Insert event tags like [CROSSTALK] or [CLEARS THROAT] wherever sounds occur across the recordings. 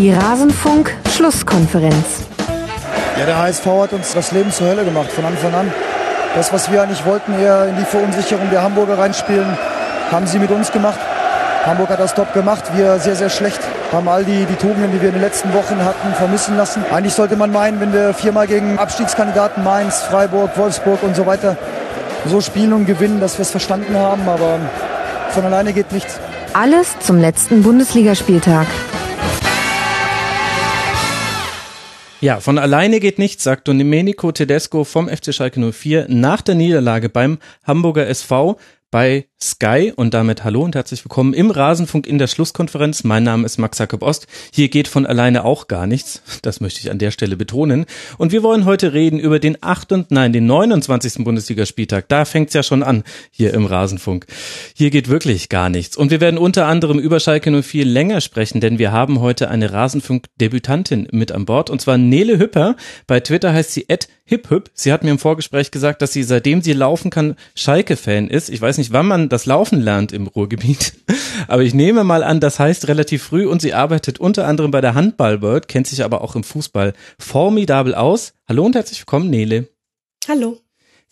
Die Rasenfunk-Schlusskonferenz. Ja, der HSV hat uns das Leben zur Hölle gemacht von Anfang an. Das, was wir eigentlich wollten, eher in die Verunsicherung der Hamburger reinspielen, haben sie mit uns gemacht. Hamburg hat das top gemacht, wir sehr, sehr schlecht. Haben all die, die Tugenden, die wir in den letzten Wochen hatten, vermissen lassen. Eigentlich sollte man meinen, wenn wir viermal gegen Abstiegskandidaten Mainz, Freiburg, Wolfsburg und so weiter so spielen und gewinnen, dass wir es verstanden haben. Aber von alleine geht nichts. Alles zum letzten Bundesligaspieltag. Ja, von alleine geht nichts, sagt Domenico Tedesco vom FC Schalke 04 nach der Niederlage beim Hamburger SV bei Sky und damit hallo und herzlich willkommen im Rasenfunk in der Schlusskonferenz. Mein Name ist Max Jakob Ost. Hier geht von alleine auch gar nichts. Das möchte ich an der Stelle betonen. Und wir wollen heute reden über den 8. und nein, den 29. Bundesligaspieltag. Da fängt's ja schon an hier im Rasenfunk. Hier geht wirklich gar nichts. Und wir werden unter anderem über Schalke 04 länger sprechen, denn wir haben heute eine Rasenfunk-Debütantin mit an Bord und zwar Nele Hüpper. Bei Twitter heißt sie Ed Hip Hip. Sie hat mir im Vorgespräch gesagt, dass sie seitdem sie laufen kann Schalke-Fan ist. Ich weiß nicht, wann man das Laufen lernt im Ruhrgebiet. [LAUGHS] Aber ich nehme mal an, das heißt relativ früh und sie arbeitet unter anderem bei der Handball-World, kennt sich aber auch im Fußball formidabel aus. Hallo und herzlich willkommen, Nele. Hallo.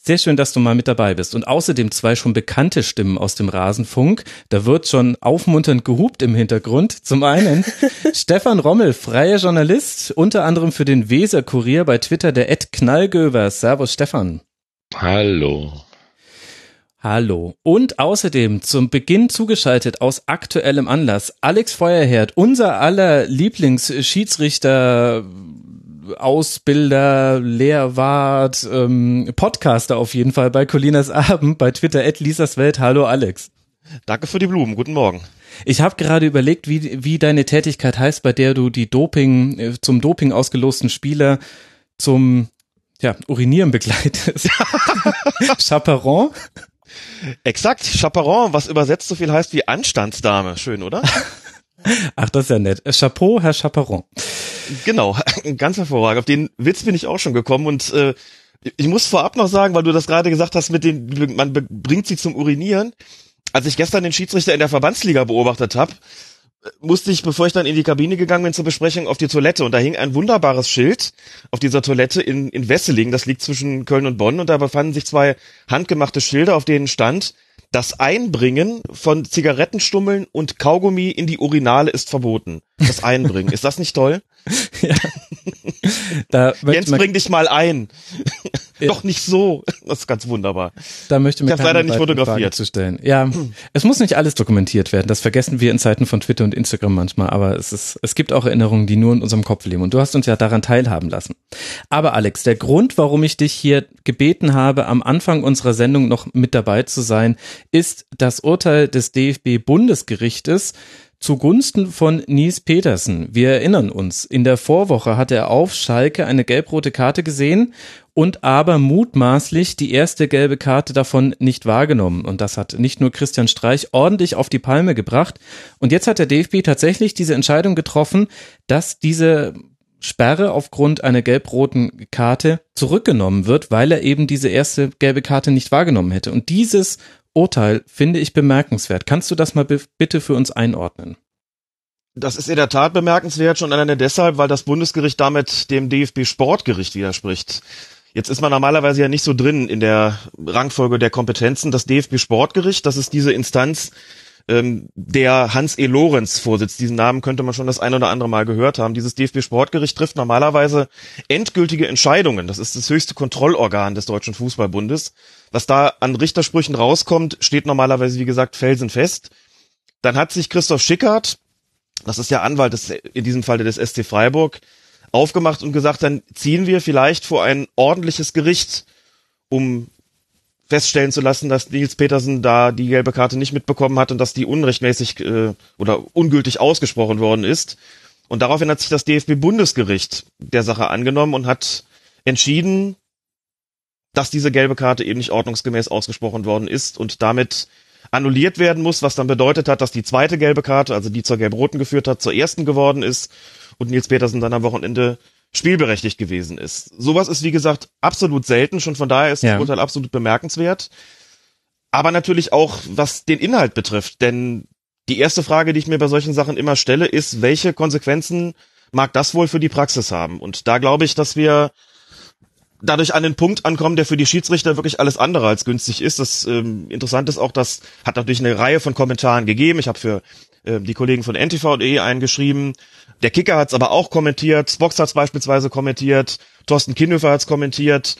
Sehr schön, dass du mal mit dabei bist. Und außerdem zwei schon bekannte Stimmen aus dem Rasenfunk. Da wird schon aufmunternd gehupt im Hintergrund. Zum einen [LAUGHS] Stefan Rommel, freier Journalist, unter anderem für den Weser Kurier bei Twitter, der Ed Knallgöver. Servus, Stefan. Hallo. Hallo. Und außerdem zum Beginn zugeschaltet aus aktuellem Anlass Alex Feuerherd, unser aller Lieblingsschiedsrichter, Ausbilder, Lehrwart, ähm, Podcaster auf jeden Fall bei Colinas Abend, bei Twitter at Lisas Welt. Hallo Alex. Danke für die Blumen. Guten Morgen. Ich habe gerade überlegt, wie, wie deine Tätigkeit heißt, bei der du die Doping, äh, zum Doping ausgelosten Spieler zum ja, Urinieren begleitest. [LAUGHS] Chaperon? Exakt, Chaperon, was übersetzt so viel heißt wie Anstandsdame. Schön, oder? [LAUGHS] Ach, das ist ja nett. Chapeau, Herr Chaperon. Genau, [LAUGHS] ganz hervorragend. Auf den Witz bin ich auch schon gekommen und äh, ich muss vorab noch sagen, weil du das gerade gesagt hast, mit den, man bringt sie zum Urinieren. Als ich gestern den Schiedsrichter in der Verbandsliga beobachtet habe, musste ich, bevor ich dann in die Kabine gegangen bin zur Besprechung, auf die Toilette und da hing ein wunderbares Schild auf dieser Toilette in, in Wesseling, das liegt zwischen Köln und Bonn und da befanden sich zwei handgemachte Schilder, auf denen stand, das Einbringen von Zigarettenstummeln und Kaugummi in die Urinale ist verboten. Das Einbringen. ist das nicht toll? [LAUGHS] ja. [LAUGHS] Da Jens, bring dich mal ein. Ja. Doch nicht so. Das ist ganz wunderbar. Da möchte ich leider nicht fotografiert zu stellen. Ja, es muss nicht alles dokumentiert werden. Das vergessen wir in Zeiten von Twitter und Instagram manchmal. Aber es ist, es gibt auch Erinnerungen, die nur in unserem Kopf leben. Und du hast uns ja daran teilhaben lassen. Aber Alex, der Grund, warum ich dich hier gebeten habe, am Anfang unserer Sendung noch mit dabei zu sein, ist das Urteil des DFB Bundesgerichtes zugunsten von Nies Petersen. Wir erinnern uns, in der Vorwoche hat er auf Schalke eine gelb-rote Karte gesehen und aber mutmaßlich die erste gelbe Karte davon nicht wahrgenommen. Und das hat nicht nur Christian Streich ordentlich auf die Palme gebracht. Und jetzt hat der DFB tatsächlich diese Entscheidung getroffen, dass diese Sperre aufgrund einer gelb-roten Karte zurückgenommen wird, weil er eben diese erste gelbe Karte nicht wahrgenommen hätte. Und dieses Urteil finde ich bemerkenswert. Kannst du das mal bitte für uns einordnen? Das ist in der Tat bemerkenswert, schon alleine deshalb, weil das Bundesgericht damit dem DFB Sportgericht widerspricht. Jetzt ist man normalerweise ja nicht so drin in der Rangfolge der Kompetenzen. Das DFB Sportgericht, das ist diese Instanz, ähm, der Hans E. Lorenz vorsitzt. Diesen Namen könnte man schon das ein oder andere Mal gehört haben. Dieses DFB Sportgericht trifft normalerweise endgültige Entscheidungen. Das ist das höchste Kontrollorgan des Deutschen Fußballbundes. Was da an Richtersprüchen rauskommt, steht normalerweise, wie gesagt, felsenfest. Dann hat sich Christoph Schickert, das ist der Anwalt des, in diesem Falle des SC Freiburg, aufgemacht und gesagt, dann ziehen wir vielleicht vor ein ordentliches Gericht, um feststellen zu lassen, dass Nils Petersen da die gelbe Karte nicht mitbekommen hat und dass die unrechtmäßig äh, oder ungültig ausgesprochen worden ist. Und daraufhin hat sich das DFB-Bundesgericht der Sache angenommen und hat entschieden, dass diese gelbe Karte eben nicht ordnungsgemäß ausgesprochen worden ist und damit annulliert werden muss, was dann bedeutet hat, dass die zweite gelbe Karte, also die zur gelb-roten geführt hat, zur ersten geworden ist und Nils Petersen dann am Wochenende spielberechtigt gewesen ist. Sowas ist, wie gesagt, absolut selten, schon von daher ist ja. das Urteil absolut bemerkenswert. Aber natürlich auch, was den Inhalt betrifft, denn die erste Frage, die ich mir bei solchen Sachen immer stelle, ist, welche Konsequenzen mag das wohl für die Praxis haben. Und da glaube ich, dass wir dadurch an den Punkt ankommen, der für die Schiedsrichter wirklich alles andere als günstig ist. Das ähm, Interessante ist auch, das hat natürlich eine Reihe von Kommentaren gegeben. Ich habe für äh, die Kollegen von NTV.de eingeschrieben. Der Kicker hat es aber auch kommentiert. Spox hat es beispielsweise kommentiert. Thorsten Kinnhöfer hat es kommentiert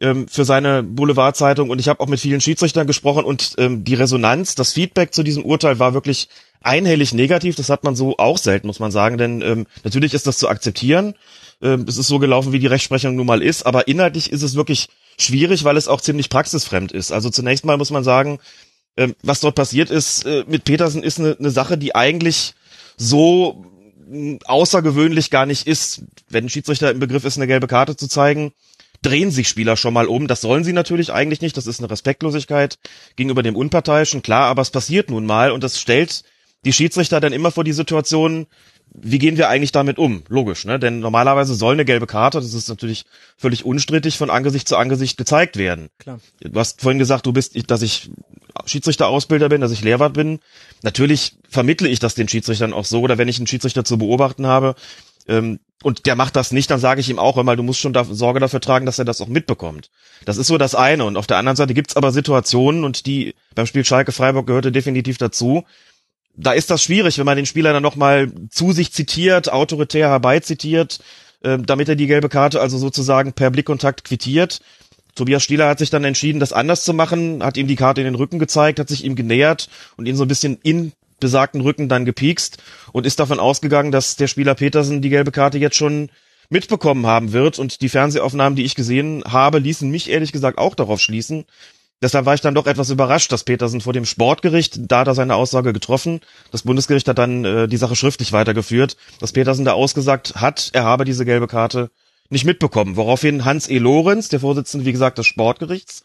ähm, für seine Boulevardzeitung. Und ich habe auch mit vielen Schiedsrichtern gesprochen und ähm, die Resonanz, das Feedback zu diesem Urteil war wirklich einhellig negativ. Das hat man so auch selten, muss man sagen. Denn ähm, natürlich ist das zu akzeptieren. Ähm, es ist so gelaufen, wie die Rechtsprechung nun mal ist. Aber inhaltlich ist es wirklich schwierig, weil es auch ziemlich praxisfremd ist. Also zunächst mal muss man sagen, ähm, was dort passiert ist äh, mit Petersen, ist eine, eine Sache, die eigentlich so außergewöhnlich gar nicht ist. Wenn ein Schiedsrichter im Begriff ist, eine gelbe Karte zu zeigen, drehen sich Spieler schon mal um. Das sollen sie natürlich eigentlich nicht. Das ist eine Respektlosigkeit gegenüber dem Unparteiischen, klar, aber es passiert nun mal und das stellt die Schiedsrichter dann immer vor die Situation, wie gehen wir eigentlich damit um? Logisch, ne? Denn normalerweise soll eine gelbe Karte, das ist natürlich völlig unstrittig, von Angesicht zu Angesicht gezeigt werden. Klar. Du hast vorhin gesagt, du bist, dass ich Schiedsrichterausbilder bin, dass ich Lehrer bin. Natürlich vermittle ich das den Schiedsrichtern auch so, oder wenn ich einen Schiedsrichter zu beobachten habe, ähm, und der macht das nicht, dann sage ich ihm auch immer, du musst schon da, Sorge dafür tragen, dass er das auch mitbekommt. Das ist so das eine. Und auf der anderen Seite gibt's aber Situationen, und die beim Spiel Schalke Freiburg gehörte definitiv dazu, da ist das schwierig, wenn man den Spieler dann nochmal zu sich zitiert, autoritär herbeizitiert, äh, damit er die gelbe Karte also sozusagen per Blickkontakt quittiert. Tobias Stieler hat sich dann entschieden, das anders zu machen, hat ihm die Karte in den Rücken gezeigt, hat sich ihm genähert und ihn so ein bisschen in besagten Rücken dann gepiekst und ist davon ausgegangen, dass der Spieler Petersen die gelbe Karte jetzt schon mitbekommen haben wird. Und die Fernsehaufnahmen, die ich gesehen habe, ließen mich ehrlich gesagt auch darauf schließen. Deshalb war ich dann doch etwas überrascht, dass Petersen vor dem Sportgericht, da er seine Aussage getroffen. Das Bundesgericht hat dann äh, die Sache schriftlich weitergeführt, dass Petersen da ausgesagt hat, er habe diese gelbe Karte nicht mitbekommen. Woraufhin Hans E. Lorenz, der Vorsitzende, wie gesagt, des Sportgerichts,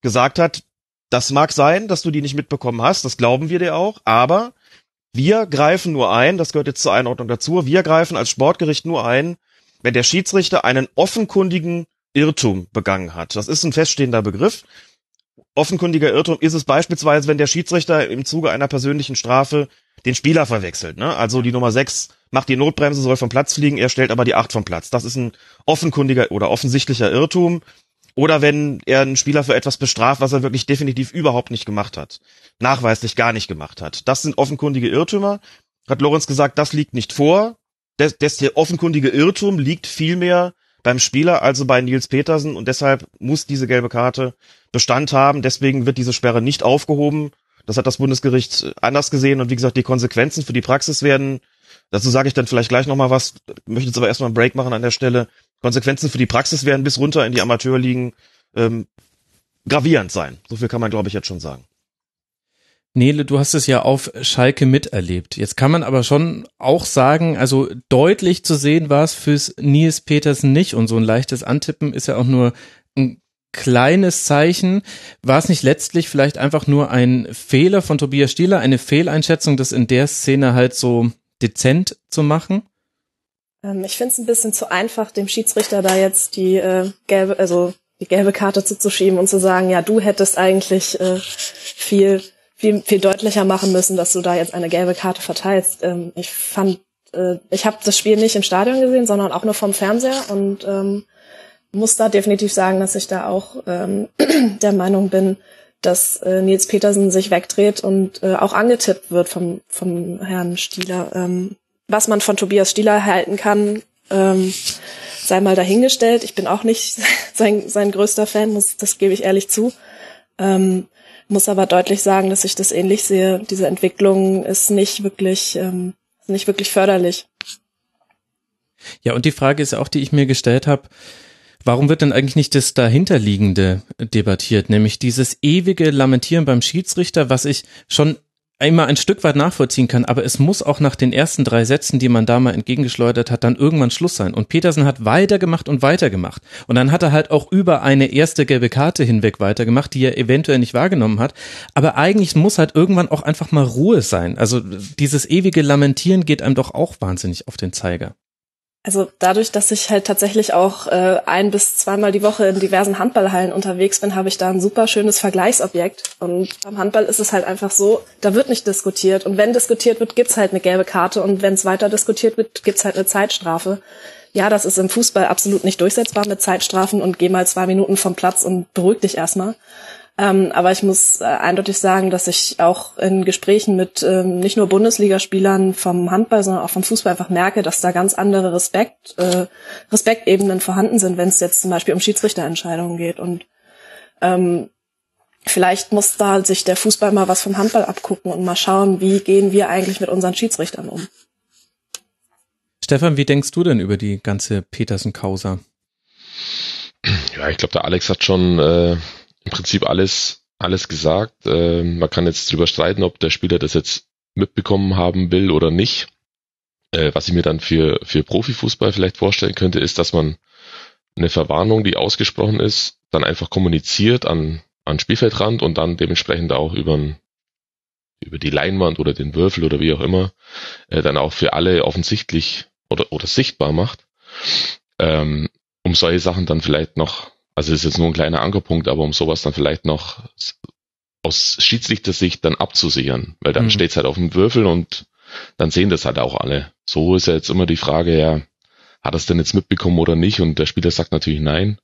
gesagt hat, das mag sein, dass du die nicht mitbekommen hast, das glauben wir dir auch, aber wir greifen nur ein, das gehört jetzt zur Einordnung dazu, wir greifen als Sportgericht nur ein, wenn der Schiedsrichter einen offenkundigen Irrtum begangen hat. Das ist ein feststehender Begriff. Offenkundiger Irrtum ist es beispielsweise, wenn der Schiedsrichter im Zuge einer persönlichen Strafe den Spieler verwechselt. Ne? Also die Nummer 6 macht die Notbremse, soll vom Platz fliegen, er stellt aber die 8 vom Platz. Das ist ein offenkundiger oder offensichtlicher Irrtum. Oder wenn er einen Spieler für etwas bestraft, was er wirklich definitiv überhaupt nicht gemacht hat. Nachweislich gar nicht gemacht hat. Das sind offenkundige Irrtümer. Hat Lorenz gesagt, das liegt nicht vor. Das, das der offenkundige Irrtum liegt vielmehr beim Spieler, also bei Nils Petersen. Und deshalb muss diese gelbe Karte Bestand haben. Deswegen wird diese Sperre nicht aufgehoben. Das hat das Bundesgericht anders gesehen. Und wie gesagt, die Konsequenzen für die Praxis werden, dazu sage ich dann vielleicht gleich nochmal was, möchte jetzt aber erstmal einen Break machen an der Stelle, Konsequenzen für die Praxis werden bis runter in die Amateurligen ähm, gravierend sein. So viel kann man, glaube ich, jetzt schon sagen. Nele, du hast es ja auf Schalke miterlebt. Jetzt kann man aber schon auch sagen, also deutlich zu sehen war es fürs Nils Petersen nicht und so ein leichtes Antippen ist ja auch nur ein kleines Zeichen. War es nicht letztlich vielleicht einfach nur ein Fehler von Tobias Stieler, eine Fehleinschätzung, das in der Szene halt so dezent zu machen? Ähm, ich finde es ein bisschen zu einfach, dem Schiedsrichter da jetzt die äh, gelbe, also die gelbe Karte zuzuschieben und zu sagen, ja, du hättest eigentlich äh, viel, viel, viel deutlicher machen müssen, dass du da jetzt eine gelbe Karte verteilst. Ähm, ich fand, äh, ich habe das Spiel nicht im Stadion gesehen, sondern auch nur vom Fernseher und ähm, muss da definitiv sagen, dass ich da auch ähm, [CLEARS THROAT] der Meinung bin, dass äh, Nils Petersen sich wegdreht und äh, auch angetippt wird vom, vom Herrn Stieler. Ähm, was man von Tobias Stieler halten kann, ähm, sei mal dahingestellt. Ich bin auch nicht [LAUGHS] sein, sein größter Fan, muss, das gebe ich ehrlich zu. Ähm, muss aber deutlich sagen, dass ich das ähnlich sehe. Diese Entwicklung ist nicht wirklich, ähm, nicht wirklich förderlich. Ja, und die Frage ist auch, die ich mir gestellt habe, warum wird denn eigentlich nicht das dahinterliegende debattiert, nämlich dieses ewige Lamentieren beim Schiedsrichter, was ich schon immer ein Stück weit nachvollziehen kann, aber es muss auch nach den ersten drei Sätzen, die man da mal entgegengeschleudert hat, dann irgendwann Schluss sein. Und Petersen hat weitergemacht und weitergemacht. Und dann hat er halt auch über eine erste gelbe Karte hinweg weitergemacht, die er eventuell nicht wahrgenommen hat. Aber eigentlich muss halt irgendwann auch einfach mal Ruhe sein. Also dieses ewige Lamentieren geht einem doch auch wahnsinnig auf den Zeiger. Also dadurch, dass ich halt tatsächlich auch äh, ein bis zweimal die Woche in diversen Handballhallen unterwegs bin, habe ich da ein super schönes Vergleichsobjekt. Und beim Handball ist es halt einfach so, da wird nicht diskutiert. Und wenn diskutiert wird, gibt's halt eine gelbe Karte. Und wenn es weiter diskutiert wird, gibt's halt eine Zeitstrafe. Ja, das ist im Fußball absolut nicht durchsetzbar mit Zeitstrafen und geh mal zwei Minuten vom Platz und beruhig dich erstmal. Ähm, aber ich muss äh, eindeutig sagen, dass ich auch in Gesprächen mit ähm, nicht nur Bundesligaspielern vom Handball, sondern auch vom Fußball einfach merke, dass da ganz andere Respekt, äh, Respektebenen vorhanden sind, wenn es jetzt zum Beispiel um Schiedsrichterentscheidungen geht. Und ähm, vielleicht muss da sich der Fußball mal was vom Handball abgucken und mal schauen, wie gehen wir eigentlich mit unseren Schiedsrichtern um. Stefan, wie denkst du denn über die ganze Petersen-Causa? Ja, ich glaube, der Alex hat schon äh, im Prinzip alles, alles gesagt. Äh, man kann jetzt drüber streiten, ob der Spieler das jetzt mitbekommen haben will oder nicht. Äh, was ich mir dann für, für Profifußball vielleicht vorstellen könnte, ist, dass man eine Verwarnung, die ausgesprochen ist, dann einfach kommuniziert an, an Spielfeldrand und dann dementsprechend auch über, über die Leinwand oder den Würfel oder wie auch immer, äh, dann auch für alle offensichtlich oder, oder sichtbar macht, ähm, um solche Sachen dann vielleicht noch also ist jetzt nur ein kleiner Ankerpunkt, aber um sowas dann vielleicht noch aus Schiedsrichtersicht dann abzusichern, weil dann mhm. steht's halt auf dem Würfel und dann sehen das halt auch alle. So ist ja jetzt immer die Frage, ja, hat es denn jetzt mitbekommen oder nicht? Und der Spieler sagt natürlich nein.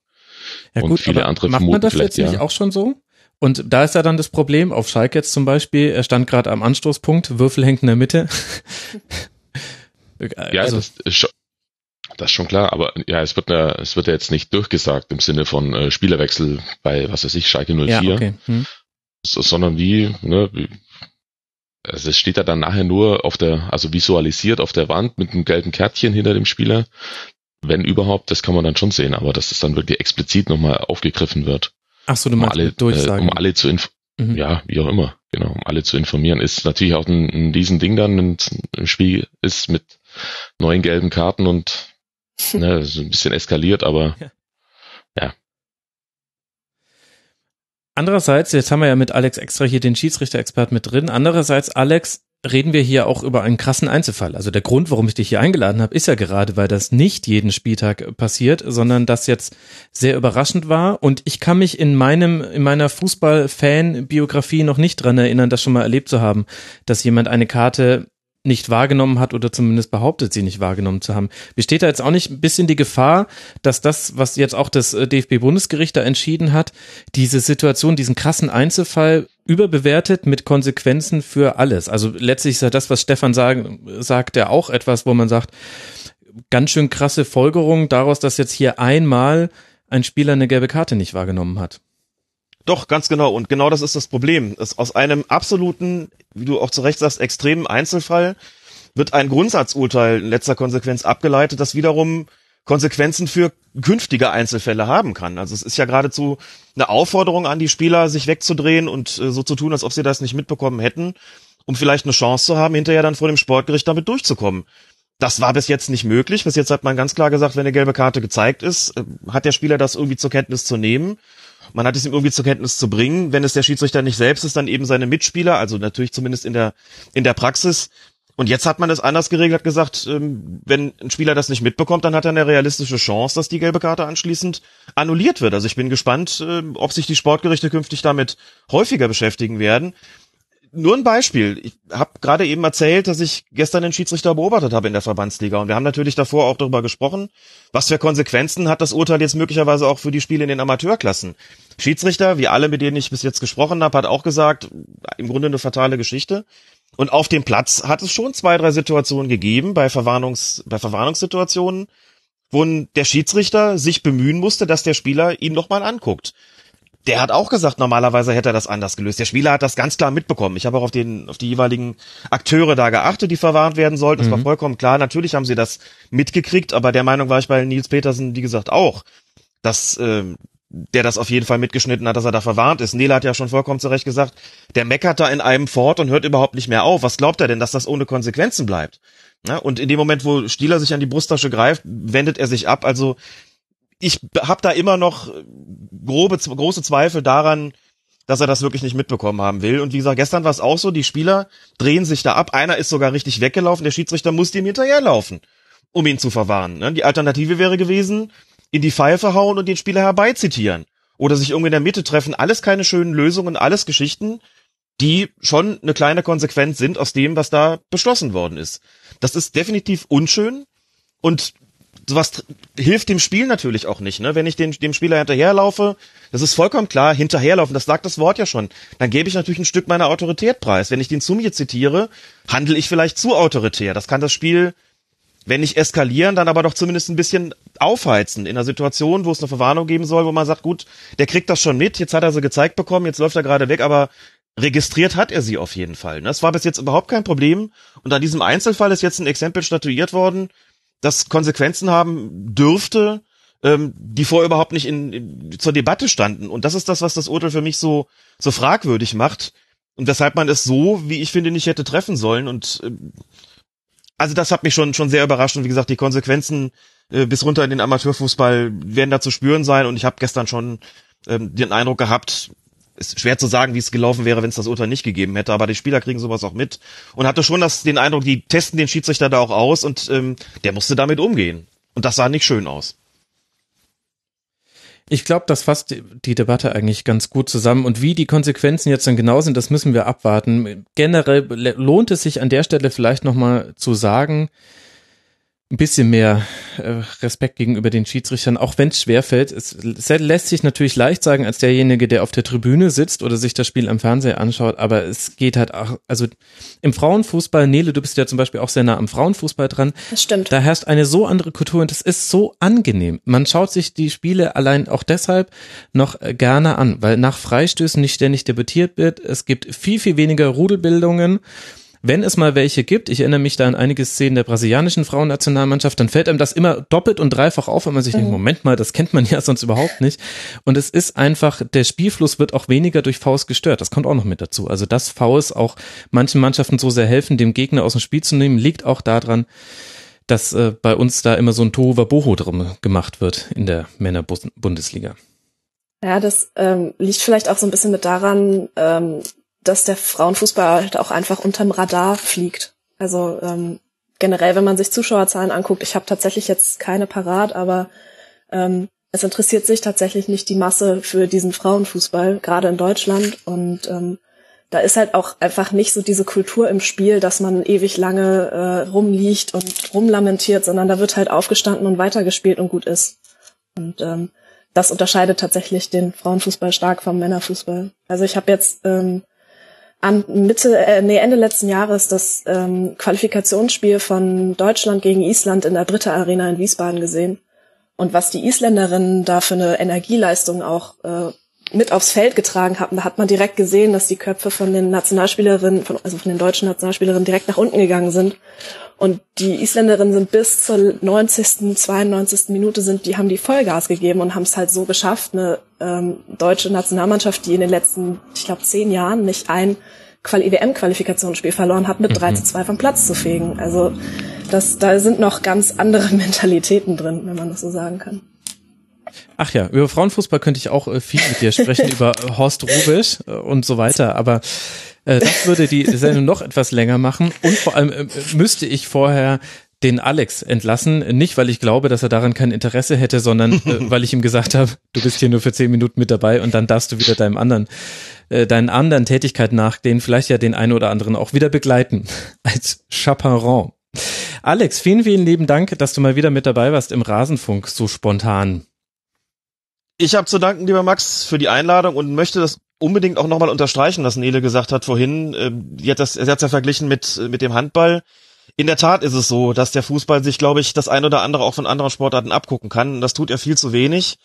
Ja, und gut, viele andere macht man das jetzt nicht ja. auch schon so? Und da ist ja dann das Problem, auf Schalke jetzt zum Beispiel, er stand gerade am Anstoßpunkt, Würfel hängt in der Mitte. [LAUGHS] ja, also, das ist schon, das ist schon klar, aber ja, es wird ja, es wird ja jetzt nicht durchgesagt im Sinne von äh, Spielerwechsel bei, was weiß ich, Schalke 04, ja, okay. hm. so, sondern wie, ne, wie, also es steht ja dann nachher nur auf der, also visualisiert auf der Wand mit einem gelben Kärtchen hinter dem Spieler. Wenn überhaupt, das kann man dann schon sehen, aber dass es dann wirklich explizit nochmal aufgegriffen wird. Ach so, du meinst um alle, Durchsagen. Äh, um alle zu inf mhm. ja, wie auch immer, genau, um alle zu informieren, ist natürlich auch ein, ein Riesending dann, wenn ein Spiel ist mit neuen gelben Karten und Ne, [LAUGHS] so ein bisschen eskaliert, aber ja. ja. Andererseits, jetzt haben wir ja mit Alex extra hier den Schiedsrichter-Expert mit drin. Andererseits, Alex, reden wir hier auch über einen krassen Einzelfall. Also der Grund, warum ich dich hier eingeladen habe, ist ja gerade, weil das nicht jeden Spieltag passiert, sondern das jetzt sehr überraschend war. Und ich kann mich in meinem, in meiner Fußball-Fan-Biografie noch nicht dran erinnern, das schon mal erlebt zu haben, dass jemand eine Karte nicht wahrgenommen hat oder zumindest behauptet, sie nicht wahrgenommen zu haben. Besteht da jetzt auch nicht ein bisschen die Gefahr, dass das, was jetzt auch das äh, DFB-Bundesgericht da entschieden hat, diese Situation, diesen krassen Einzelfall überbewertet mit Konsequenzen für alles? Also letztlich ist ja das, was Stefan sagen, sagt, ja auch etwas, wo man sagt, ganz schön krasse Folgerung daraus, dass jetzt hier einmal ein Spieler eine gelbe Karte nicht wahrgenommen hat. Doch, ganz genau. Und genau das ist das Problem. Es aus einem absoluten, wie du auch zu Recht sagst, extremen Einzelfall wird ein Grundsatzurteil in letzter Konsequenz abgeleitet, das wiederum Konsequenzen für künftige Einzelfälle haben kann. Also es ist ja geradezu eine Aufforderung an die Spieler, sich wegzudrehen und äh, so zu tun, als ob sie das nicht mitbekommen hätten, um vielleicht eine Chance zu haben, hinterher dann vor dem Sportgericht damit durchzukommen. Das war bis jetzt nicht möglich. Bis jetzt hat man ganz klar gesagt, wenn eine gelbe Karte gezeigt ist, äh, hat der Spieler das irgendwie zur Kenntnis zu nehmen man hat es ihm irgendwie zur Kenntnis zu bringen. Wenn es der Schiedsrichter nicht selbst ist, dann eben seine Mitspieler, also natürlich zumindest in der, in der Praxis. Und jetzt hat man es anders geregelt, hat gesagt, ähm, wenn ein Spieler das nicht mitbekommt, dann hat er eine realistische Chance, dass die gelbe Karte anschließend annulliert wird. Also ich bin gespannt, äh, ob sich die Sportgerichte künftig damit häufiger beschäftigen werden nur ein Beispiel. Ich habe gerade eben erzählt, dass ich gestern den Schiedsrichter beobachtet habe in der Verbandsliga. Und wir haben natürlich davor auch darüber gesprochen, was für Konsequenzen hat das Urteil jetzt möglicherweise auch für die Spiele in den Amateurklassen. Schiedsrichter, wie alle, mit denen ich bis jetzt gesprochen habe, hat auch gesagt, im Grunde eine fatale Geschichte. Und auf dem Platz hat es schon zwei, drei Situationen gegeben, bei, Verwarnungs, bei Verwarnungssituationen, wo der Schiedsrichter sich bemühen musste, dass der Spieler ihn nochmal anguckt der hat auch gesagt, normalerweise hätte er das anders gelöst. Der Spieler hat das ganz klar mitbekommen. Ich habe auch auf den, auf die jeweiligen Akteure da geachtet, die verwarnt werden sollten. Das mhm. war vollkommen klar. Natürlich haben sie das mitgekriegt, aber der Meinung war ich bei Nils Petersen, wie gesagt, auch, dass äh, der das auf jeden Fall mitgeschnitten hat, dass er da verwarnt ist. Nele hat ja schon vollkommen zurecht gesagt, der meckert da in einem fort und hört überhaupt nicht mehr auf. Was glaubt er denn, dass das ohne Konsequenzen bleibt? Ja, und in dem Moment, wo Stieler sich an die Brusttasche greift, wendet er sich ab. Also ich habe da immer noch grobe, große Zweifel daran, dass er das wirklich nicht mitbekommen haben will. Und wie gesagt, gestern war es auch so, die Spieler drehen sich da ab. Einer ist sogar richtig weggelaufen, der Schiedsrichter musste ihm hinterherlaufen. um ihn zu verwahren. Ne? Die Alternative wäre gewesen, in die Pfeife hauen und den Spieler herbeizitieren. Oder sich irgendwie in der Mitte treffen. Alles keine schönen Lösungen, alles Geschichten, die schon eine kleine Konsequenz sind aus dem, was da beschlossen worden ist. Das ist definitiv unschön und sowas hilft dem Spiel natürlich auch nicht, ne? Wenn ich den, dem Spieler hinterherlaufe, das ist vollkommen klar, hinterherlaufen, das sagt das Wort ja schon, dann gebe ich natürlich ein Stück meiner Autorität preis. Wenn ich den zu mir zitiere, handle ich vielleicht zu autoritär. Das kann das Spiel, wenn nicht eskalieren, dann aber doch zumindest ein bisschen aufheizen in einer Situation, wo es eine Verwarnung geben soll, wo man sagt, gut, der kriegt das schon mit, jetzt hat er sie gezeigt bekommen, jetzt läuft er gerade weg, aber registriert hat er sie auf jeden Fall. Das war bis jetzt überhaupt kein Problem. Und an diesem Einzelfall ist jetzt ein Exempel statuiert worden, das Konsequenzen haben dürfte, ähm, die vorher überhaupt nicht in, in, zur Debatte standen. Und das ist das, was das Urteil für mich so, so fragwürdig macht. Und weshalb man es so, wie ich finde, nicht hätte treffen sollen. Und äh, also das hat mich schon, schon sehr überrascht. Und wie gesagt, die Konsequenzen äh, bis runter in den Amateurfußball werden da zu spüren sein. Und ich habe gestern schon ähm, den Eindruck gehabt, ist schwer zu sagen, wie es gelaufen wäre, wenn es das Urteil nicht gegeben hätte, aber die Spieler kriegen sowas auch mit und hatte schon das, den Eindruck, die testen den Schiedsrichter da auch aus und ähm, der musste damit umgehen. Und das sah nicht schön aus. Ich glaube, das fasst die Debatte eigentlich ganz gut zusammen. Und wie die Konsequenzen jetzt dann genau sind, das müssen wir abwarten. Generell lohnt es sich an der Stelle vielleicht nochmal zu sagen, ein bisschen mehr äh, Respekt gegenüber den Schiedsrichtern, auch wenn es schwerfällt. Es lässt sich natürlich leicht sagen als derjenige, der auf der Tribüne sitzt oder sich das Spiel am Fernseher anschaut, aber es geht halt auch, also im Frauenfußball, Nele, du bist ja zum Beispiel auch sehr nah am Frauenfußball dran. Das stimmt. Da herrscht eine so andere Kultur und es ist so angenehm. Man schaut sich die Spiele allein auch deshalb noch äh, gerne an, weil nach Freistößen nicht ständig debattiert wird. Es gibt viel, viel weniger Rudelbildungen wenn es mal welche gibt, ich erinnere mich da an einige Szenen der brasilianischen Frauennationalmannschaft, dann fällt einem das immer doppelt und dreifach auf, wenn man sich mhm. denkt, Moment mal, das kennt man ja [LAUGHS] sonst überhaupt nicht. Und es ist einfach, der Spielfluss wird auch weniger durch Fouls gestört. Das kommt auch noch mit dazu. Also dass Fouls auch manchen Mannschaften so sehr helfen, dem Gegner aus dem Spiel zu nehmen, liegt auch daran, dass äh, bei uns da immer so ein Tohuwabohu drum gemacht wird in der Männerbundesliga. Ja, das ähm, liegt vielleicht auch so ein bisschen mit daran, ähm, dass der Frauenfußball halt auch einfach unterm Radar fliegt. Also ähm, generell, wenn man sich Zuschauerzahlen anguckt, ich habe tatsächlich jetzt keine parat, aber ähm, es interessiert sich tatsächlich nicht die Masse für diesen Frauenfußball, gerade in Deutschland. Und ähm, da ist halt auch einfach nicht so diese Kultur im Spiel, dass man ewig lange äh, rumliegt und rumlamentiert, sondern da wird halt aufgestanden und weitergespielt und gut ist. Und ähm, das unterscheidet tatsächlich den Frauenfußball stark vom Männerfußball. Also ich habe jetzt ähm, am Mitte, äh, nee, Ende letzten Jahres das ähm, Qualifikationsspiel von Deutschland gegen Island in der Britta Arena in Wiesbaden gesehen. Und was die Isländerinnen da für eine Energieleistung auch äh, mit aufs Feld getragen haben, da hat man direkt gesehen, dass die Köpfe von den Nationalspielerinnen, von, also von den deutschen Nationalspielerinnen direkt nach unten gegangen sind. Und die Isländerinnen sind bis zur 90., 92. Minute sind, die haben die Vollgas gegeben und haben es halt so geschafft, eine ähm, deutsche Nationalmannschaft, die in den letzten, ich glaube, zehn Jahren nicht ein WM-Qualifikationsspiel verloren hat, mit 3 mhm. zu 2 vom Platz zu fegen. Also das, da sind noch ganz andere [LAUGHS] Mentalitäten drin, wenn man das so sagen kann. Ach ja, über Frauenfußball könnte ich auch äh, viel mit dir sprechen, [LAUGHS] über äh, Horst Rubisch äh, und so weiter, aber das würde die Sendung noch etwas länger machen und vor allem äh, müsste ich vorher den Alex entlassen. Nicht, weil ich glaube, dass er daran kein Interesse hätte, sondern äh, [LAUGHS] weil ich ihm gesagt habe, du bist hier nur für zehn Minuten mit dabei und dann darfst du wieder deinem anderen, äh, deinen anderen Tätigkeiten nachgehen, vielleicht ja den einen oder anderen auch wieder begleiten [LAUGHS] als Chaperon. Alex, vielen, vielen lieben Dank, dass du mal wieder mit dabei warst im Rasenfunk so spontan. Ich habe zu danken, lieber Max, für die Einladung und möchte das unbedingt auch nochmal unterstreichen, was Nele gesagt hat vorhin. Ähm, die hat das, er hat ja verglichen mit, mit dem Handball. In der Tat ist es so, dass der Fußball sich, glaube ich, das ein oder andere auch von anderen Sportarten abgucken kann. Das tut er viel zu wenig.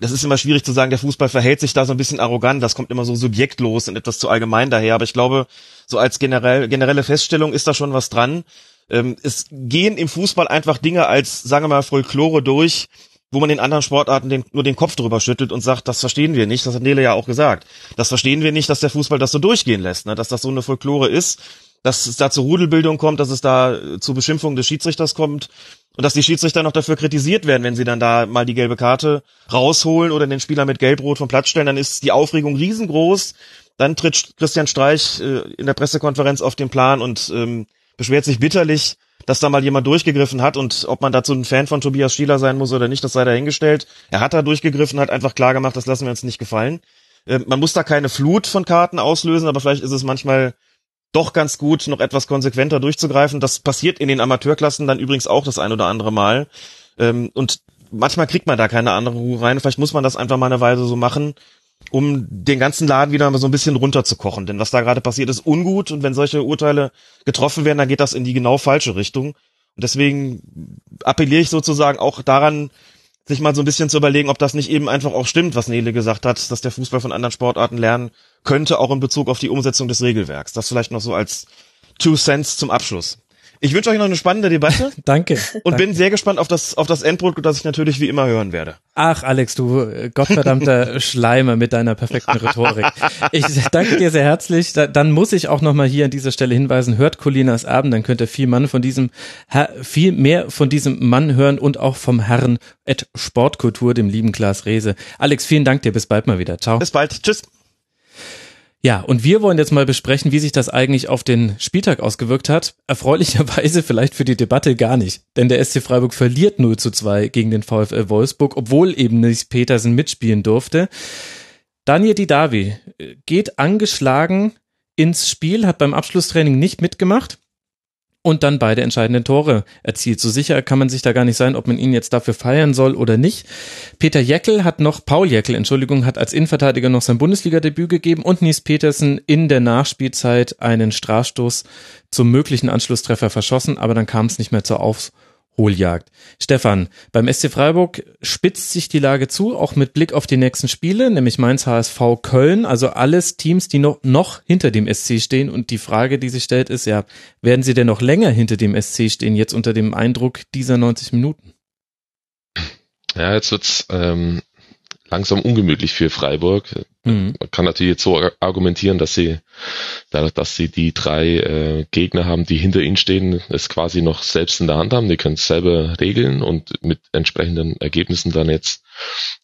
Das ist immer schwierig zu sagen, der Fußball verhält sich da so ein bisschen arrogant, das kommt immer so subjektlos und etwas zu allgemein daher. Aber ich glaube, so als generell, generelle Feststellung ist da schon was dran. Ähm, es gehen im Fußball einfach Dinge als, sagen wir mal, Folklore durch, wo man in anderen Sportarten den, nur den Kopf drüber schüttelt und sagt, das verstehen wir nicht, das hat Nele ja auch gesagt. Das verstehen wir nicht, dass der Fußball das so durchgehen lässt, ne? dass das so eine Folklore ist, dass es da zur Rudelbildung kommt, dass es da zu Beschimpfung des Schiedsrichters kommt und dass die Schiedsrichter noch dafür kritisiert werden, wenn sie dann da mal die gelbe Karte rausholen oder den Spieler mit Gelbrot vom Platz stellen, dann ist die Aufregung riesengroß. Dann tritt Christian Streich äh, in der Pressekonferenz auf den Plan und ähm, beschwert sich bitterlich, dass da mal jemand durchgegriffen hat und ob man dazu ein Fan von Tobias Stieler sein muss oder nicht, das sei dahingestellt. Er hat da durchgegriffen, hat einfach klar gemacht, das lassen wir uns nicht gefallen. Äh, man muss da keine Flut von Karten auslösen, aber vielleicht ist es manchmal doch ganz gut, noch etwas konsequenter durchzugreifen. Das passiert in den Amateurklassen dann übrigens auch das ein oder andere Mal. Ähm, und manchmal kriegt man da keine andere Ruhe rein. Vielleicht muss man das einfach mal eine Weise so machen, um den ganzen Laden wieder mal so ein bisschen runterzukochen. Denn was da gerade passiert, ist ungut. Und wenn solche Urteile getroffen werden, dann geht das in die genau falsche Richtung. Und deswegen appelliere ich sozusagen auch daran, sich mal so ein bisschen zu überlegen, ob das nicht eben einfach auch stimmt, was Nele gesagt hat, dass der Fußball von anderen Sportarten lernen könnte, auch in Bezug auf die Umsetzung des Regelwerks. Das vielleicht noch so als Two Cents zum Abschluss. Ich wünsche euch noch eine spannende Debatte. [LAUGHS] Danke. Und Danke. bin sehr gespannt auf das, auf das Endprodukt, das ich natürlich wie immer hören werde. Ach, Alex, du äh, gottverdammter [LAUGHS] Schleimer mit deiner perfekten Rhetorik. Ich danke dir sehr herzlich. Da, dann muss ich auch nochmal hier an dieser Stelle hinweisen, hört Colinas Abend, dann könnt ihr viel Mann von diesem, viel mehr von diesem Mann hören und auch vom Herrn et Sportkultur, dem lieben Klaas Rehse. Alex, vielen Dank dir. Bis bald mal wieder. Ciao. Bis bald. Tschüss. Ja, und wir wollen jetzt mal besprechen, wie sich das eigentlich auf den Spieltag ausgewirkt hat. Erfreulicherweise [LAUGHS] vielleicht für die Debatte gar nicht, denn der SC Freiburg verliert 0 zu 2 gegen den VfL Wolfsburg, obwohl eben Nils Petersen mitspielen durfte. Daniel Didavi geht angeschlagen ins Spiel, hat beim Abschlusstraining nicht mitgemacht und dann beide entscheidenden Tore erzielt. So sicher kann man sich da gar nicht sein, ob man ihn jetzt dafür feiern soll oder nicht. Peter Jeckel hat noch, Paul Jeckel, Entschuldigung, hat als Innenverteidiger noch sein Bundesliga-Debüt gegeben und Nies Petersen in der Nachspielzeit einen Strafstoß zum möglichen Anschlusstreffer verschossen, aber dann kam es nicht mehr zur Aufs Holjagd. Stefan, beim SC Freiburg spitzt sich die Lage zu, auch mit Blick auf die nächsten Spiele, nämlich Mainz HSV Köln, also alles Teams, die noch, noch hinter dem SC stehen. Und die Frage, die sich stellt, ist ja, werden sie denn noch länger hinter dem SC stehen, jetzt unter dem Eindruck dieser 90 Minuten? Ja, jetzt wird's ähm, langsam ungemütlich für Freiburg. Mhm. Man kann natürlich jetzt so argumentieren, dass sie, dadurch, dass sie die drei äh, Gegner haben, die hinter ihnen stehen, es quasi noch selbst in der Hand haben. Die können es selber regeln und mit entsprechenden Ergebnissen dann jetzt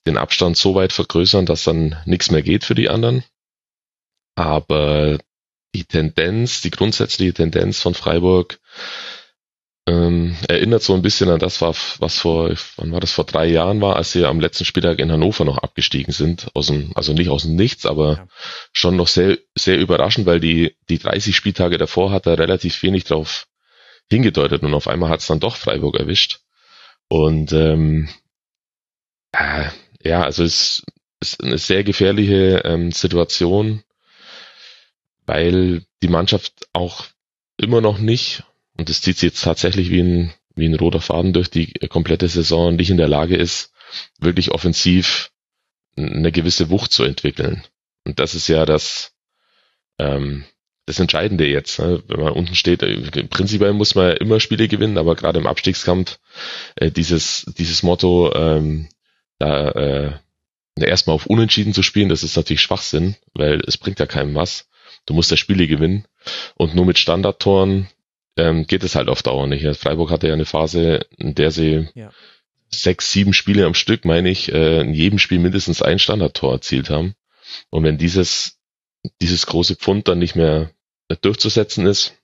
den Abstand so weit vergrößern, dass dann nichts mehr geht für die anderen. Aber die Tendenz, die grundsätzliche Tendenz von Freiburg ähm, erinnert so ein bisschen an das, was vor, wann war das, vor drei Jahren war, als sie am letzten Spieltag in Hannover noch abgestiegen sind. Aus dem, also nicht aus dem Nichts, aber ja. schon noch sehr, sehr überraschend, weil die, die 30 Spieltage davor hat er relativ wenig drauf hingedeutet und auf einmal hat es dann doch Freiburg erwischt. Und ähm, äh, ja, also es ist eine sehr gefährliche ähm, Situation, weil die Mannschaft auch immer noch nicht und es zieht sich jetzt tatsächlich wie ein, wie ein roter Faden durch die komplette Saison, nicht in der Lage ist, wirklich offensiv eine gewisse Wucht zu entwickeln. Und das ist ja das, ähm, das Entscheidende jetzt. Ne? Wenn man unten steht, prinzipiell muss man immer Spiele gewinnen, aber gerade im Abstiegskampf äh, dieses, dieses Motto, ähm, da äh, erstmal auf Unentschieden zu spielen, das ist natürlich Schwachsinn, weil es bringt ja keinem was. Du musst ja Spiele gewinnen und nur mit Standardtoren ähm, geht es halt auf Dauer nicht. Freiburg hatte ja eine Phase, in der sie ja. sechs, sieben Spiele am Stück, meine ich, äh, in jedem Spiel mindestens ein Standardtor erzielt haben. Und wenn dieses, dieses große Pfund dann nicht mehr durchzusetzen ist,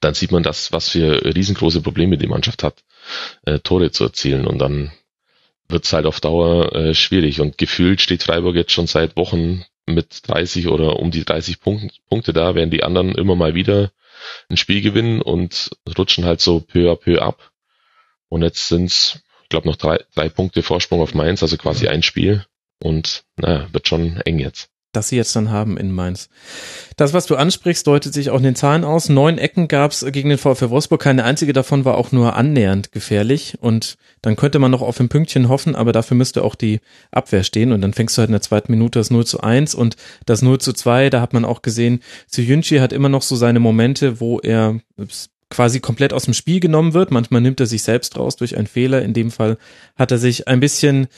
dann sieht man das, was für riesengroße Probleme die Mannschaft hat, äh, Tore zu erzielen. Und dann wird es halt auf Dauer äh, schwierig. Und gefühlt steht Freiburg jetzt schon seit Wochen mit 30 oder um die 30 Punkte, Punkte da, während die anderen immer mal wieder ein Spiel gewinnen und rutschen halt so peu à peu ab. Und jetzt sind's, ich glaube, noch drei, drei Punkte Vorsprung auf Mainz, also quasi ein Spiel. Und naja, wird schon eng jetzt das sie jetzt dann haben in Mainz. Das, was du ansprichst, deutet sich auch in den Zahlen aus. Neun Ecken gab es gegen den VfL Wolfsburg. Keine einzige davon war auch nur annähernd gefährlich. Und dann könnte man noch auf ein Pünktchen hoffen, aber dafür müsste auch die Abwehr stehen. Und dann fängst du halt in der zweiten Minute das 0 zu 1 und das 0 zu 2. Da hat man auch gesehen, Ziyunchi hat immer noch so seine Momente, wo er quasi komplett aus dem Spiel genommen wird. Manchmal nimmt er sich selbst raus durch einen Fehler. In dem Fall hat er sich ein bisschen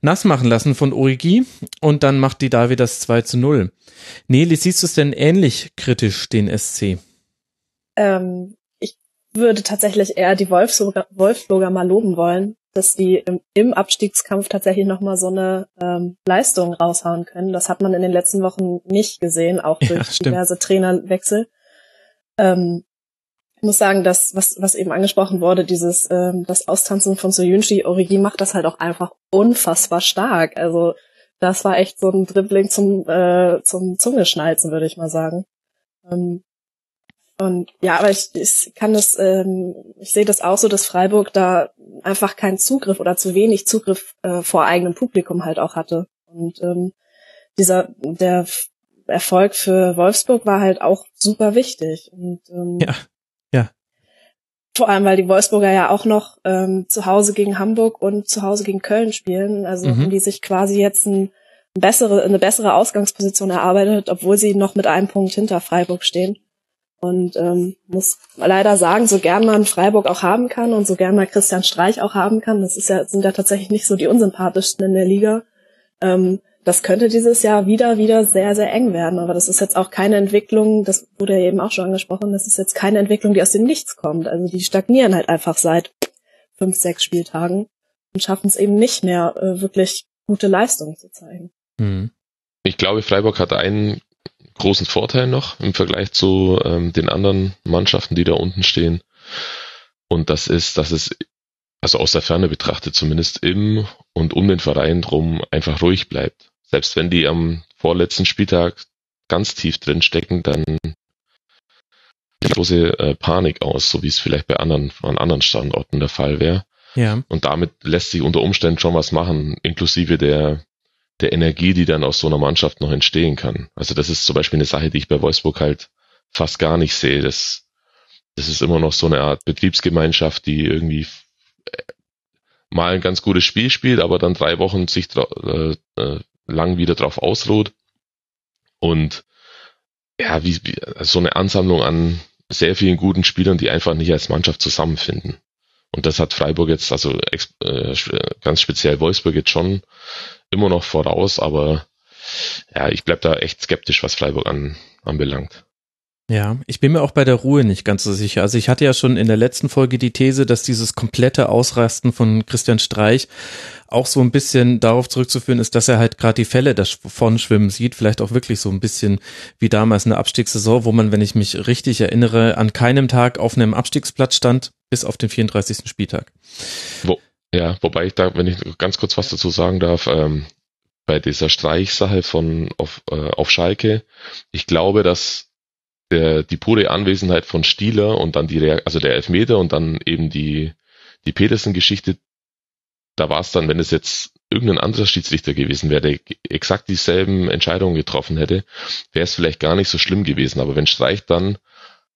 nass machen lassen von Origi und dann macht die Davi das 2 zu 0. Neli, siehst du es denn ähnlich kritisch, den SC? Ähm, ich würde tatsächlich eher die Wolfsburger, Wolfsburger mal loben wollen, dass die im, im Abstiegskampf tatsächlich nochmal so eine ähm, Leistung raushauen können. Das hat man in den letzten Wochen nicht gesehen, auch [LAUGHS] durch ja, diverse Trainerwechsel. Ähm, Ich muss sagen, dass, was, was eben angesprochen wurde, dieses, ähm, das Austanzen von Soyunchi, Origi macht das halt auch einfach unfassbar stark. Also, das war echt so ein Dribbling zum, äh, zum Zungeschnalzen, würde ich mal sagen. Ähm, und ja, aber ich, ich kann das, ähm, ich sehe das auch so, dass Freiburg da einfach keinen Zugriff oder zu wenig Zugriff äh, vor eigenem Publikum halt auch hatte. Und ähm, dieser der Erfolg für Wolfsburg war halt auch super wichtig. Und, ähm, ja. Vor allem, weil die Wolfsburger ja auch noch ähm, zu Hause gegen Hamburg und zu Hause gegen Köln spielen. Also mhm. haben die sich quasi jetzt ein, ein bessere, eine bessere Ausgangsposition erarbeitet, obwohl sie noch mit einem Punkt hinter Freiburg stehen. Und ähm, muss leider sagen, so gern man Freiburg auch haben kann und so gern man Christian Streich auch haben kann, das ist ja, sind ja tatsächlich nicht so die unsympathischsten in der Liga. Ähm, das könnte dieses Jahr wieder, wieder sehr, sehr eng werden. Aber das ist jetzt auch keine Entwicklung, das wurde ja eben auch schon angesprochen, das ist jetzt keine Entwicklung, die aus dem Nichts kommt. Also die stagnieren halt einfach seit fünf, sechs Spieltagen und schaffen es eben nicht mehr, äh, wirklich gute Leistungen zu zeigen. Hm. Ich glaube, Freiburg hat einen großen Vorteil noch im Vergleich zu ähm, den anderen Mannschaften, die da unten stehen. Und das ist, dass es, also aus der Ferne betrachtet, zumindest im und um den Verein drum einfach ruhig bleibt. Selbst wenn die am vorletzten Spieltag ganz tief drin stecken, dann große äh, Panik aus, so wie es vielleicht bei anderen, an anderen Standorten der Fall wäre. Ja. Und damit lässt sich unter Umständen schon was machen, inklusive der der Energie, die dann aus so einer Mannschaft noch entstehen kann. Also das ist zum Beispiel eine Sache, die ich bei Wolfsburg halt fast gar nicht sehe. Das, das ist immer noch so eine Art Betriebsgemeinschaft, die irgendwie äh, mal ein ganz gutes Spiel spielt, aber dann drei Wochen sich äh, äh, lang wieder drauf ausruht. Und ja, wie, wie so eine Ansammlung an sehr vielen guten Spielern, die einfach nicht als Mannschaft zusammenfinden. Und das hat Freiburg jetzt, also äh, ganz speziell Wolfsburg jetzt schon immer noch voraus, aber ja, ich bleib da echt skeptisch, was Freiburg an, anbelangt. Ja, ich bin mir auch bei der Ruhe nicht ganz so sicher. Also ich hatte ja schon in der letzten Folge die These, dass dieses komplette Ausrasten von Christian Streich auch so ein bisschen darauf zurückzuführen ist, dass er halt gerade die Fälle davon schwimmen sieht, vielleicht auch wirklich so ein bisschen wie damals eine Abstiegssaison, wo man, wenn ich mich richtig erinnere, an keinem Tag auf einem Abstiegsplatz stand, bis auf den 34. Spieltag. Wo, ja, wobei ich da, wenn ich ganz kurz was dazu sagen darf, ähm, bei dieser Streichsache von auf, äh, auf Schalke, ich glaube, dass der, die pure Anwesenheit von Stieler und dann die, Reak also der Elfmeter und dann eben die, die Petersen-Geschichte, da war es dann, wenn es jetzt irgendein anderer Schiedsrichter gewesen wäre, der exakt dieselben Entscheidungen getroffen hätte, wäre es vielleicht gar nicht so schlimm gewesen. Aber wenn Streich dann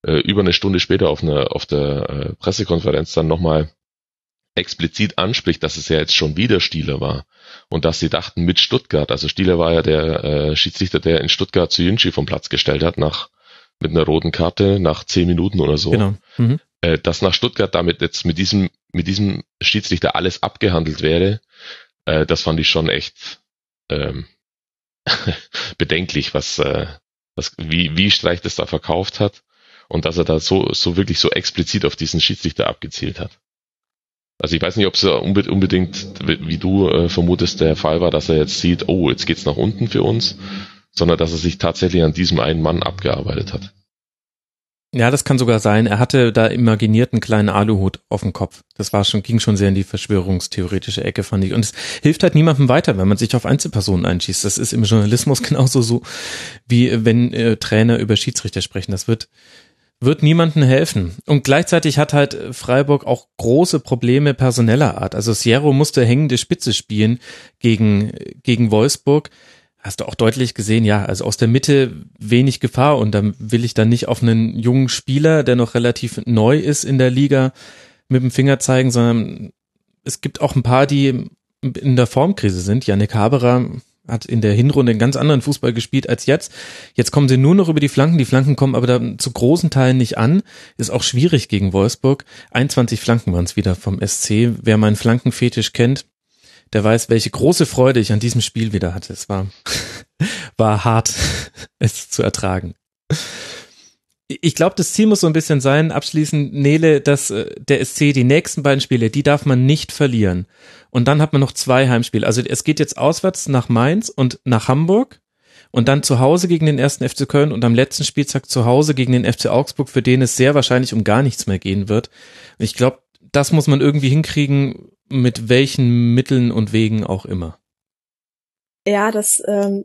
äh, über eine Stunde später auf, einer auf der äh, Pressekonferenz dann nochmal explizit anspricht, dass es ja jetzt schon wieder Stieler war und dass sie dachten mit Stuttgart, also Stieler war ja der äh, Schiedsrichter, der in Stuttgart zu Jünschi vom Platz gestellt hat nach mit einer roten Karte nach zehn Minuten oder so. Genau. Mhm. Äh, dass nach Stuttgart damit jetzt mit diesem mit diesem Schiedsrichter alles abgehandelt wäre, äh, das fand ich schon echt ähm, [LAUGHS] bedenklich, was äh, was wie wie Streich das da verkauft hat und dass er da so so wirklich so explizit auf diesen Schiedsrichter abgezielt hat. Also ich weiß nicht, ob es unbedingt, wie du äh, vermutest, der Fall war, dass er jetzt sieht, oh, jetzt geht's nach unten für uns, sondern dass er sich tatsächlich an diesem einen Mann abgearbeitet hat. Ja, das kann sogar sein. Er hatte da imaginiert einen kleinen Aluhut auf dem Kopf. Das war schon, ging schon sehr in die verschwörungstheoretische Ecke, fand ich. Und es hilft halt niemandem weiter, wenn man sich auf Einzelpersonen einschießt. Das ist im Journalismus [LAUGHS] genauso so, wie wenn äh, Trainer über Schiedsrichter sprechen. Das wird wird niemandem helfen. Und gleichzeitig hat halt Freiburg auch große Probleme personeller Art. Also Sierro musste hängende Spitze spielen gegen, gegen Wolfsburg. Hast du auch deutlich gesehen, ja, also aus der Mitte wenig Gefahr und dann will ich dann nicht auf einen jungen Spieler, der noch relativ neu ist in der Liga, mit dem Finger zeigen, sondern es gibt auch ein paar, die in der Formkrise sind. Janik Haberer hat in der Hinrunde einen ganz anderen Fußball gespielt als jetzt. Jetzt kommen sie nur noch über die Flanken. Die Flanken kommen aber da zu großen Teilen nicht an. Ist auch schwierig gegen Wolfsburg. 21 Flanken waren es wieder vom SC. Wer meinen Flankenfetisch kennt, der weiß, welche große Freude ich an diesem Spiel wieder hatte. Es war, [LAUGHS] war hart, [LAUGHS] es zu ertragen ich glaube, das Ziel muss so ein bisschen sein, abschließend, Nele, dass äh, der SC die nächsten beiden Spiele, die darf man nicht verlieren. Und dann hat man noch zwei Heimspiele. Also es geht jetzt auswärts nach Mainz und nach Hamburg. und dann zu Hause gegen den ersten FC Köln und am letzten Spieltag zu Hause gegen den FC Augsburg, für den es sehr wahrscheinlich um gar nichts mehr gehen wird. Ich glaube, das muss man irgendwie hinkriegen, mit welchen Mitteln und Wegen auch immer. Ja, das ähm,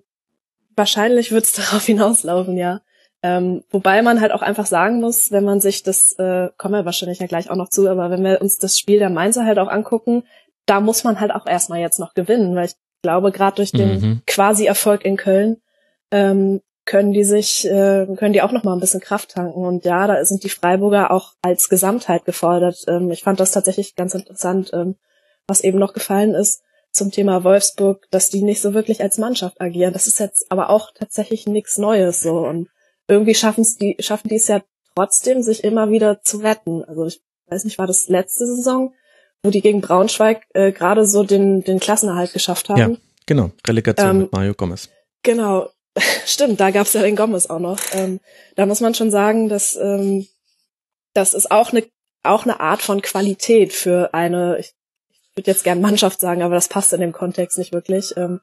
wahrscheinlich wird es [LAUGHS] darauf hinauslaufen, ja. Ähm, wobei man halt auch einfach sagen muss, wenn man sich das, äh, kommen wir wahrscheinlich ja gleich auch noch zu, aber wenn wir uns das Spiel der Mainzer halt auch angucken, da muss man halt auch erstmal jetzt noch gewinnen, weil ich glaube, gerade durch den mhm. quasi Erfolg in Köln ähm, können die sich, äh, können die auch noch mal ein bisschen Kraft tanken. Und ja, da sind die Freiburger auch als Gesamtheit gefordert. Ähm, ich fand das tatsächlich ganz interessant, ähm, was eben noch gefallen ist zum Thema Wolfsburg, dass die nicht so wirklich als Mannschaft agieren. Das ist jetzt aber auch tatsächlich nichts Neues so. Und irgendwie schaffen es die, schaffen die es ja trotzdem, sich immer wieder zu retten. Also ich weiß nicht, war das letzte Saison, wo die gegen Braunschweig äh, gerade so den, den Klassenerhalt geschafft haben. Ja, genau. Relegation ähm, mit Mario Gomez. Genau. [LAUGHS] Stimmt, da gab's ja den Gomez auch noch. Ähm, da muss man schon sagen, dass ähm, das ist auch eine auch eine Art von Qualität für eine, ich, ich würde jetzt gern Mannschaft sagen, aber das passt in dem Kontext nicht wirklich. Ähm,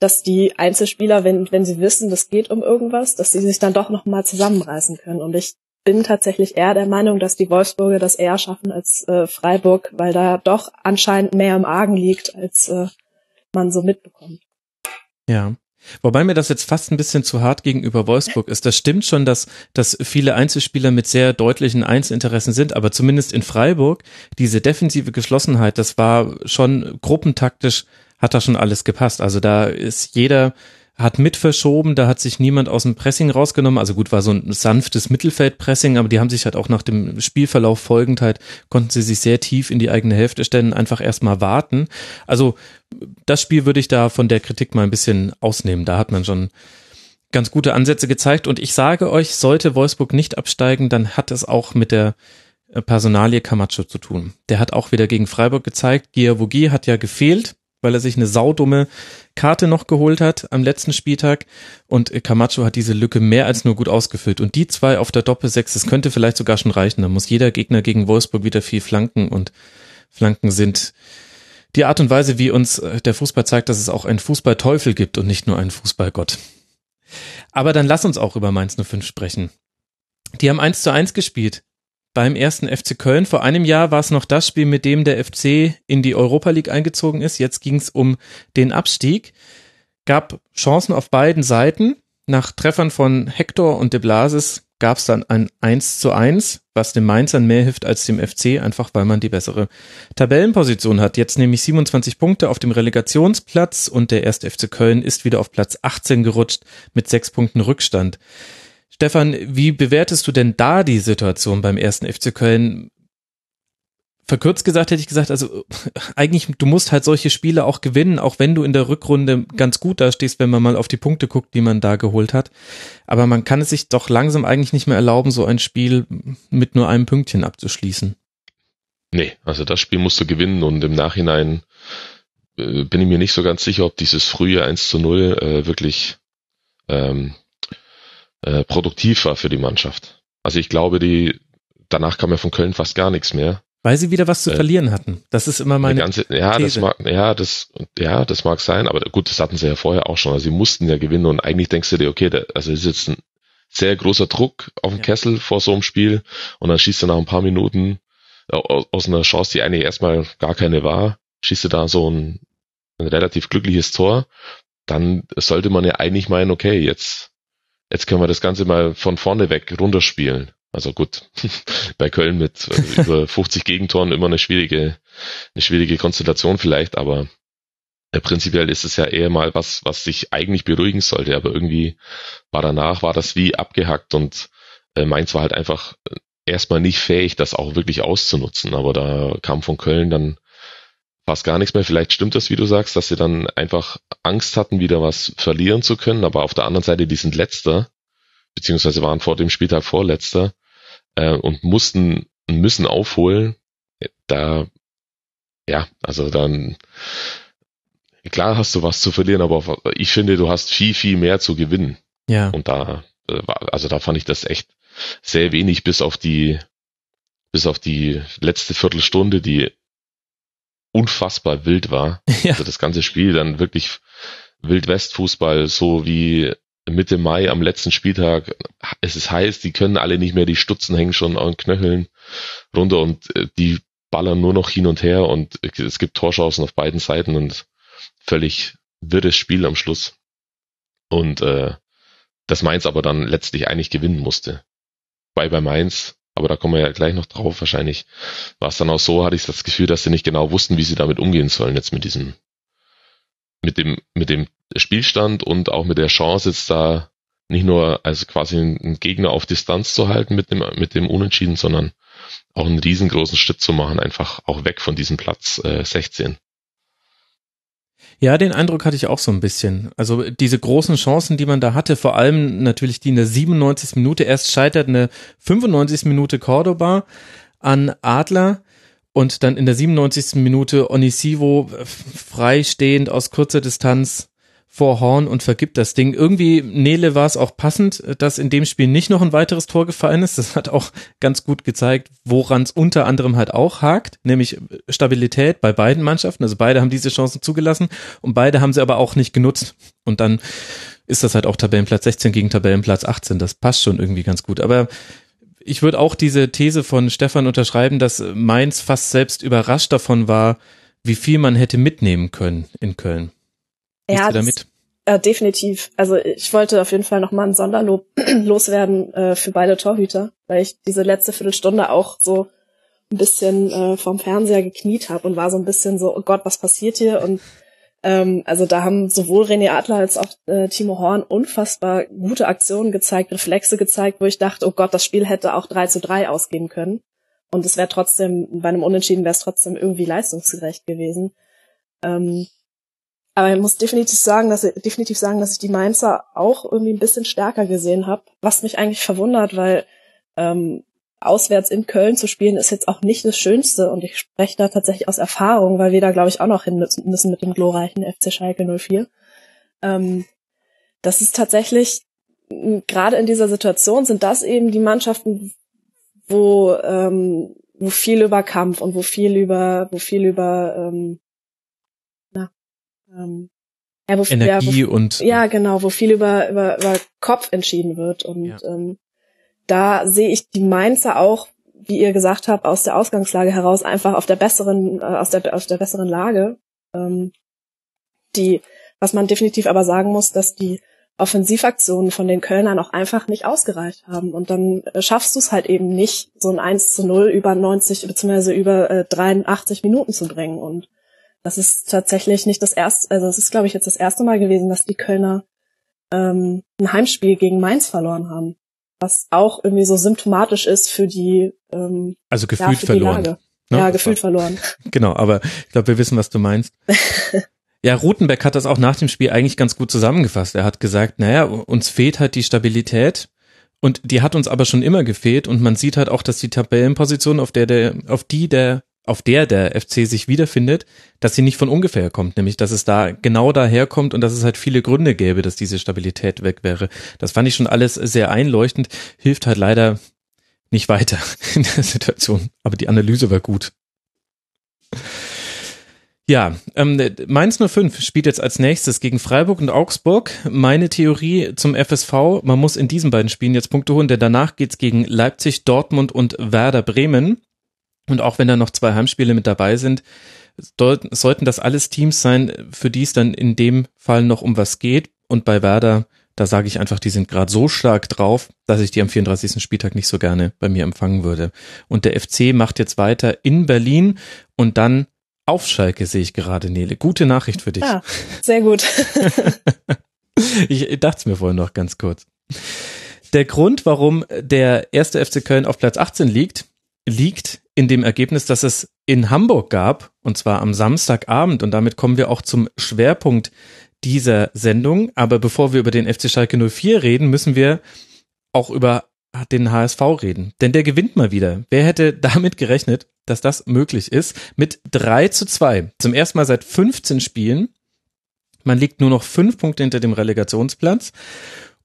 dass die Einzelspieler, wenn, wenn sie wissen, das geht um irgendwas, dass sie sich dann doch noch mal zusammenreißen können. Und ich bin tatsächlich eher der Meinung, dass die Wolfsburger das eher schaffen als äh, Freiburg, weil da doch anscheinend mehr im Argen liegt, als äh, man so mitbekommt. Ja. Wobei mir das jetzt fast ein bisschen zu hart gegenüber Wolfsburg ist. Das stimmt schon, dass, dass viele Einzelspieler mit sehr deutlichen Einzelinteressen sind, aber zumindest in Freiburg, diese defensive Geschlossenheit, das war schon gruppentaktisch hat da schon alles gepasst. Also da ist jeder hat mit verschoben, da hat sich niemand aus dem Pressing rausgenommen. Also gut, war so ein sanftes Mittelfeldpressing, aber die haben sich halt auch nach dem Spielverlauf folgend halt, konnten sie sich sehr tief in die eigene Hälfte stellen, einfach erstmal warten. Also das Spiel würde ich da von der Kritik mal ein bisschen ausnehmen. Da hat man schon ganz gute Ansätze gezeigt und ich sage euch, sollte Wolfsburg nicht absteigen, dann hat es auch mit der Personalie Camacho zu tun. Der hat auch wieder gegen Freiburg gezeigt. Giavogi hat ja gefehlt weil er sich eine saudumme Karte noch geholt hat am letzten Spieltag. Und Camacho hat diese Lücke mehr als nur gut ausgefüllt. Und die zwei auf der Doppelsechs, das könnte vielleicht sogar schon reichen, da muss jeder Gegner gegen Wolfsburg wieder viel flanken. Und Flanken sind die Art und Weise, wie uns äh, der Fußball zeigt, dass es auch einen Fußballteufel gibt und nicht nur einen Fußballgott. Aber dann lass uns auch über Mainz 05 sprechen. Die haben eins zu eins gespielt beim ersten FC Köln. Vor einem Jahr war es noch das Spiel, mit dem der FC in die Europa League eingezogen ist. Jetzt ging es um den Abstieg. Gab Chancen auf beiden Seiten. Nach Treffern von Hector und de Blasis gab es dann ein 1 zu 1, was dem Mainzern mehr hilft als dem FC, einfach weil man die bessere Tabellenposition hat. Jetzt nämlich 27 Punkte auf dem Relegationsplatz und der erste FC Köln ist wieder auf Platz 18 gerutscht mit sechs Punkten Rückstand. Stefan, wie bewertest du denn da die Situation beim ersten FC Köln? Verkürzt gesagt hätte ich gesagt, also [LAUGHS] eigentlich, du musst halt solche Spiele auch gewinnen, auch wenn du in der Rückrunde ganz gut dastehst, wenn man mal auf die Punkte guckt, die man da geholt hat. Aber man kann es sich doch langsam eigentlich nicht mehr erlauben, so ein Spiel mit nur einem Pünktchen abzuschließen. Nee, also das Spiel musst du gewinnen und im Nachhinein äh, bin ich mir nicht so ganz sicher, ob dieses frühe 1 zu 0 äh, wirklich ähm, äh, produktiv war für die Mannschaft. Also ich glaube, die danach kam ja von Köln fast gar nichts mehr. Weil sie wieder was zu äh, verlieren hatten. Das ist immer meine ganze, ja, These. das mag, ja, das, ja, das mag sein, aber gut, das hatten sie ja vorher auch schon. Also sie mussten ja gewinnen und eigentlich denkst du dir, okay, da, also ist jetzt ein sehr großer Druck auf dem ja. Kessel vor so einem Spiel und dann schießt er nach ein paar Minuten äh, aus, aus einer Chance, die eigentlich erstmal gar keine war, schießt er da so ein, ein relativ glückliches Tor. Dann sollte man ja eigentlich meinen, okay, jetzt jetzt können wir das Ganze mal von vorne weg runterspielen. Also gut, [LAUGHS] bei Köln mit äh, über [LAUGHS] 50 Gegentoren immer eine schwierige, eine schwierige Konstellation vielleicht, aber äh, prinzipiell ist es ja eher mal was, was sich eigentlich beruhigen sollte, aber irgendwie war danach, war das wie abgehackt und äh, Mainz war halt einfach erstmal nicht fähig, das auch wirklich auszunutzen, aber da kam von Köln dann fast gar nichts mehr. Vielleicht stimmt das, wie du sagst, dass sie dann einfach Angst hatten, wieder was verlieren zu können. Aber auf der anderen Seite, die sind letzter, beziehungsweise waren vor dem Spieltag vorletzter äh, und mussten, müssen aufholen. Da, ja, also dann, klar hast du was zu verlieren, aber ich finde, du hast viel, viel mehr zu gewinnen. Ja. Und da, äh, also da fand ich das echt sehr wenig bis auf die, bis auf die letzte Viertelstunde, die unfassbar wild war. [LAUGHS] Ja. Also das ganze Spiel dann wirklich Wildwest-Fußball, so wie Mitte Mai am letzten Spieltag, es ist heiß, die können alle nicht mehr, die Stutzen hängen schon an Knöcheln runter und äh, die ballern nur noch hin und her und es gibt Torschancen auf beiden Seiten und völlig wirres Spiel am Schluss. Und äh, das Mainz aber dann letztlich eigentlich gewinnen musste. Bei bei Mainz, aber da kommen wir ja gleich noch drauf, wahrscheinlich war es dann auch so, hatte ich das Gefühl, dass sie nicht genau wussten, wie sie damit umgehen sollen jetzt mit diesem, mit dem, mit dem Spielstand und auch mit der Chance jetzt da nicht nur als quasi einen Gegner auf Distanz zu halten mit dem, mit dem Unentschieden, sondern auch einen riesengroßen Schritt zu machen, einfach auch weg von diesem Platz äh, 16. Ja, den Eindruck hatte ich auch so ein bisschen. Also diese großen Chancen, die man da hatte, vor allem natürlich die in der 97. Minute, erst scheitert eine 95. Minute Cordoba an Adler und dann in der 97. Minute Onisivo freistehend aus kurzer Distanz vor Horn und vergibt das Ding. Irgendwie, Nele war es auch passend, dass in dem Spiel nicht noch ein weiteres Tor gefallen ist. Das hat auch ganz gut gezeigt, woran es unter anderem halt auch hakt, nämlich Stabilität bei beiden Mannschaften. Also beide haben diese Chancen zugelassen und beide haben sie aber auch nicht genutzt. Und dann ist das halt auch Tabellenplatz 16 gegen Tabellenplatz 18. Das passt schon irgendwie ganz gut. Aber ich würde auch diese These von Stefan unterschreiben, dass Mainz fast selbst überrascht davon war, wie viel man hätte mitnehmen können in Köln. Ja, damit? äh, definitiv. Also ich wollte auf jeden Fall nochmal ein Sonderlob [CLEARS THROAT] loswerden äh, für beide Torhüter, weil ich diese letzte Viertelstunde auch so ein bisschen äh, vorm Fernseher gekniet habe und war so ein bisschen so, oh Gott, was passiert hier? Und ähm, also da haben sowohl René Adler als auch äh, Timo Horn unfassbar gute Aktionen gezeigt, Reflexe gezeigt, wo ich dachte, oh Gott, das Spiel hätte auch 3 zu 3 ausgehen können. Und es wäre trotzdem, bei einem Unentschieden wäre es trotzdem irgendwie leistungsgerecht gewesen. Ähm, aber ich muss definitiv sagen, dass ich, definitiv sagen, dass ich die Mainzer auch irgendwie ein bisschen stärker gesehen habe, was mich eigentlich verwundert, weil ähm, auswärts in Köln zu spielen ist jetzt auch nicht das Schönste und ich spreche da tatsächlich aus Erfahrung, weil wir da glaube ich auch noch hin müssen mit dem glorreichen FC Schalke 04. Ähm, das ist tatsächlich gerade in dieser Situation sind das eben die Mannschaften, wo ähm, wo viel über Kampf und wo viel über wo viel über ähm, ähm, ja, wo, Energie ja, wo, und ja genau, wo viel über über, über Kopf entschieden wird und ja. ähm, da sehe ich die Mainzer auch, wie ihr gesagt habt, aus der Ausgangslage heraus einfach auf der besseren äh, aus der aus der besseren Lage. Ähm, die, was man definitiv aber sagen muss, dass die Offensivaktionen von den Kölnern auch einfach nicht ausgereicht haben. Und dann äh, schaffst du es halt eben nicht, so ein 1 zu 0 über 90 bzw. über äh, 83 Minuten zu bringen. Und das ist tatsächlich nicht das erste, also es ist, glaube ich, jetzt das erste Mal gewesen, dass die Kölner ähm, ein Heimspiel gegen Mainz verloren haben. Was auch irgendwie so symptomatisch ist für die ähm, Also gefühlt ja, verloren. Ne? Ja, gefühlt verloren. [LAUGHS] Genau, aber ich glaube, wir wissen, was du meinst. [LAUGHS] Ja, Rutenbeck hat das auch nach dem Spiel eigentlich ganz gut zusammengefasst. Er hat gesagt, naja, uns fehlt halt die Stabilität und die hat uns aber schon immer gefehlt und man sieht halt auch, dass die Tabellenposition, auf der der, auf die der auf der der FC sich wiederfindet, dass sie nicht von ungefähr kommt, nämlich dass es da genau daher kommt und dass es halt viele Gründe gäbe, dass diese Stabilität weg wäre. Das fand ich schon alles sehr einleuchtend, hilft halt leider nicht weiter [LAUGHS] in der Situation, aber die Analyse war gut. Ja, ähm, Mainz 05 spielt jetzt als nächstes gegen Freiburg und Augsburg. Meine Theorie zum FSV, man muss in diesen beiden Spielen jetzt Punkte holen, denn danach geht's gegen Leipzig, Dortmund und Werder Bremen. Und auch wenn da noch zwei Heimspiele mit dabei sind, sollten das alles Teams sein, für die es dann in dem Fall noch um was geht. Und bei Werder, da sage ich einfach, die sind gerade so stark drauf, dass ich die am 34. Spieltag nicht so gerne bei mir empfangen würde. Und der FC macht jetzt weiter in Berlin und dann auf Schalke sehe ich gerade, Nele. Gute Nachricht für dich. Ja, sehr gut. [LAUGHS] ich dachte es mir vorhin noch ganz kurz. Der Grund, warum der erste FC Köln auf Platz 18 liegt, liegt in dem Ergebnis, dass es in Hamburg gab, und zwar am Samstagabend. Und damit kommen wir auch zum Schwerpunkt dieser Sendung. Aber bevor wir über den FC Schalke 04 reden, müssen wir auch über den HSV reden. Denn der gewinnt mal wieder. Wer hätte damit gerechnet, dass das möglich ist? Mit 3 zu 2. Zum ersten Mal seit 15 Spielen. Man liegt nur noch fünf Punkte hinter dem Relegationsplatz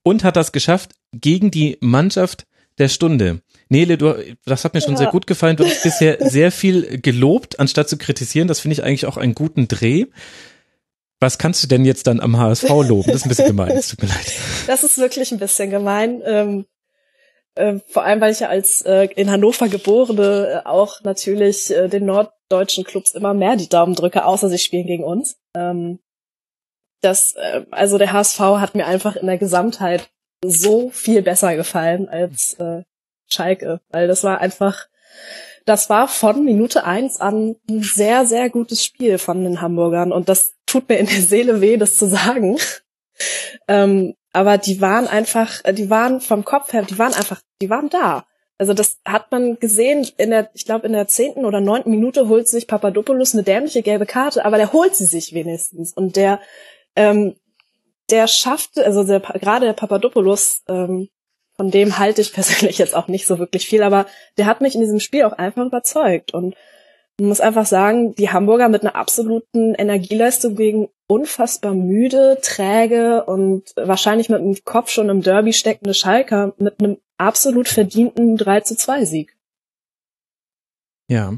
und hat das geschafft gegen die Mannschaft der Stunde. Nele, du, das hat mir schon ja. sehr gut gefallen. Du hast bisher [LAUGHS] sehr viel gelobt, anstatt zu kritisieren. Das finde ich eigentlich auch einen guten Dreh. Was kannst du denn jetzt dann am HSV loben? Das ist ein bisschen gemein, es tut mir leid. Das ist wirklich ein bisschen gemein. Ähm, äh, vor allem, weil ich ja als äh, in Hannover geborene äh, auch natürlich äh, den norddeutschen Clubs immer mehr die Daumen drücke, außer sie spielen gegen uns. Ähm, das, äh, also der HSV hat mir einfach in der Gesamtheit so viel besser gefallen als äh, Schalke, weil das war einfach das war von Minute eins an ein sehr, sehr gutes Spiel von den Hamburgern. Und das tut mir in der Seele weh, das zu sagen. ähm, aber die waren einfach, äh, die waren vom Kopf her, die waren einfach, die waren da. Also das hat man gesehen in der, ich glaube in der zehnten oder neunten Minute holt sich Papadopoulos eine dämliche gelbe Karte, aber der holt sie sich wenigstens und der, ähm, der schafft, also der, gerade der Papadopoulos ähm, von dem halte ich [LAUGHS] persönlich jetzt auch nicht so wirklich viel, aber der hat mich in diesem Spiel auch einfach überzeugt. Und man muss einfach sagen, die Hamburger mit einer absoluten Energieleistung gegen unfassbar müde, träge und wahrscheinlich mit dem Kopf schon im Derby steckende Schalker mit einem absolut verdienten 3 zu 2 Sieg. Ja,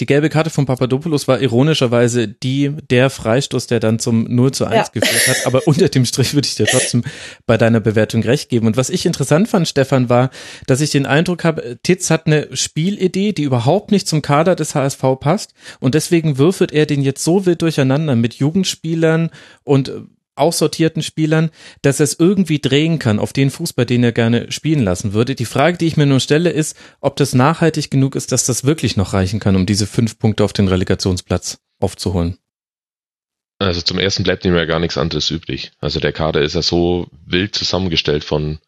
die gelbe Karte von Papadopoulos war ironischerweise die, der Freistoß, der dann zum 0 zu 1 ja. geführt hat. Aber unter dem Strich würde ich dir trotzdem bei deiner Bewertung recht geben. Und was ich interessant fand, Stefan, war, dass ich den Eindruck habe, Titz hat eine Spielidee, die überhaupt nicht zum Kader des HSV passt. Und deswegen würfelt er den jetzt so wild durcheinander mit Jugendspielern und aussortierten Spielern, dass er es irgendwie drehen kann auf den Fußball, den er gerne spielen lassen würde. Die Frage, die ich mir nur stelle, ist, ob das nachhaltig genug ist, dass das wirklich noch reichen kann, um diese fünf Punkte auf den Relegationsplatz aufzuholen. Also zum ersten bleibt ihm ja gar nichts anderes übrig. Also der Kader ist ja so wild zusammengestellt von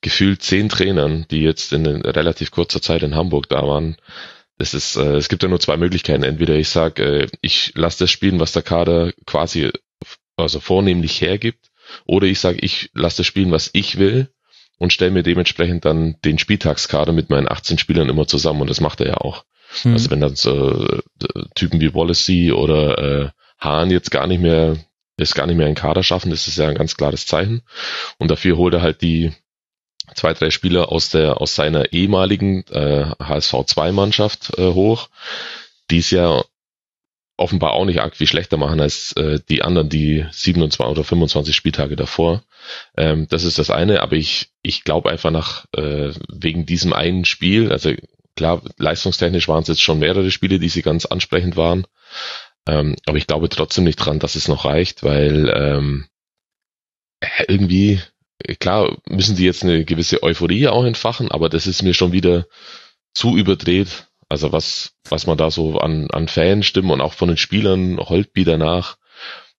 gefühlt zehn Trainern, die jetzt in relativ kurzer Zeit in Hamburg da waren. Das ist, äh, es gibt ja nur zwei Möglichkeiten. Entweder ich sage, äh, ich lasse das spielen, was der Kader quasi also vornehmlich hergibt, oder ich sage, ich lasse das spielen, was ich will und stelle mir dementsprechend dann den Spieltagskader mit meinen 18 Spielern immer zusammen und das macht er ja auch. Mhm. Also wenn dann so äh, Typen wie Wallacey oder äh, Hahn jetzt gar nicht mehr es gar nicht mehr in Kader schaffen, das ist ja ein ganz klares Zeichen. Und dafür holt er halt die zwei, drei Spieler aus der aus seiner ehemaligen äh, HSV 2 Mannschaft äh, hoch, die es ja offenbar auch nicht arg viel schlechter machen als äh, die anderen, die 27 oder 25 Spieltage davor. Ähm, das ist das eine, aber ich, ich glaube einfach nach, äh, wegen diesem einen Spiel, also klar, leistungstechnisch waren es jetzt schon mehrere Spiele, die sie ganz ansprechend waren, ähm, aber ich glaube trotzdem nicht dran, dass es noch reicht, weil ähm, irgendwie, klar, müssen sie jetzt eine gewisse Euphorie auch entfachen, aber das ist mir schon wieder zu überdreht, also was, was man da so an, an Fanstimmen und auch von den Spielern Holtby danach,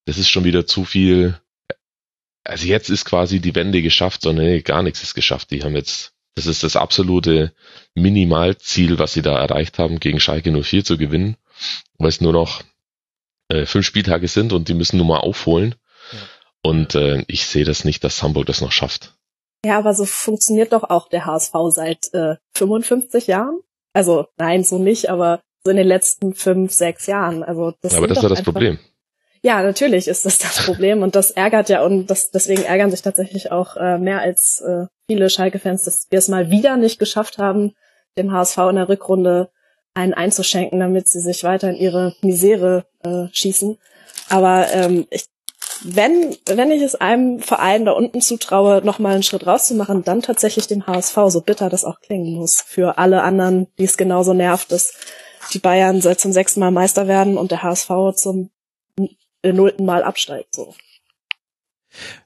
das ist schon wieder zu viel. Also jetzt ist quasi die Wende geschafft, sondern nee, gar nichts ist geschafft. Die haben jetzt, das ist das absolute Minimalziel, was sie da erreicht haben, gegen Schalke 04 zu gewinnen, weil es nur noch äh, fünf Spieltage sind und die müssen nur mal aufholen. Ja. Und äh, ich sehe das nicht, dass Hamburg das noch schafft. Ja, aber so funktioniert doch auch der HSV seit äh, 55 Jahren. Also nein, so nicht, aber so in den letzten fünf, sechs Jahren. Also das ja, aber das ist ja das Problem. Ja, natürlich ist das das Problem und das ärgert ja und das, deswegen ärgern sich tatsächlich auch äh, mehr als äh, viele Schalke-Fans, dass wir es mal wieder nicht geschafft haben, dem HSV in der Rückrunde einen einzuschenken, damit sie sich weiter in ihre Misere äh, schießen. Aber ähm, ich wenn, wenn ich es einem Verein da unten zutraue, nochmal einen Schritt rauszumachen, dann tatsächlich dem HSV, so bitter das auch klingen muss. Für alle anderen, die es genauso nervt, dass die Bayern seit zum sechsten Mal Meister werden und der HSV zum nullten Mal absteigt, so.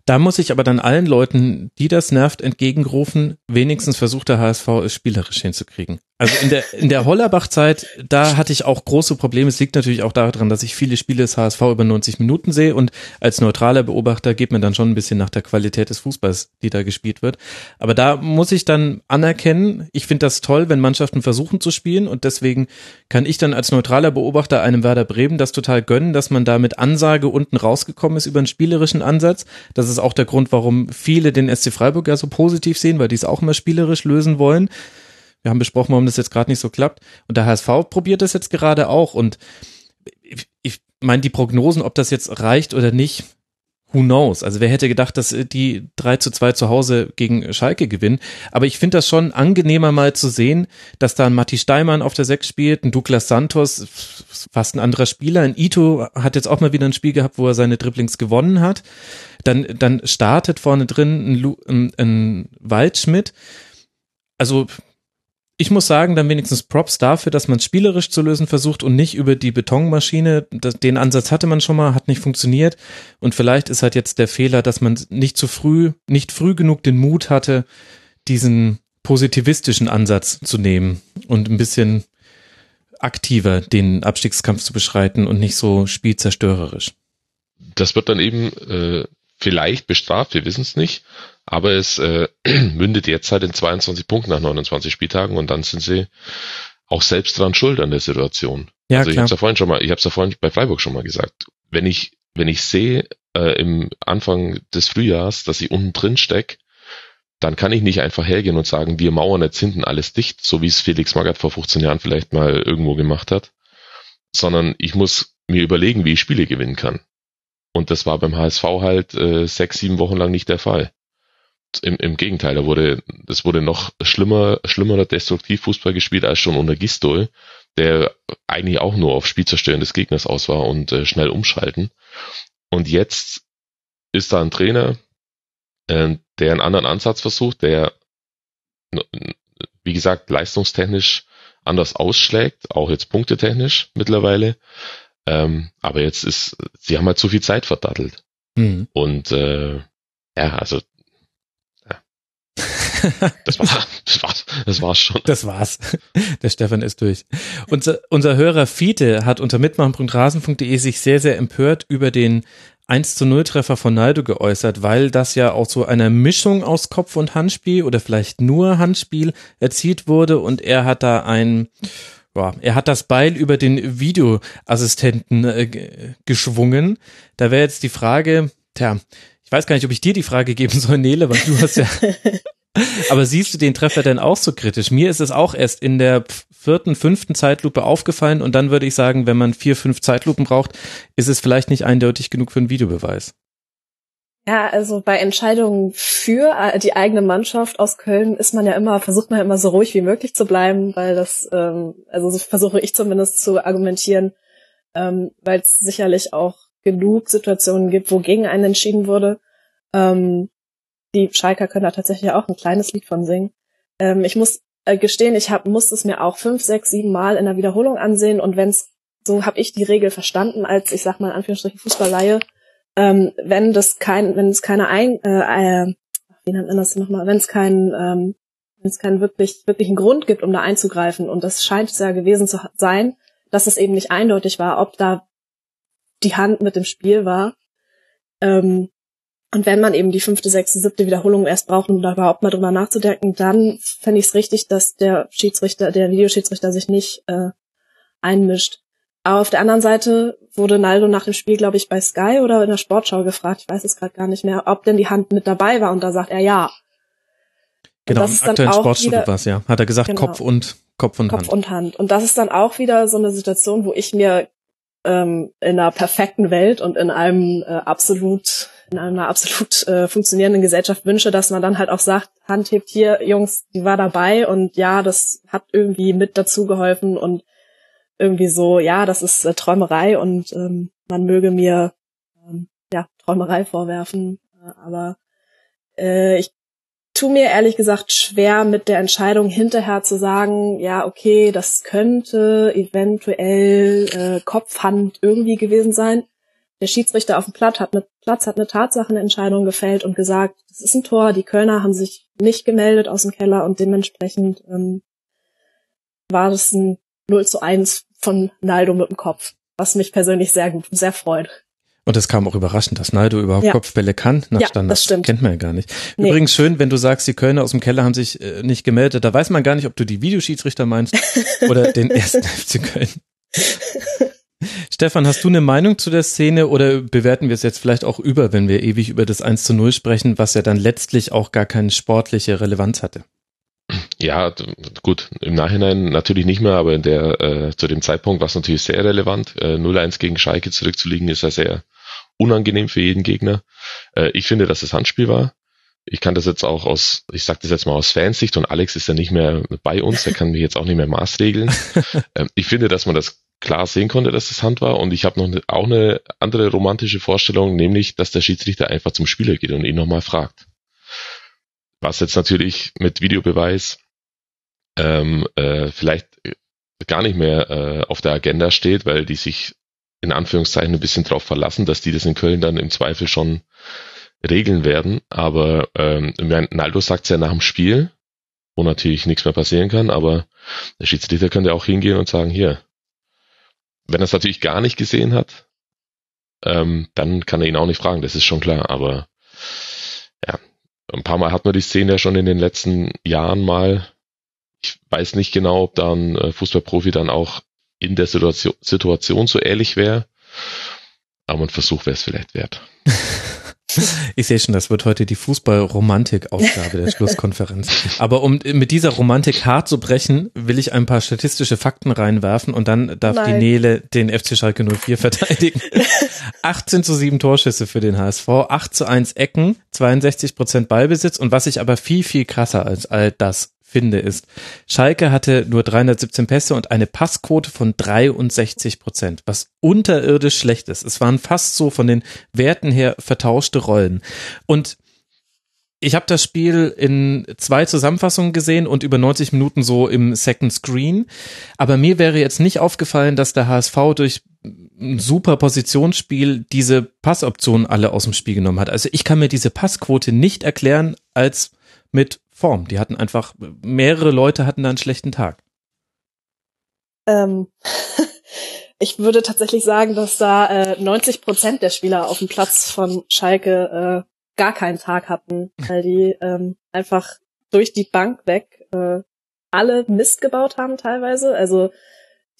Da muss ich aber dann allen Leuten, die das nervt, entgegenrufen, wenigstens versucht der HSV es spielerisch hinzukriegen. Also in der, in der Hollerbach-Zeit, da hatte ich auch große Probleme. Es liegt natürlich auch daran, dass ich viele Spiele des HSV über 90 Minuten sehe und als neutraler Beobachter geht mir dann schon ein bisschen nach der Qualität des Fußballs, die da gespielt wird. Aber da muss ich dann anerkennen, ich finde das toll, wenn Mannschaften versuchen zu spielen und deswegen kann ich dann als neutraler Beobachter einem Werder Bremen das total gönnen, dass man da mit Ansage unten rausgekommen ist über einen spielerischen Ansatz. Das ist auch der Grund, warum viele den SC Freiburg ja so positiv sehen, weil die es auch immer spielerisch lösen wollen. Wir haben besprochen, warum das jetzt gerade nicht so klappt. Und der HSV probiert das jetzt gerade auch. Und ich, ich meine, die Prognosen, ob das jetzt reicht oder nicht, who knows? Also wer hätte gedacht, dass äh, die 3 zu 2 zu Hause gegen Schalke gewinnen? Aber ich finde das schon angenehmer mal zu sehen, dass da ein Matti Steimann auf der 6 spielt, ein Douglas Santos, fast ein anderer Spieler, ein Ito hat jetzt auch mal wieder ein Spiel gehabt, wo er seine Dribblings gewonnen hat. Dann, dann startet vorne drin ein, Lu, ein, ein Waldschmidt. Also ich muss sagen, dann wenigstens Props dafür, dass man es spielerisch zu lösen versucht und nicht über die Betonmaschine. Den Ansatz hatte man schon mal, hat nicht funktioniert. Und vielleicht ist halt jetzt der Fehler, dass man nicht zu früh, nicht früh genug den Mut hatte, diesen positivistischen Ansatz zu nehmen und ein bisschen aktiver den Abstiegskampf zu beschreiten und nicht so spielzerstörerisch. Das wird dann eben äh, vielleicht bestraft, wir wissen es nicht, aber es äh, [CLEARS THROAT] mündet jetzt halt in 22 Punkten nach 29 Spieltagen und dann sind sie auch selbst dran schuld an der Situation. Ja, also ich habe es ja vorhin schon mal, ich habe es ja vorhin bei Freiburg schon mal gesagt. Wenn ich wenn ich sehe äh, im Anfang des Frühjahrs, dass ich unten drin steck, dann kann ich nicht einfach hergehen und sagen, wir mauern jetzt hinten alles dicht, so wie es Felix Magath vor 15 Jahren vielleicht mal irgendwo gemacht hat, sondern ich muss mir überlegen, wie ich Spiele gewinnen kann. Und das war beim HSV halt äh, sechs, sieben Wochen lang nicht der Fall. Im, im Gegenteil, da wurde, es wurde noch schlimmer, schlimmerer Destruktivfußball gespielt als schon unter Gistol, der eigentlich auch nur auf Spielzerstören des Gegners aus war und äh, schnell umschalten. Und jetzt ist da ein Trainer, äh, der einen anderen Ansatz versucht, der, wie gesagt, leistungstechnisch anders ausschlägt, auch jetzt punktetechnisch mittlerweile, ähm, aber jetzt ist, sie haben halt zu viel Zeit verdattelt. Mhm. Und äh, ja, also. [LAUGHS] das, war, das war's. Das war's schon. Das war's. Der Stefan ist durch. Unser, unser Hörer Fiete hat unter mitmachen.rasen.de sich sehr, sehr empört über den 1 zu 0 Treffer von Naldo geäußert, weil das ja auch so eine Mischung aus Kopf- und Handspiel oder vielleicht nur Handspiel erzielt wurde und er hat da ein Boah, er hat das Beil über den Videoassistenten äh, geschwungen. Da wäre jetzt die Frage, tja, ich weiß gar nicht, ob ich dir die Frage geben soll, Nele, weil du hast ja. [LAUGHS] Aber siehst du den Treffer denn auch so kritisch? Mir ist es auch erst in der vierten, fünften Zeitlupe aufgefallen und dann würde ich sagen, wenn man vier, fünf Zeitlupen braucht, ist es vielleicht nicht eindeutig genug für einen Videobeweis. Ja, also bei Entscheidungen für äh, die eigene Mannschaft aus Köln ist man ja immer, versucht man ja immer so ruhig wie möglich zu bleiben, weil das, ähm, also so versuche ich zumindest zu argumentieren, ähm, weil es sicherlich auch genug Situationen gibt, wo gegen einen entschieden wurde. Ähm, die Schalker können da tatsächlich auch ein kleines Lied von singen. Ähm, ich muss äh, gestehen, ich hab, muss es mir auch fünf, sechs, sieben Mal in der Wiederholung ansehen und wenn's so habe ich die Regel verstanden als ich sag mal in Anführungsstrichen Fußballleihe ähm, wenn das kein, wenn es keine ein, äh, äh, wie nennt man das nochmal, wenn es keinen, ähm, wenn es keinen wirklich wirklichen Grund gibt, um da einzugreifen und das scheint es ja gewesen zu sein, dass es eben nicht eindeutig war, ob da die Hand mit dem Spiel war. Ähm, und wenn man eben die fünfte, sechste, siebte Wiederholung erst braucht, um da überhaupt mal drüber nachzudenken, dann fände ich es richtig, dass der Schiedsrichter, der Videoschiedsrichter sich nicht äh, einmischt. Aber auf der anderen Seite wurde Naldo nach dem Spiel, glaube ich, bei Sky oder in der Sportschau gefragt, ich weiß es gerade gar nicht mehr, ob denn die Hand mit dabei war und da sagt er ja. Genau, das ist aktuellen Sportstudio war ja. Hat er gesagt, genau, Kopf und Kopf und Kopf Hand. und Hand. Und das ist dann auch wieder so eine Situation, wo ich mir ähm, in einer perfekten Welt und in einem äh, absolut in einer absolut äh, funktionierenden Gesellschaft wünsche, dass man dann halt auch sagt, Hand hebt hier, Jungs, die war dabei und ja, das hat irgendwie mit dazu geholfen und irgendwie so, ja, das ist äh, Träumerei und ähm, man möge mir ähm, ja Träumerei vorwerfen, äh, aber äh, ich tu mir ehrlich gesagt schwer mit der Entscheidung hinterher zu sagen, ja, okay, das könnte eventuell äh, Kopfhand irgendwie gewesen sein. Der Schiedsrichter auf dem Platz hat eine, Platz hat eine Tatsachenentscheidung gefällt und gesagt, das ist ein Tor. Die Kölner haben sich nicht gemeldet aus dem Keller und dementsprechend ähm, war das ein 0 zu 1 von Naldo mit dem Kopf, was mich persönlich sehr gut, sehr freut. Und es kam auch überraschend, dass Naldo überhaupt ja. Kopfbälle kann nach ja, Standards. Das stimmt. Kennt man ja gar nicht. Nee. Übrigens schön, wenn du sagst, die Kölner aus dem Keller haben sich äh, nicht gemeldet. Da weiß man gar nicht, ob du die Videoschiedsrichter meinst [LAUGHS] oder den ersten [LAUGHS] FC Köln. [LAUGHS] Stefan, hast du eine Meinung zu der Szene oder bewerten wir es jetzt vielleicht auch über, wenn wir ewig über das 1 zu 0 sprechen, was ja dann letztlich auch gar keine sportliche Relevanz hatte? Ja, gut, im Nachhinein natürlich nicht mehr, aber in der, äh, zu dem Zeitpunkt war es natürlich sehr relevant. Äh, 0-1 gegen Schalke zurückzuliegen ist ja sehr unangenehm für jeden Gegner. Äh, ich finde, dass es Handspiel war. Ich kann das jetzt auch aus, ich sage das jetzt mal aus Fansicht und Alex ist ja nicht mehr bei uns, er kann mich jetzt auch nicht mehr maßregeln. [LAUGHS] ähm, ich finde, dass man das klar sehen konnte, dass es Hand war und ich habe noch ne, auch eine andere romantische Vorstellung, nämlich, dass der Schiedsrichter einfach zum Spieler geht und ihn nochmal fragt. Was jetzt natürlich mit Videobeweis ähm, äh, vielleicht gar nicht mehr äh, auf der Agenda steht, weil die sich in Anführungszeichen ein bisschen drauf verlassen, dass die das in Köln dann im Zweifel schon regeln werden. Aber ähm, Naldo sagt ja nach dem Spiel, wo natürlich nichts mehr passieren kann, aber der Schiedsrichter könnte auch hingehen und sagen, hier, wenn er es natürlich gar nicht gesehen hat, ähm, dann kann er ihn auch nicht fragen, das ist schon klar. Aber ja, ein paar Mal hat man die Szene ja schon in den letzten Jahren mal. Ich weiß nicht genau, ob da ein äh, Fußballprofi dann auch in der Situation, Situation so ehrlich wäre. Aber ein Versuch wäre es vielleicht wert. [LAUGHS] [LAUGHS] Ich sehe schon, das wird heute die Fußball-Romantik-Ausgabe der Schlusskonferenz. Aber um mit dieser Romantik hart zu brechen, will ich ein paar statistische Fakten reinwerfen und dann darf Nein. die Nele den FC Schalke 04 verteidigen. [LAUGHS] 18 zu 7 Torschüsse für den HSV, 8 zu 1 Ecken, 62 Prozent Ballbesitz und was ich aber viel, viel krasser als all das finde, ist, Schalke hatte nur 317 Pässe und eine Passquote von 63 Prozent, was unterirdisch schlecht ist. Es waren fast so von den Werten her vertauschte Rollen. Und ich habe das Spiel in zwei Zusammenfassungen gesehen und über 90 Minuten so im Second Screen. Aber mir wäre jetzt nicht aufgefallen, dass der HSV durch ein super Positionsspiel diese Passoptionen alle aus dem Spiel genommen hat. Also ich kann mir diese Passquote nicht erklären als mit Form. Die hatten einfach, mehrere Leute hatten da einen schlechten Tag. Ähm, [LAUGHS] ich würde tatsächlich sagen, dass da äh, 90 Prozent der Spieler auf dem Platz von Schalke äh, gar keinen Tag hatten, [LAUGHS] weil die ähm, einfach durch die Bank weg äh, alle Mist gebaut haben teilweise. Also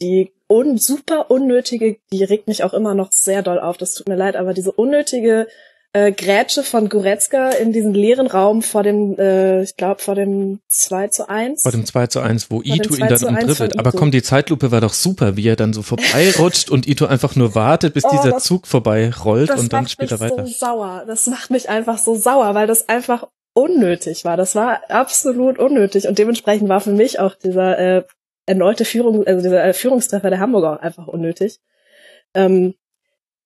die un super unnötige, die regt mich auch immer noch sehr doll auf, das tut mir leid, aber diese unnötige äh, Grätsche von Goretzka in diesen leeren Raum vor dem, äh, ich glaube, vor dem 2 zu 1. Vor dem 2 zu 1, wo Ito ihn dann umdribbelt. Aber komm, die Zeitlupe war doch super, wie er dann so vorbeirutscht und Ito einfach nur wartet, bis oh, dieser das, Zug vorbei rollt und dann spielt er weiter. Das macht mich so sauer. Das macht mich einfach so sauer, weil das einfach unnötig war. Das war absolut unnötig und dementsprechend war für mich auch dieser äh, erneute Führung, also dieser äh, Führungstreffer der Hamburger einfach unnötig. Ähm,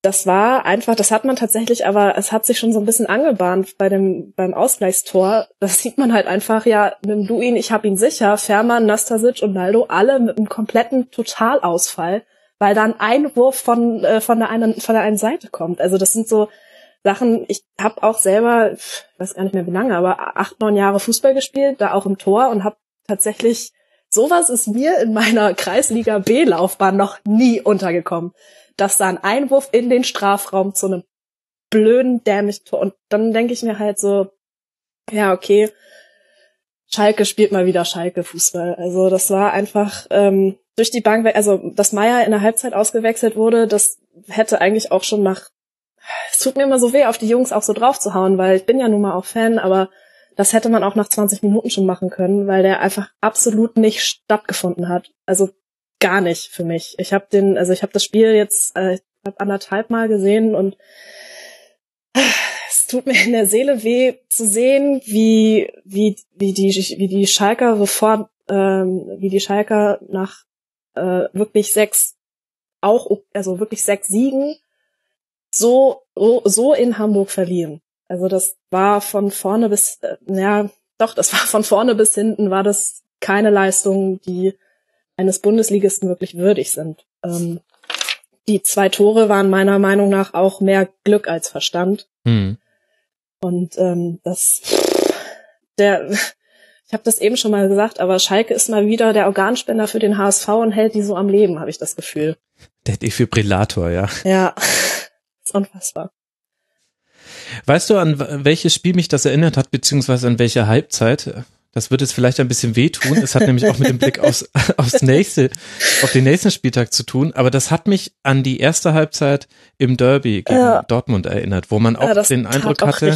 das war einfach, das hat man tatsächlich, aber es hat sich schon so ein bisschen angebahnt bei dem beim Ausgleichstor. Das sieht man halt einfach, ja, nimm du ihn, ich hab ihn sicher. Fährmann, Nastasic und Naldo alle mit einem kompletten Totalausfall, weil da ein Einwurf von äh, von der einen von der einen Seite kommt. Also das sind so Sachen. Ich habe auch selber, ich weiß gar nicht mehr wie lange, aber acht neun Jahre Fußball gespielt, da auch im Tor und habe tatsächlich sowas ist mir in meiner Kreisliga B Laufbahn noch nie untergekommen dass da ein Einwurf in den Strafraum zu einem blöden, dämlichen Tor. Und dann denke ich mir halt so, ja, okay, Schalke spielt mal wieder Schalke Fußball. Also das war einfach ähm, durch die Bank. Also dass Meier in der Halbzeit ausgewechselt wurde, das hätte eigentlich auch schon nach. Es tut mir immer so weh, auf die Jungs auch so drauf zu hauen, weil ich bin ja nun mal auch Fan, aber das hätte man auch nach 20 Minuten schon machen können, weil der einfach absolut nicht stattgefunden hat. Also gar nicht für mich. Ich habe den, also ich habe das Spiel jetzt äh, hab anderthalb Mal gesehen und es tut mir in der Seele weh zu sehen, wie wie wie die wie die Schalker sofort ähm, wie die Schalker nach äh, wirklich sechs auch also wirklich sechs Siegen so so in Hamburg verlieren. Also das war von vorne bis äh, ja doch das war von vorne bis hinten war das keine Leistung, die eines Bundesligisten wirklich würdig sind. Ähm, die zwei Tore waren meiner Meinung nach auch mehr Glück als Verstand. Mhm. Und ähm, das der ich habe das eben schon mal gesagt, aber Schalke ist mal wieder der Organspender für den HSV und hält die so am Leben, habe ich das Gefühl. Der Defibrillator, ja. Ja, [LAUGHS] ist unfassbar. Weißt du, an welches Spiel mich das erinnert hat, beziehungsweise an welche Halbzeit? Das wird jetzt vielleicht ein bisschen wehtun. Es hat nämlich auch mit dem Blick [LAUGHS] aufs, aufs nächste, auf den nächsten Spieltag zu tun. Aber das hat mich an die erste Halbzeit im Derby gegen ja. Dortmund erinnert, wo man auch ja, den Eindruck hatte,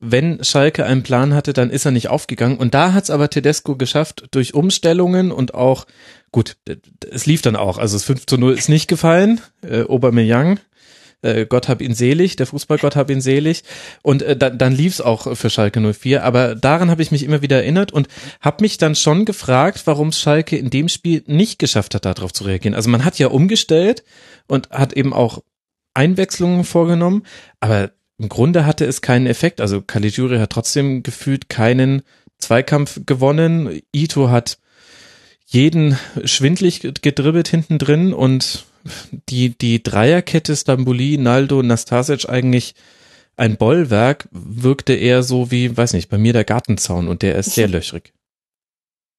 wenn Schalke einen Plan hatte, dann ist er nicht aufgegangen. Und da hat es aber Tedesco geschafft, durch Umstellungen und auch, gut, es lief dann auch. Also das 5 zu 0 ist nicht gefallen. Äh, Aubameyang äh, Gott hab ihn selig, der Fußballgott hab ihn selig. Und äh, da, dann lief's auch für Schalke 04. Aber daran habe ich mich immer wieder erinnert und habe mich dann schon gefragt, warum Schalke in dem Spiel nicht geschafft hat, darauf zu reagieren. Also man hat ja umgestellt und hat eben auch Einwechslungen vorgenommen, aber im Grunde hatte es keinen Effekt. Also Caligiuri hat trotzdem gefühlt keinen Zweikampf gewonnen. Ito hat jeden schwindlig gedribbelt hinten drin und die, die Dreierkette Stambuli, Naldo, Nastasic eigentlich ein Bollwerk wirkte eher so wie, weiß nicht, bei mir der Gartenzaun und der ist sehr [LAUGHS] löchrig.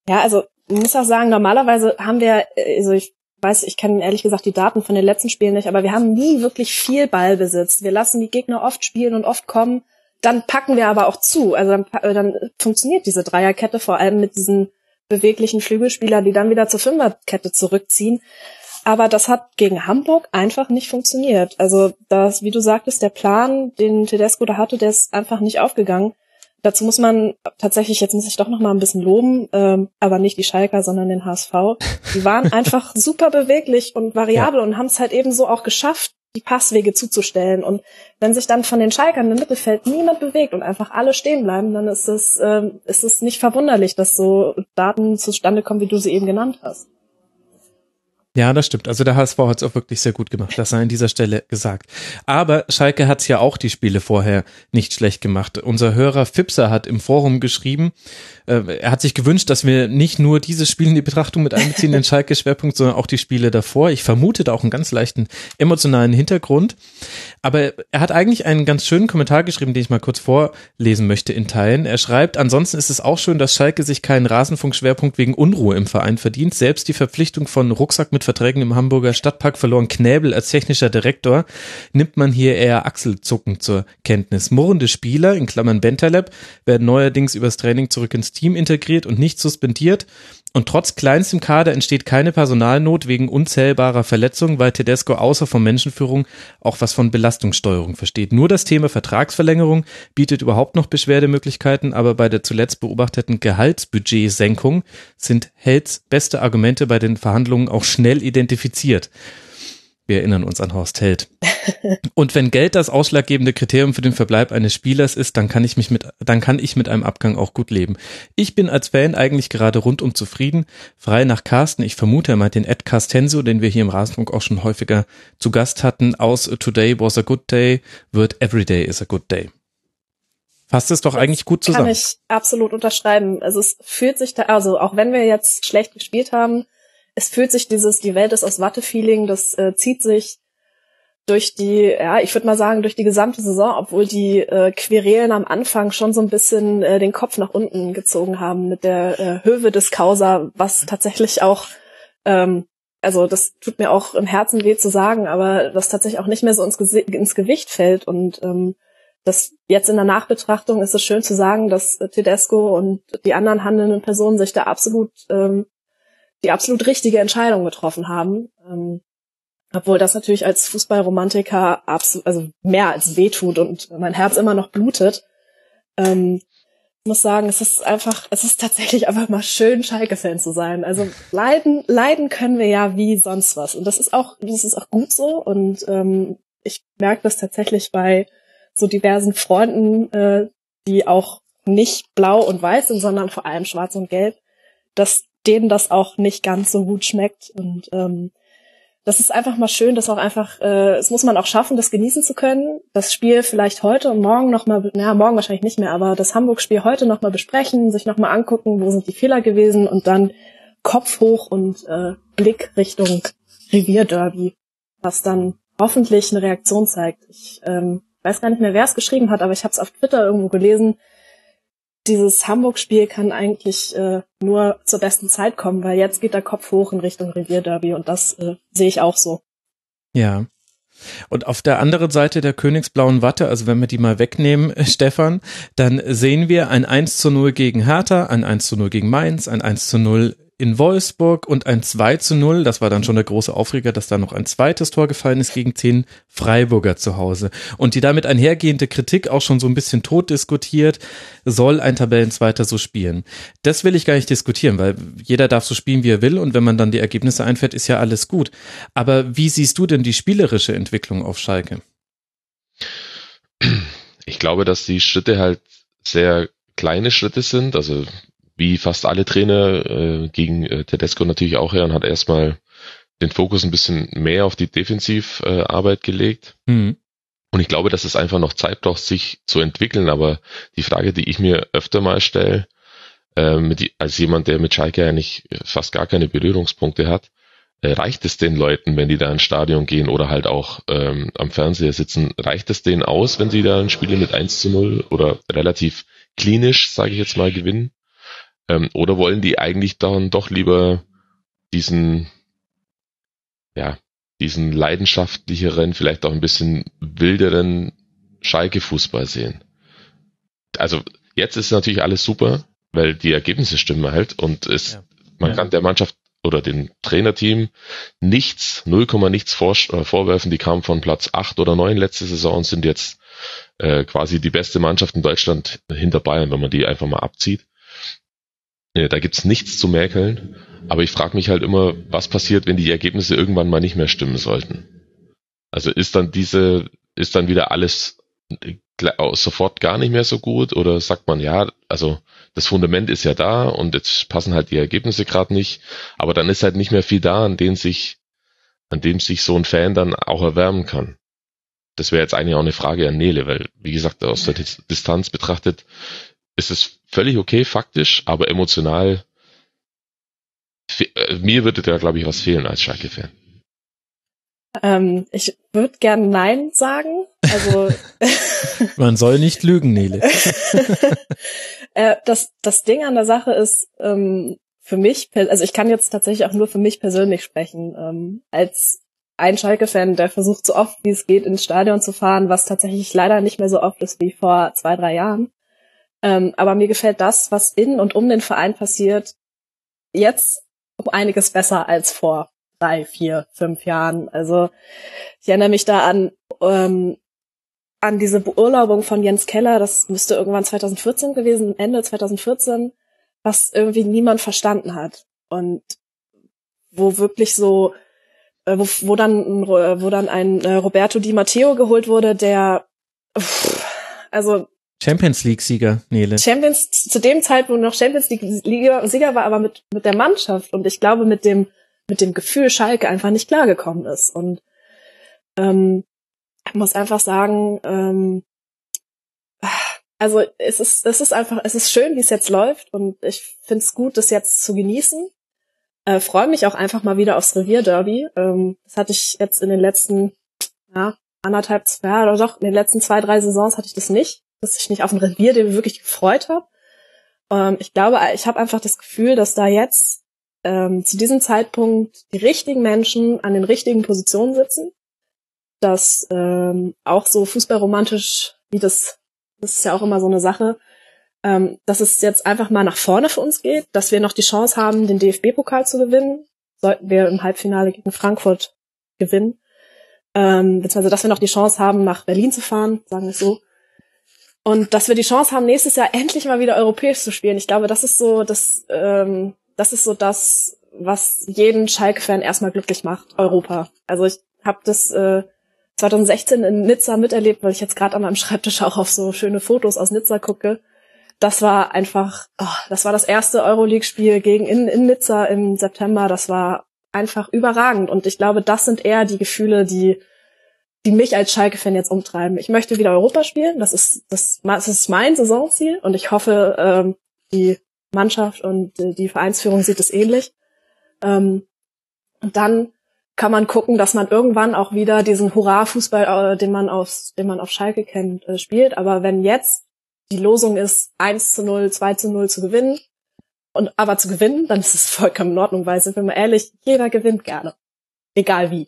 Ja, also ich muss auch sagen, normalerweise haben wir, also ich weiß, ich kenne ehrlich gesagt die Daten von den letzten Spielen nicht, aber wir haben nie wirklich viel Ballbesitz. Wir lassen die Gegner oft spielen und oft kommen. Dann packen wir aber auch zu. Also dann, dann funktioniert diese Dreierkette vor allem mit diesen beweglichen Flügelspieler, die dann wieder zur Fünferkette zurückziehen. Aber das hat gegen Hamburg einfach nicht funktioniert. Also das, wie du sagtest, der Plan, den Tedesco da hatte, der ist einfach nicht aufgegangen. Dazu muss man tatsächlich, jetzt muss ich doch noch mal ein bisschen loben, ähm, aber nicht die Schalker, sondern den HSV. Die waren [LAUGHS] einfach super beweglich und variabel ja. und haben es halt eben so auch geschafft, die Passwege zuzustellen. Und wenn sich dann von den Schalkern im Mittelfeld niemand bewegt und einfach alle stehen bleiben, dann ist es, ähm, ist es nicht verwunderlich, dass so Daten zustande kommen, wie du sie eben genannt hast. Ja, das stimmt. Also der HSV hat es auch wirklich sehr gut gemacht, das sei an dieser Stelle gesagt. Aber Schalke hat ja auch die Spiele vorher nicht schlecht gemacht. Unser Hörer Fipser hat im Forum geschrieben, äh, er hat sich gewünscht, dass wir nicht nur diese Spiele in die Betrachtung mit einbeziehen, den Schalke-Schwerpunkt, sondern auch die Spiele davor. Ich vermute da auch einen ganz leichten emotionalen Hintergrund. Aber er hat eigentlich einen ganz schönen Kommentar geschrieben, den ich mal kurz vorlesen möchte in Teilen. Er schreibt, ansonsten ist es auch schön, dass Schalke sich keinen Rasenfunk-Schwerpunkt wegen Unruhe im Verein verdient. Selbst die Verpflichtung von Rucksack mit Verträgen im Hamburger Stadtpark verloren Knäbel als technischer Direktor nimmt man hier eher Achselzucken zur Kenntnis. Murrende Spieler, in Klammern Bentaleb, werden neuerdings übers Training zurück ins Team integriert und nicht suspendiert. Und trotz kleinstem Kader entsteht keine Personalnot wegen unzählbarer Verletzungen, weil Tedesco außer von Menschenführung auch was von Belastungssteuerung versteht. Nur das Thema Vertragsverlängerung bietet überhaupt noch Beschwerdemöglichkeiten, aber bei der zuletzt beobachteten Gehaltsbudgetsenkung sind Helds beste Argumente bei den Verhandlungen auch schnell identifiziert. Wir erinnern uns an Horst Held. [LAUGHS] Und wenn Geld das ausschlaggebende Kriterium für den Verbleib eines Spielers ist, dann kann ich mich mit, dann kann ich mit einem Abgang auch gut leben. Ich bin als Fan eigentlich gerade rundum zufrieden. Frei nach Carsten, ich vermute, er meint den Ed Castenzo, den wir hier im Rasenfunk auch schon häufiger zu Gast hatten, aus Today was a good day, wird Every day is a good day. Fasst es doch das eigentlich gut zusammen. Kann ich absolut unterschreiben. Also es fühlt sich da, also auch wenn wir jetzt schlecht gespielt haben, es fühlt sich dieses, die Welt ist aus Watte-Feeling, das äh, zieht sich durch die, ja, ich würde mal sagen, durch die gesamte Saison, obwohl die äh, Querelen am Anfang schon so ein bisschen äh, den Kopf nach unten gezogen haben mit der äh, Höhe des Causa, was tatsächlich auch, ähm, also das tut mir auch im Herzen weh zu sagen, aber was tatsächlich auch nicht mehr so ins, ins Gewicht fällt und ähm, das jetzt in der Nachbetrachtung ist es schön zu sagen, dass Tedesco und die anderen handelnden Personen sich da absolut ähm, die absolut richtige Entscheidung getroffen haben. Ähm, obwohl das natürlich als Fußballromantiker absolut, also mehr als wehtut und mein Herz immer noch blutet. Ähm, ich muss sagen, es ist einfach, es ist tatsächlich einfach mal schön, Schalke-Fan zu sein. Also leiden, leiden können wir ja wie sonst was. Und das ist auch, das ist auch gut so. Und ähm, ich merke das tatsächlich bei so diversen Freunden, äh, die auch nicht blau und weiß sind, sondern vor allem schwarz und gelb, dass denen das auch nicht ganz so gut schmeckt. Und ähm, das ist einfach mal schön, dass auch einfach, äh, es muss man auch schaffen, das genießen zu können. Das Spiel vielleicht heute und morgen nochmal, naja, morgen wahrscheinlich nicht mehr, aber das Hamburg-Spiel heute nochmal besprechen, sich nochmal angucken, wo sind die Fehler gewesen und dann Kopf hoch und äh, Blick Richtung Revierderby, was dann hoffentlich eine Reaktion zeigt. Ich ähm, weiß gar nicht mehr, wer es geschrieben hat, aber ich habe es auf Twitter irgendwo gelesen, dieses Hamburg-Spiel kann eigentlich äh, nur zur besten Zeit kommen, weil jetzt geht der Kopf hoch in Richtung Revierderby und das äh, sehe ich auch so. Ja. Und auf der anderen Seite der königsblauen Watte, also wenn wir die mal wegnehmen, Stefan, dann sehen wir ein 1 zu 0 gegen Hertha, ein 1 zu 0 gegen Mainz, ein 1 zu 0 in Wolfsburg und ein 2 zu 0. Das war dann schon der große Aufreger, dass da noch ein zweites Tor gefallen ist gegen zehn Freiburger zu Hause. Und die damit einhergehende Kritik auch schon so ein bisschen tot diskutiert, soll ein Tabellenzweiter so spielen. Das will ich gar nicht diskutieren, weil jeder darf so spielen, wie er will und wenn man dann die Ergebnisse einfährt, ist ja alles gut. Aber wie siehst du denn die spielerische Entwicklung auf Schalke? Ich glaube, dass die Schritte halt sehr kleine Schritte sind. Also wie fast alle Trainer äh, gegen äh, Tedesco natürlich auch her und hat erstmal den Fokus ein bisschen mehr auf die Defensivarbeit äh, gelegt. Mhm. Und ich glaube, dass es einfach noch Zeit braucht, sich zu entwickeln. Aber die Frage, die ich mir öfter mal stelle, äh, mit, als jemand, der mit Schalke eigentlich fast gar keine Berührungspunkte hat, äh, reicht es den Leuten, wenn die da ins Stadion gehen oder halt auch ähm, am Fernseher sitzen, reicht es denen aus, wenn sie da ein Spiel mit 1 zu 0 oder relativ klinisch, sage ich jetzt mal, gewinnen? Ähm, oder wollen die eigentlich dann doch lieber diesen, ja, diesen leidenschaftlicheren, vielleicht auch ein bisschen wilderen Schalke-Fußball sehen? Also jetzt ist natürlich alles super, weil die Ergebnisse stimmen halt und es, ja. man ja. kann der Mannschaft oder dem Trainerteam nichts, 0, nichts vor, äh, vorwerfen. Die kamen von Platz 8 oder 9 letzte Saison und sind jetzt äh, quasi die beste Mannschaft in Deutschland hinter Bayern, wenn man die einfach mal abzieht. Äh, da gibt's nichts zu mäkeln. Aber ich frage mich halt immer, was passiert, wenn die Ergebnisse irgendwann mal nicht mehr stimmen sollten. Also ist dann diese, ist dann wieder alles äh, sofort gar nicht mehr so gut oder sagt man, ja, also das Fundament ist ja da und jetzt passen halt die Ergebnisse gerade nicht, aber dann ist halt nicht mehr viel da, an dem sich, an dem sich so ein Fan dann auch erwärmen kann. Das wäre jetzt eigentlich auch eine Frage an Nele, weil, wie gesagt, aus der Distanz betrachtet ist es völlig okay, faktisch, aber emotional, äh, mir würde da, glaube ich, was fehlen als Schalke-Fan. Ähm, ich würde gern Nein sagen. Also [LAUGHS] man soll nicht lügen, Nele. [LAUGHS] äh, das, das Ding an der Sache ist, ähm, für mich, also ich kann jetzt tatsächlich auch nur für mich persönlich sprechen, ähm, als ein Schalke-Fan, der versucht so oft wie es geht ins Stadion zu fahren, was tatsächlich leider nicht mehr so oft ist wie vor zwei, drei Jahren. Ähm, aber mir gefällt das, was in und um den Verein passiert, jetzt um einiges besser als vor drei, vier, fünf Jahren. Also ich erinnere mich da an ähm, an diese Beurlaubung von Jens Keller, das müsste irgendwann 2014 gewesen, Ende 2014, was irgendwie niemand verstanden hat und wo wirklich so äh, wo, wo dann wo dann ein äh, Roberto Di Matteo geholt wurde, der also Champions League Sieger, Nele. Champions zu dem Zeitpunkt noch Champions League Sieger war, aber mit mit der Mannschaft und ich glaube mit dem mit dem Gefühl Schalke einfach nicht klargekommen ist. Und ähm, ich muss einfach sagen, ähm, also es ist, es ist einfach, es ist schön, wie es jetzt läuft und ich finde es gut, das jetzt zu genießen. Äh, Freue mich auch einfach mal wieder aufs Revierderby. Ähm, das hatte ich jetzt in den letzten, ja, anderthalb, zwei, oder doch, in den letzten zwei, drei Saisons hatte ich das nicht, dass ich nicht auf ein Revierderby wirklich gefreut habe. Ähm, ich glaube, ich habe einfach das Gefühl, dass da jetzt ähm, zu diesem Zeitpunkt die richtigen Menschen an den richtigen Positionen sitzen, dass ähm, auch so fußballromantisch, wie das, das ist ja auch immer so eine Sache, ähm, dass es jetzt einfach mal nach vorne für uns geht, dass wir noch die Chance haben, den DFB-Pokal zu gewinnen, sollten wir im Halbfinale gegen Frankfurt gewinnen, ähm, beziehungsweise dass wir noch die Chance haben, nach Berlin zu fahren, sagen wir es so. Und dass wir die Chance haben, nächstes Jahr endlich mal wieder europäisch zu spielen. Ich glaube, das ist so das, ähm, das ist so das, was jeden Schalke-Fan erstmal glücklich macht, Europa. Also ich habe das äh, 2016 in Nizza miterlebt, weil ich jetzt gerade an meinem Schreibtisch auch auf so schöne Fotos aus Nizza gucke. Das war einfach, oh, das war das erste Euroleague-Spiel gegen in, in Nizza im September. Das war einfach überragend. Und ich glaube, das sind eher die Gefühle, die, die mich als Schalke-Fan jetzt umtreiben. Ich möchte wieder Europa spielen. Das ist, das, das ist mein Saisonziel. Und ich hoffe, ähm, die Mannschaft und die Vereinsführung sieht es ähnlich. Ähm, und dann kann man gucken, dass man irgendwann auch wieder diesen Hurra-Fußball, äh, den man aus, den man auf Schalke kennt, äh, spielt. Aber wenn jetzt die Losung ist, 1 zu 0, 2 zu 0 zu gewinnen, und aber zu gewinnen, dann ist es vollkommen in Ordnung, weil sind wir mal ehrlich, jeder gewinnt gerne. Egal wie.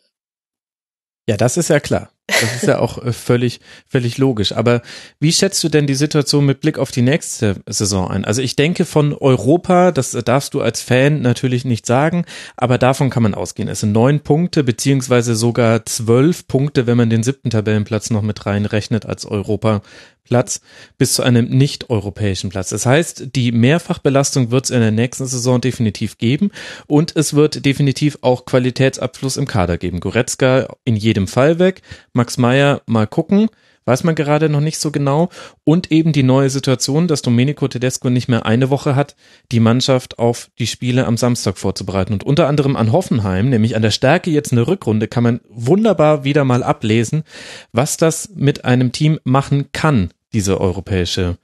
Ja, das ist ja klar. Das ist ja auch äh, völlig, völlig logisch. Aber wie schätzt du denn die Situation mit Blick auf die nächste Saison ein? Also ich denke von Europa, das darfst du als Fan natürlich nicht sagen, aber davon kann man ausgehen. Es sind neun Punkte, beziehungsweise sogar zwölf Punkte, wenn man den siebten Tabellenplatz noch mit reinrechnet als Europa Platz bis zu einem nicht-europäischen Platz. Das heißt, die Mehrfachbelastung wird es in der nächsten Saison definitiv geben und es wird definitiv auch Qualitätsabfluss im Kader geben. Goretzka in jedem Fall weg, Max Meyer mal gucken, weiß man gerade noch nicht so genau. Und eben die neue Situation, dass Domenico Tedesco nicht mehr eine Woche hat, die Mannschaft auf die Spiele am Samstag vorzubereiten. Und unter anderem an Hoffenheim, nämlich an der Stärke jetzt eine Rückrunde, kann man wunderbar wieder mal ablesen, was das mit einem Team machen kann, diese europäische,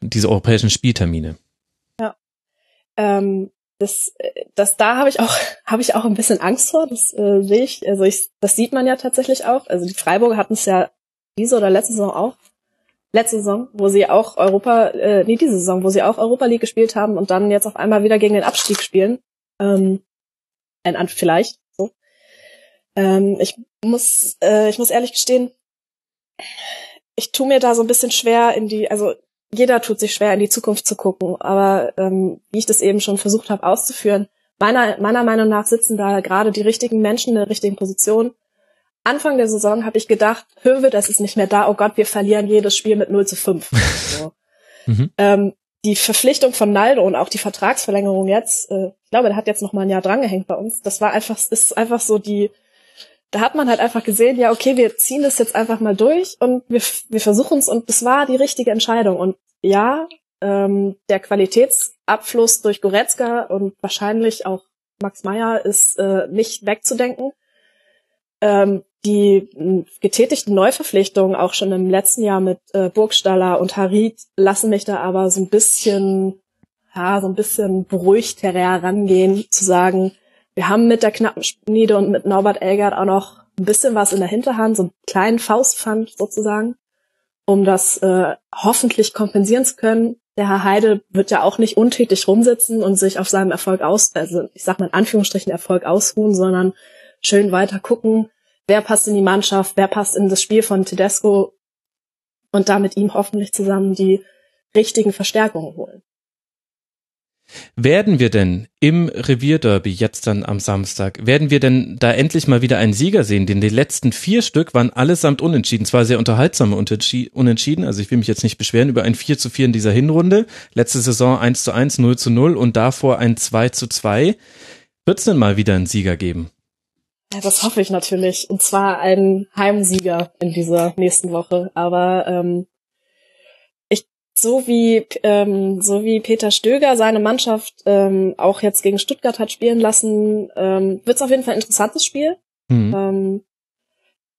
diese europäischen Spieltermine. Ja. Ähm, das, das da habe ich auch [LAUGHS] habe ich auch ein bisschen Angst vor. Das äh, sehe ich, also ich, das sieht man ja tatsächlich auch. Also die Freiburger hatten es ja diese oder letzte Saison auch, letzte Saison, wo sie auch Europa, äh, nee diese Saison, wo sie auch Europa League gespielt haben und dann jetzt auf einmal wieder gegen den Abstieg spielen. Ähm, ein vielleicht so. Ähm, ich muss äh, ich muss ehrlich gestehen, ich tue mir da so ein bisschen schwer in die, also jeder tut sich schwer, in die Zukunft zu gucken. Aber ähm, wie ich das eben schon versucht habe auszuführen, meiner, meiner Meinung nach sitzen da gerade die richtigen Menschen in der richtigen Position. Anfang der Saison habe ich gedacht, Höwe, das ist nicht mehr da, oh Gott, wir verlieren jedes Spiel mit 0 zu 5. [LAUGHS] So. mhm. ähm, die Verpflichtung von Naldo und auch die Vertragsverlängerung jetzt, äh, ich glaube, der hat jetzt noch mal ein Jahr drangehängt bei uns. Das war einfach, ist einfach so die, da hat man halt einfach gesehen, ja, okay, wir ziehen das jetzt einfach mal durch und wir, wir versuchen es und das war die richtige Entscheidung. Und ja, ähm, der Qualitätsabfluss durch Goretzka und wahrscheinlich auch Max Meyer ist äh, nicht wegzudenken. Ähm, die getätigten Neuverpflichtungen auch schon im letzten Jahr mit äh, Burgstaller und Harid lassen mich da aber so ein bisschen, ja, so ein bisschen beruhigt herangehen, zu sagen, wir haben mit der knappen Schmiede und mit Norbert Elgert auch noch ein bisschen was in der Hinterhand, so einen kleinen Faustpfand sozusagen, um das äh, hoffentlich kompensieren zu können. Der Herr Heide wird ja auch nicht untätig rumsitzen und sich auf seinem Erfolg aus, also ich sag mal in Anführungsstrichen Erfolg ausruhen, sondern schön weiter gucken, wer passt in die Mannschaft, wer passt in das Spiel von Tedesco und da mit ihm hoffentlich zusammen die richtigen Verstärkungen holen. Werden wir denn im Revierderby jetzt dann am Samstag, werden wir denn da endlich mal wieder einen Sieger sehen? Denn die letzten vier Stück waren allesamt unentschieden. Zwar sehr unterhaltsame Unentschieden, also ich will mich jetzt nicht beschweren über ein 4 zu 4 in dieser Hinrunde. Letzte Saison 1 zu 1, 0 zu 0 und davor ein 2 zu 2. Wird es denn mal wieder einen Sieger geben? Ja, das hoffe ich natürlich. Und zwar einen Heimsieger in dieser nächsten Woche. Aber ähm, so wie ähm, so wie Peter Stöger seine Mannschaft ähm, auch jetzt gegen Stuttgart hat spielen lassen, ähm, wird es auf jeden Fall ein interessantes Spiel. Mhm. Ähm,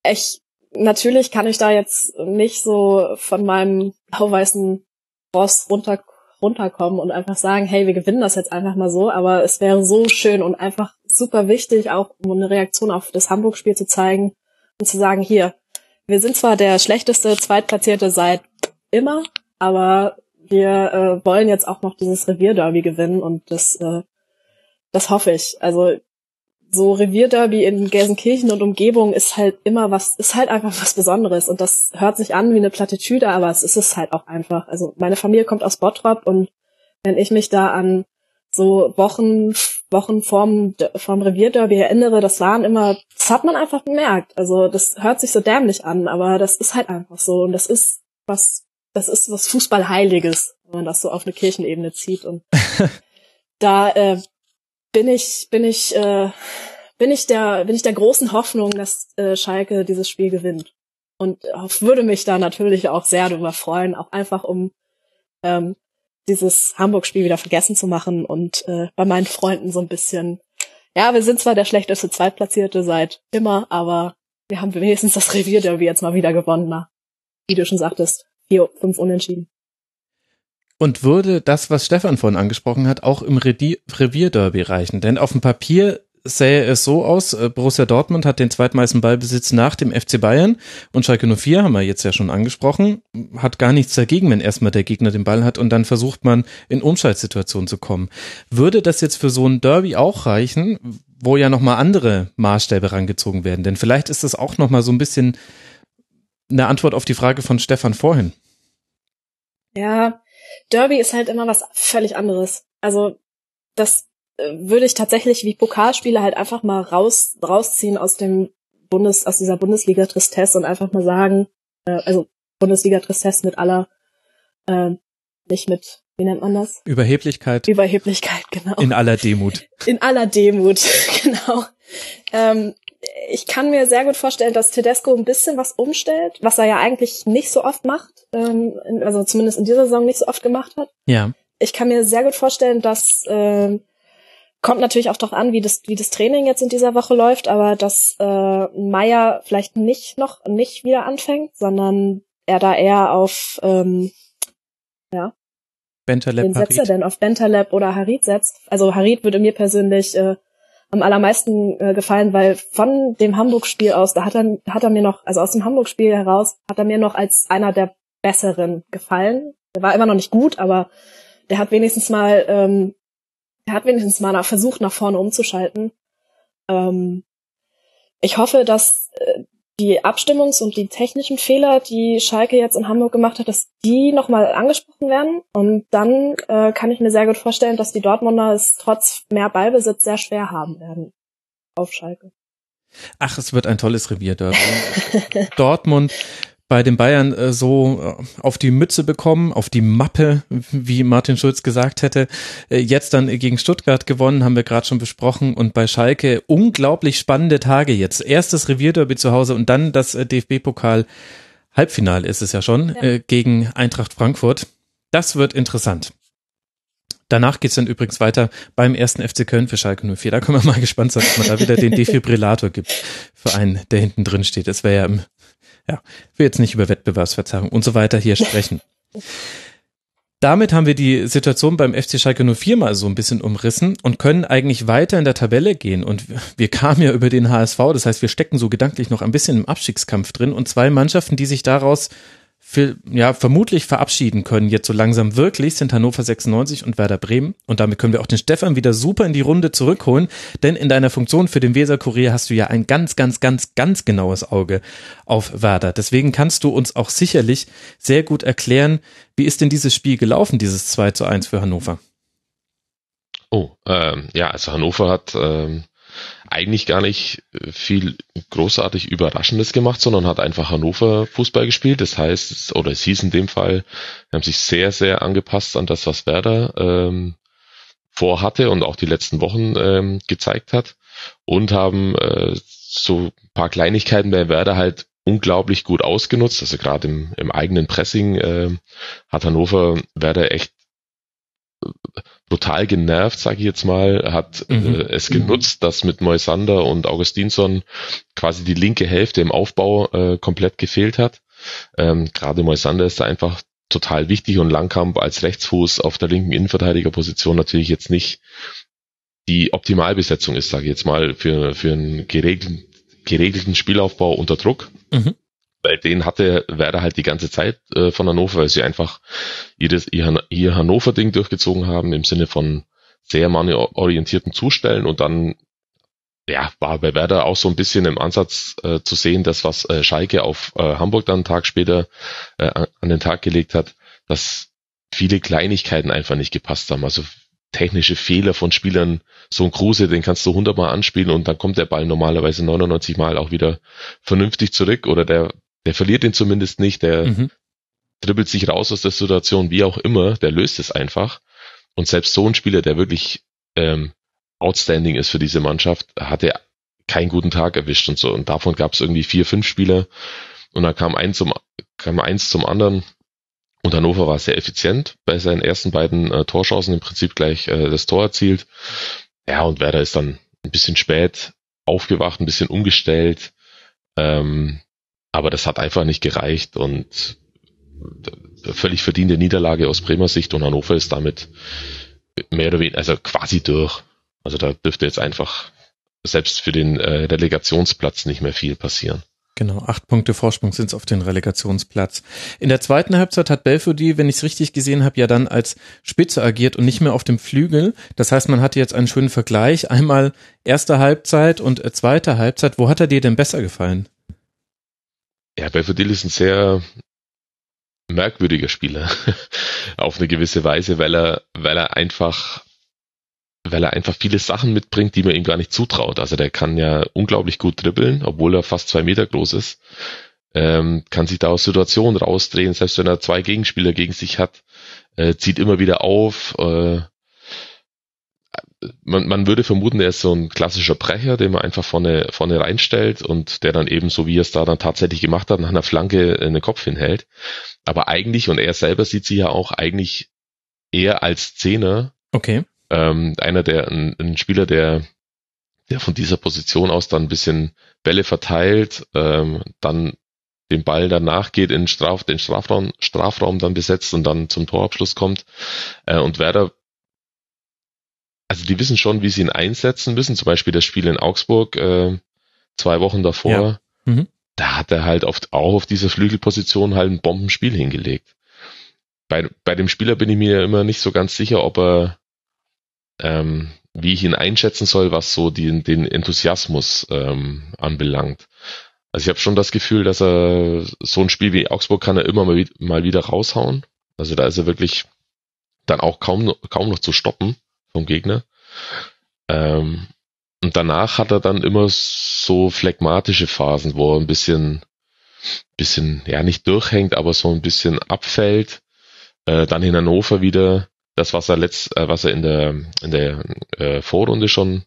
ich natürlich kann ich da jetzt nicht so von meinem blau-weißen Boss runter runterkommen und einfach sagen, hey, wir gewinnen das jetzt einfach mal so, aber es wäre so schön und einfach super wichtig, auch um eine Reaktion auf das Hamburg-Spiel zu zeigen und zu sagen, hier, wir sind zwar der schlechteste Zweitplatzierte seit immer, aber wir äh, wollen jetzt auch noch dieses Revierderby gewinnen und das, äh, das hoffe ich. Also so Revierderby in Gelsenkirchen und Umgebung ist halt immer was, ist halt einfach [LAUGHS] was Besonderes und das hört sich an wie eine Plattitüde, aber es ist es halt auch einfach. Also meine Familie kommt aus Bottrop und wenn ich mich da an so Wochen, Wochen vorm, vorm Revierderby erinnere, das waren immer, das hat man einfach bemerkt. Also das hört sich so dämlich an, aber das ist halt einfach so und das ist was das ist was Fußballheiliges, wenn man das so auf eine Kirchenebene zieht. Und [LAUGHS] da äh, bin ich, bin ich, äh, bin ich der, bin ich der großen Hoffnung, dass äh, Schalke dieses Spiel gewinnt. Und würde mich da natürlich auch sehr darüber freuen, auch einfach um ähm, dieses Hamburg-Spiel wieder vergessen zu machen und äh, bei meinen Freunden so ein bisschen, ja, wir sind zwar der schlechteste Zweitplatzierte seit immer, aber wir haben wenigstens das Revier der wir jetzt mal wieder gewonnen, wie du schon sagtest vier, fünf Unentschieden. Und würde das, was Stefan vorhin angesprochen hat, auch im Revierderby reichen? Denn auf dem Papier sähe es so aus, äh, Borussia Dortmund hat den zweitmeisten Ballbesitz nach dem FC Bayern und Schalke 04 haben wir jetzt ja schon angesprochen, hat gar nichts dagegen, wenn erstmal der Gegner den Ball hat und dann versucht man in Umschaltsituationen zu kommen. Würde das jetzt für so ein Derby auch reichen, wo ja nochmal andere Maßstäbe rangezogen werden? Denn vielleicht ist das auch nochmal so ein bisschen eine Antwort auf die Frage von Stefan vorhin. Ja, Derby ist halt immer was völlig anderes. Also das äh, würde ich tatsächlich wie Pokalspiele halt einfach mal raus rausziehen aus dem Bundes aus dieser Bundesliga Tristesse und einfach mal sagen, äh, also Bundesliga Tristesse mit aller äh, nicht mit wie nennt man das? Überheblichkeit. Überheblichkeit, [LAUGHS] genau. In aller Demut. In aller Demut, [LAUGHS] genau. Ähm, ich kann mir sehr gut vorstellen, dass Tedesco ein bisschen was umstellt, was er ja eigentlich nicht so oft macht, ähm, also zumindest in dieser Saison nicht so oft gemacht hat. Ja. Ich kann mir sehr gut vorstellen, dass äh, kommt natürlich auch darauf an, wie das, wie das Training jetzt in dieser Woche läuft, aber dass äh, Meier vielleicht nicht noch nicht wieder anfängt, sondern er da eher auf ähm, ja. Bentaleb, Wen setzt er denn auf Bentaleb oder Harit setzt? Also Harit würde mir persönlich äh, am allermeisten äh, gefallen, weil von dem Hamburg-Spiel aus, da hat er, hat er mir noch, also aus dem Hamburg-Spiel heraus, hat er mir noch als einer der besseren gefallen. Der war immer noch nicht gut, aber der hat wenigstens mal, ähm, der hat wenigstens mal versucht, nach vorne umzuschalten. Ähm, ich hoffe, dass äh, die Abstimmungs- und die technischen Fehler, die Schalke jetzt in Hamburg gemacht hat, dass die nochmal angesprochen werden. Und dann äh, kann ich mir sehr gut vorstellen, dass die Dortmunder es trotz mehr Ballbesitz sehr schwer haben werden auf Schalke. Ach, es wird ein tolles Revier dort. [LAUGHS] Dortmund bei den Bayern äh, so äh, auf die Mütze bekommen, auf die Mappe, wie Martin Schulz gesagt hätte. Äh, jetzt dann gegen Stuttgart gewonnen, haben wir gerade schon besprochen. Und bei Schalke unglaublich spannende Tage jetzt. Erstes Revierderby zu Hause und dann das äh, DFB-Pokal. Halbfinale ist es ja schon, ja. Gegen Eintracht Frankfurt. Das wird interessant. Danach geht's dann übrigens weiter beim ersten FC Köln für Schalke 04. Da können wir mal [LAUGHS] gespannt sein, ob man da wieder den [LAUGHS] Defibrillator gibt für einen, der hinten drin steht. Das wäre ja im ja, will jetzt nicht über Wettbewerbsverzerrung und so weiter hier [LAUGHS] sprechen. Damit haben wir die Situation beim FC Schalke 04 mal so ein bisschen umrissen und können eigentlich weiter in der Tabelle gehen. Und wir kamen ja über den HSV, das heißt, wir stecken so gedanklich noch ein bisschen im Abstiegskampf drin und zwei Mannschaften, die sich daraus für, ja, vermutlich verabschieden können jetzt so langsam wirklich, sind Hannover 96 und Werder Bremen. Und damit können wir auch den Stefan wieder super in die Runde zurückholen, denn in deiner Funktion für den Weser-Kurier hast du ja ein ganz, ganz, ganz, ganz genaues Auge auf Werder. Deswegen kannst du uns auch sicherlich sehr gut erklären, wie ist denn dieses Spiel gelaufen, dieses 2 zu 1 für Hannover? Oh, ähm, ja, also Hannover hat ähm, eigentlich gar nicht äh, viel großartig Überraschendes gemacht, sondern hat einfach Hannover Fußball gespielt. Das heißt, oder es hieß in dem Fall, haben sich sehr, sehr angepasst an das, was Werder ähm, vorhatte und auch die letzten Wochen ähm, gezeigt hat und haben äh, so paar Kleinigkeiten bei Werder halt unglaublich gut ausgenutzt. Also gerade im, im eigenen Pressing äh, hat Hannover Werder echt brutal genervt, sage ich jetzt mal, hat mhm. äh, es genutzt, dass mit Moisander und Augustinsson quasi die linke Hälfte im Aufbau äh, komplett gefehlt hat. Ähm, Gerade Moisander ist da einfach total wichtig und Langkamp als Rechtsfuß auf der linken Innenverteidigerposition natürlich jetzt nicht die Optimalbesetzung ist, sage ich jetzt mal, für, für einen geregelten, geregelten Spielaufbau unter Druck. Mhm weil den hatte Werder halt die ganze Zeit äh, von Hannover, weil sie einfach ihr, ihr, ihr Hannover-Ding durchgezogen haben im Sinne von sehr mannorientierten Zustellen und dann ja, war bei Werder auch so ein bisschen im Ansatz äh, zu sehen, das was äh, Schalke auf äh, Hamburg dann einen Tag später äh, an den Tag gelegt hat, dass viele Kleinigkeiten einfach nicht gepasst haben. Also technische Fehler von Spielern, so ein Kruse, den kannst du hundertmal anspielen und dann kommt der Ball normalerweise 99 Mal auch wieder vernünftig zurück oder der der verliert ihn zumindest nicht, der mhm. dribbelt sich raus aus der Situation, wie auch immer, der löst es einfach. Und selbst so ein Spieler, der wirklich ähm, outstanding ist für diese Mannschaft, hat er keinen guten Tag erwischt und so. Und davon gab es irgendwie vier, fünf Spieler. Und dann kam eins zum, kam eins zum anderen. Und Hannover war sehr effizient bei seinen ersten beiden äh, Torschancen im Prinzip gleich äh, das Tor erzielt. Ja, und Werder ist dann ein bisschen spät aufgewacht, ein bisschen umgestellt. Ähm, aber das hat einfach nicht gereicht und völlig verdiente Niederlage aus Bremer Sicht und Hannover ist damit mehr oder weniger, also quasi durch. Also da dürfte jetzt einfach selbst für den äh, Relegationsplatz nicht mehr viel passieren. Genau, acht Punkte Vorsprung sind es auf den Relegationsplatz. In der zweiten Halbzeit hat Belfodil, wenn ich es richtig gesehen habe, ja dann als Spitze agiert und nicht mehr auf dem Flügel. Das heißt, man hatte jetzt einen schönen Vergleich. Einmal erste Halbzeit und äh, zweite Halbzeit. Wo hat er dir denn besser gefallen? Ja, Belfodil ist ein sehr merkwürdiger Spieler [LAUGHS] auf eine gewisse Weise, weil er, weil er einfach, weil er einfach viele Sachen mitbringt, die man ihm gar nicht zutraut. Also der kann ja unglaublich gut dribbeln, obwohl er fast zwei Meter groß ist, ähm, kann sich da aus Situationen rausdrehen, selbst wenn er zwei Gegenspieler gegen sich hat, äh, zieht immer wieder auf, äh, man, man würde vermuten, er ist so ein klassischer Brecher, den man einfach vorne, vorne reinstellt und der dann eben, so wie er es da dann tatsächlich gemacht hat, nach einer Flanke einen Kopf hinhält. Aber eigentlich, und er selber sieht sie ja auch eigentlich eher als Zehner. Okay. Ähm, einer der, ein, ein Spieler, der, der von dieser Position aus dann ein bisschen Bälle verteilt, ähm, dann den Ball danach geht, in Straf, den Strafraum, Strafraum dann besetzt und dann zum Torabschluss kommt. Äh, und Werder, also die wissen schon, wie sie ihn einsetzen müssen. Zum Beispiel das Spiel in Augsburg äh, zwei Wochen davor. Ja. Mhm. Da hat er halt oft auch auf dieser Flügelposition halt ein Bombenspiel hingelegt. Bei, bei dem Spieler bin ich mir immer nicht so ganz sicher, ob er, ähm, wie ich ihn einschätzen soll, was so den, den Enthusiasmus ähm, anbelangt. Also ich habe schon das Gefühl, dass er so ein Spiel wie Augsburg kann er immer mal, mal wieder raushauen. Also da ist er wirklich dann auch kaum, kaum noch zu stoppen vom Gegner. Ähm, und danach hat er dann immer so phlegmatische Phasen, wo er ein bisschen, bisschen, ja nicht durchhängt, aber so ein bisschen abfällt. Äh, dann in Hannover wieder das, was er letzt, äh, was er in der in der äh, Vorrunde schon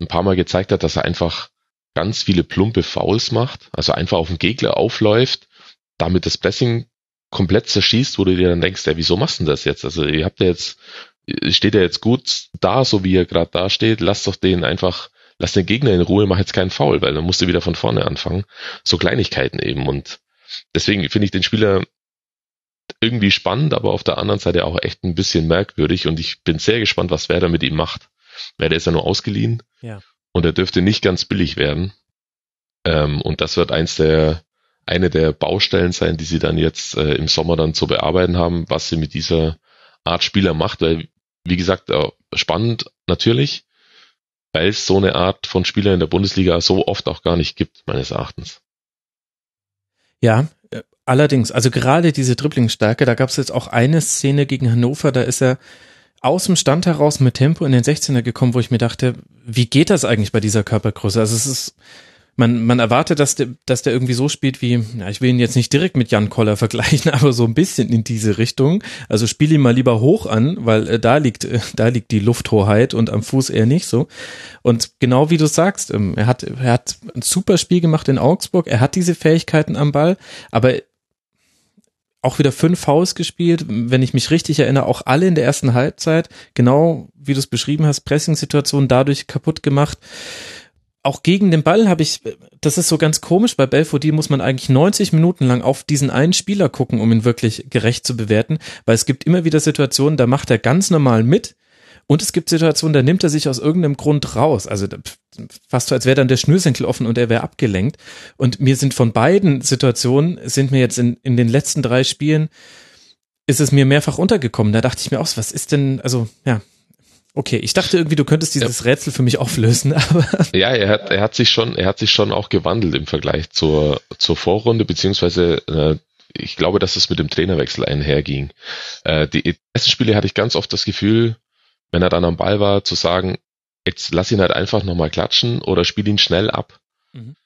ein paar Mal gezeigt hat, dass er einfach ganz viele plumpe Fouls macht, also einfach auf den Gegner aufläuft, damit das Pressing komplett zerschießt, wo du dir dann denkst, ja, wieso machst du das jetzt? Also ihr habt ja jetzt, steht er jetzt gut da, so wie er gerade da steht, lass doch den einfach, lass den Gegner in Ruhe, mach jetzt keinen Foul, weil dann musst du wieder von vorne anfangen. So Kleinigkeiten eben und deswegen finde ich den Spieler irgendwie spannend, aber auf der anderen Seite auch echt ein bisschen merkwürdig und ich bin sehr gespannt, was Werder mit ihm macht. Werder ist ja nur ausgeliehen. Ja und er dürfte nicht ganz billig werden. Ähm, und das wird eins der, eine der Baustellen sein, die sie dann jetzt äh, im Sommer dann zu bearbeiten haben, was sie mit dieser Art Spieler macht, weil, wie gesagt, äh, spannend natürlich, weil es so eine Art von Spieler in der Bundesliga so oft auch gar nicht gibt, meines Erachtens. Ja, äh, allerdings, also gerade diese Dribblingsstärke, da gab es jetzt auch eine Szene gegen Hannover, da ist er aus dem Stand heraus mit Tempo in den 16er gekommen, wo ich mir dachte, wie geht das eigentlich bei dieser Körpergröße? Also es ist, man, man erwartet, dass der, dass der irgendwie so spielt wie, ja, ich will ihn jetzt nicht direkt mit Jan Koller [LAUGHS] vergleichen, aber so ein bisschen in diese Richtung. Also spiel ihn mal lieber hoch an, weil äh, da liegt, äh, da liegt die Lufthoheit und am Fuß eher nicht so. Und genau wie du sagst, ähm, er hat, er hat ein super Spiel gemacht in Augsburg, er hat diese Fähigkeiten am Ball, aber auch wieder fünf Fouls gespielt, wenn ich mich richtig erinnere, auch alle in der ersten Halbzeit, genau wie du es beschrieben hast, Pressing-Situation dadurch kaputt gemacht. Auch gegen den Ball habe ich, das ist so ganz komisch, bei Belfodil muss man eigentlich 90 Minuten lang auf diesen einen Spieler gucken, um ihn wirklich gerecht zu bewerten, weil es gibt immer wieder Situationen, da macht er ganz normal mit, und es gibt Situationen, da nimmt er sich aus irgendeinem Grund raus. Also fast so, als wäre dann der Schnürsenkel offen und er wäre abgelenkt. Und mir sind von beiden Situationen, sind mir jetzt in, in den letzten drei Spielen, ist es mir mehrfach untergekommen. Da dachte ich mir auch, was ist denn, also ja, Okay, ich dachte irgendwie, du könntest dieses ja. Rätsel für mich auflösen, [LAUGHS] aber. Ja, er hat, er hat sich schon, er hat sich schon auch gewandelt im Vergleich zur, zur Vorrunde, beziehungsweise äh, ich glaube, dass es mit dem Trainerwechsel einherging. Äh, die ersten Spiele hatte ich ganz oft das Gefühl, wenn er dann am Ball war, zu sagen, jetzt lass ihn halt einfach nochmal klatschen oder spiel ihn schnell ab. Mhm.